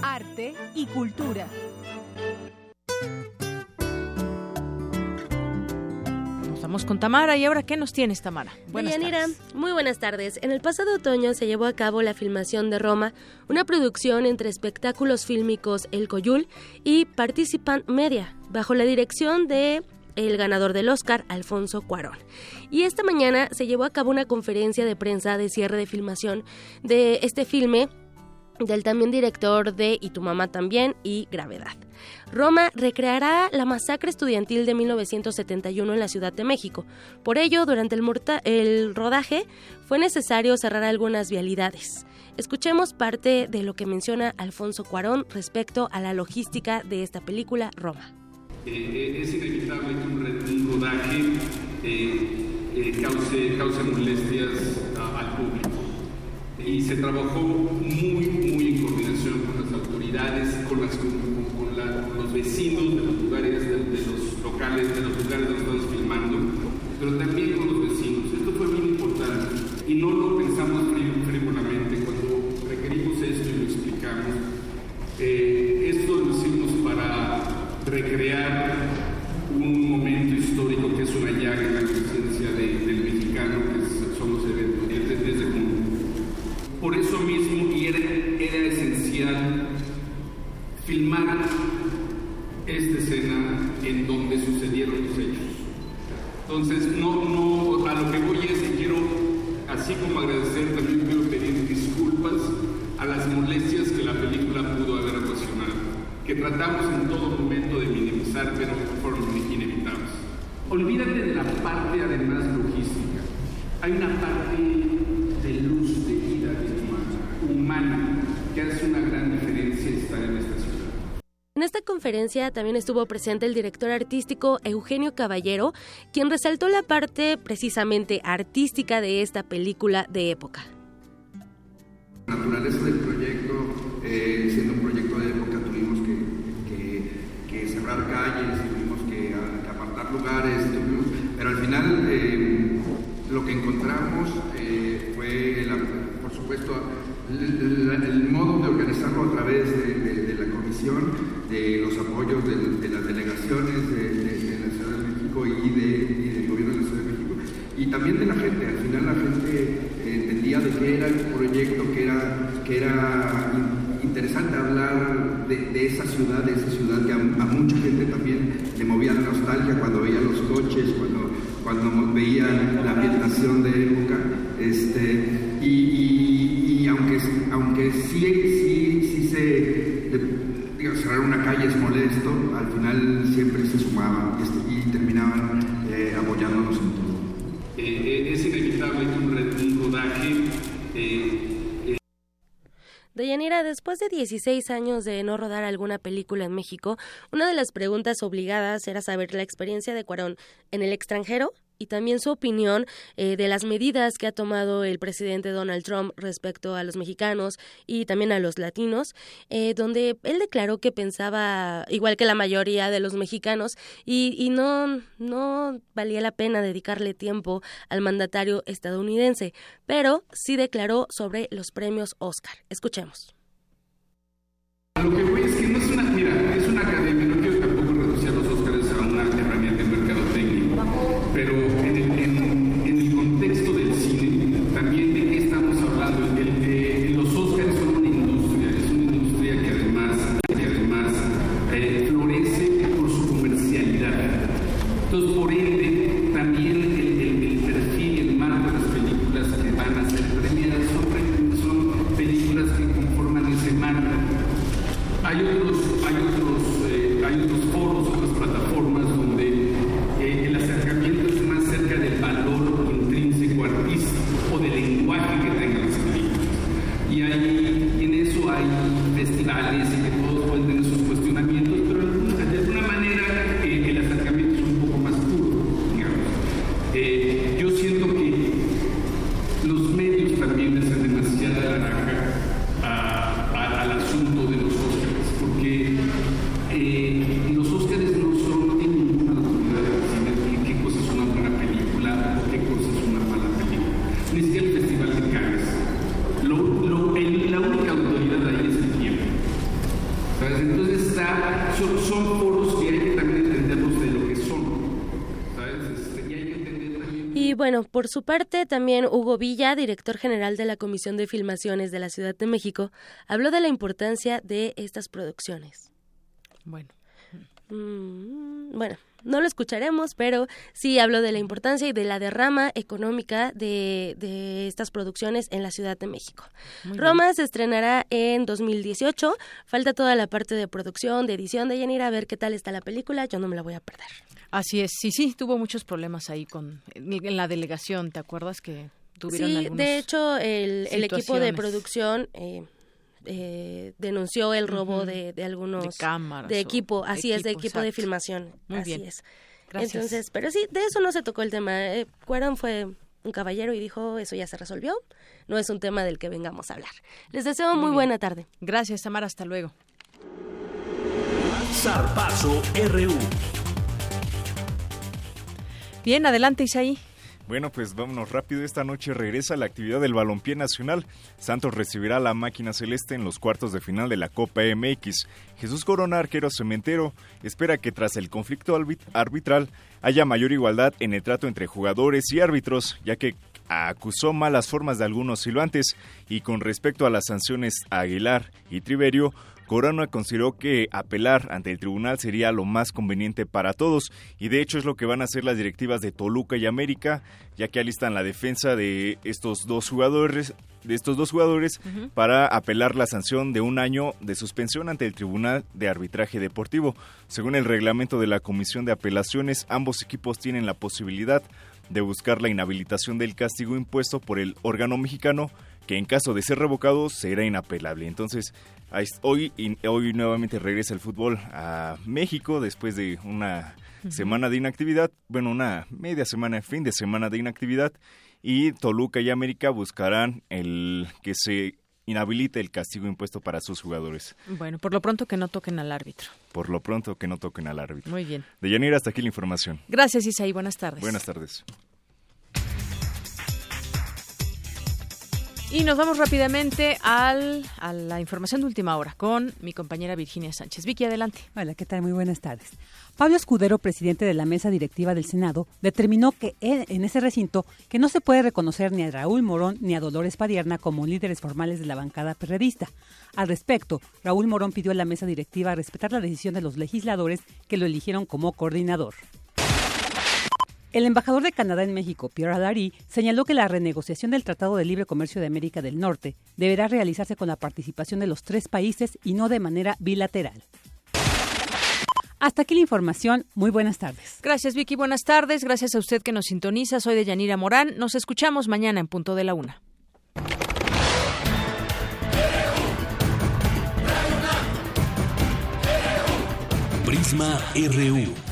Arte y cultura. Vamos con Tamara y ahora ¿qué nos tienes Tamara? Buenas tardes. Muy buenas tardes. En el pasado otoño se llevó a cabo la filmación de Roma, una producción entre espectáculos fílmicos El Coyul y Participant Media, bajo la dirección de el ganador del Oscar, Alfonso Cuarón. Y esta mañana se llevó a cabo una conferencia de prensa de cierre de filmación de este filme del también director de Y tu mamá también y Gravedad. Roma recreará la masacre estudiantil de 1971 en la Ciudad de México. Por ello, durante el, el rodaje fue necesario cerrar algunas vialidades. Escuchemos parte de lo que menciona Alfonso Cuarón respecto a la logística de esta película Roma. Eh, eh, es inevitable que un, rodaje eh, cause, molestias al público. Y se trabajó muy, muy en coordinación con las autoridades, con, los vecinos de los lugares, de, los locales, de los lugares donde estamos filmando, pero también con los vecinos. Esto fue muy importante y no lo pensamos frívolamente cuando requerimos esto y lo explicamos. esto lo hicimos para recrear un momento histórico que es una llaga en la conciencia del mexicano, que son los eventos del 3 de junio. Por eso mismo, y era, era esencial filmar esta escena en donde sucedieron los hechos. Entonces, no, no, a lo que voy es que quiero, así como agradecer, también quiero pedir disculpas a las molestias que la película pudo haber ocasionado que tratamos en todo momento de minimizar, pero fueron inevitables. Olvídate de la parte además logística. Hay una parte de luz, de vida, de humana, que hace una gran diferencia estar en esta ciudad. En esta también estuvo presente el director artístico Eugenio Caballero, quien resaltó la parte precisamente artística de esta película de época. La naturaleza del proyecto, eh, siendo un proyecto de época, cerrar calles, tuvimos que, apartar lugares, pero al final eh, lo que encontramos eh, fue, por supuesto, el, modo de organizarlo a través de, la comisión, de los apoyos de, las delegaciones de, la Ciudad de México y, del gobierno de la Ciudad de México, y también de la gente. Al final la gente entendía de qué era el proyecto, que era, que era interesante hablar de, esa ciudad, de esa ciudad que a, mucha gente también le movía la nostalgia cuando veía los coches, cuando, cuando veía la ambientación de época. Este, y, aunque, aunque sí, sí, sí se, cerrar una calle es molesto, al final de 16 años de no rodar alguna película en México, una de las preguntas obligadas era saber la experiencia de Cuarón en el extranjero y también su opinión eh, de las medidas que ha tomado el presidente Donald Trump respecto a los mexicanos y también a los latinos, eh, donde él declaró que pensaba igual que la mayoría de los mexicanos y, y no, no valía la pena dedicarle tiempo al mandatario estadounidense, pero sí declaró sobre los premios Oscar. Escuchemos. Lo que voy es que no es una, mira, por su parte, también Hugo Villa, director general de la Comisión de Filmaciones de la Ciudad de México, habló de la importancia de estas producciones. Bueno. Mm, bueno, no lo escucharemos, pero sí habló de la importancia y de la derrama económica de, de estas producciones en la Ciudad de México. Muy Roma se estrenará en 2018. Falta toda la parte de producción, de edición de Yanira, a ver qué tal está la película. Yo no me la voy a perder. Así es, sí, sí, tuvo muchos problemas ahí con en la delegación, ¿te acuerdas que tuvieron Sí, de hecho, el, el equipo de producción eh, eh, denunció el robo de, de algunos... De cámaras De o equipo, así es, de equipo, de filmación. Muy así bien. es. Gracias. Entonces, pero sí, de eso no se tocó el tema. Eh, Cuarón fue un caballero y dijo, eso ya se resolvió. No es un tema del que vengamos a hablar. Les deseo muy, buena tarde. Gracias, Tamara, hasta luego. Zarpazo RU. Bien, adelante, Isaí. Bueno, pues vámonos rápido. Esta noche regresa la actividad del balompié nacional. Santos recibirá a la máquina celeste en los cuartos de final de la Copa MX. Jesús Corona, arquero cementero, espera que tras el conflicto arbit- arbitral haya mayor igualdad en el trato entre jugadores y árbitros, ya que acusó malas formas de algunos silbantes. Y con respecto a las sanciones Aguilar y Triverio, Corona consideró que apelar ante el tribunal sería lo más conveniente para todos y de hecho es lo que van a hacer las directivas de Toluca y América, ya que alistan la defensa de estos dos jugadores, de estos dos jugadores para apelar la sanción de un año de suspensión ante el Tribunal de Arbitraje Deportivo. Según el reglamento de la Comisión de Apelaciones, ambos equipos tienen la posibilidad de buscar la inhabilitación del castigo impuesto por el órgano mexicano que en caso de ser revocado será inapelable. Entonces, hoy, hoy nuevamente regresa el fútbol a México después de una semana de inactividad, bueno, una media semana, fin de semana de inactividad, y Toluca y América buscarán el que se inhabilite el castigo impuesto para sus jugadores. Bueno, por lo pronto que no toquen al árbitro. Por lo pronto que no toquen al árbitro. Muy bien. De Yanira hasta aquí la información. Gracias, Isaí. Buenas tardes. Buenas tardes. Y nos vamos rápidamente al, a la información de última hora con mi compañera Virginia Sánchez. Vicky, adelante. Hola, ¿qué tal? Muy buenas tardes. Pablo Escudero, presidente de la mesa directiva del Senado, determinó que en ese recinto que no se puede reconocer ni a Raúl Morón ni a Dolores Padierna como líderes formales de la bancada perredista. Al respecto, Raúl Morón pidió a la mesa directiva respetar la decisión de los legisladores que lo eligieron como coordinador. El embajador de Canadá en México, Pierre Allary, señaló que la renegociación del Tratado de Libre Comercio de América del Norte deberá realizarse con la participación de los tres países y no de manera bilateral. Hasta aquí la información. Muy buenas tardes. Gracias, Vicky. Buenas tardes. Gracias a usted que nos sintoniza. Soy de Yanira Morán. Nos escuchamos mañana en punto de la una. Prisma RU.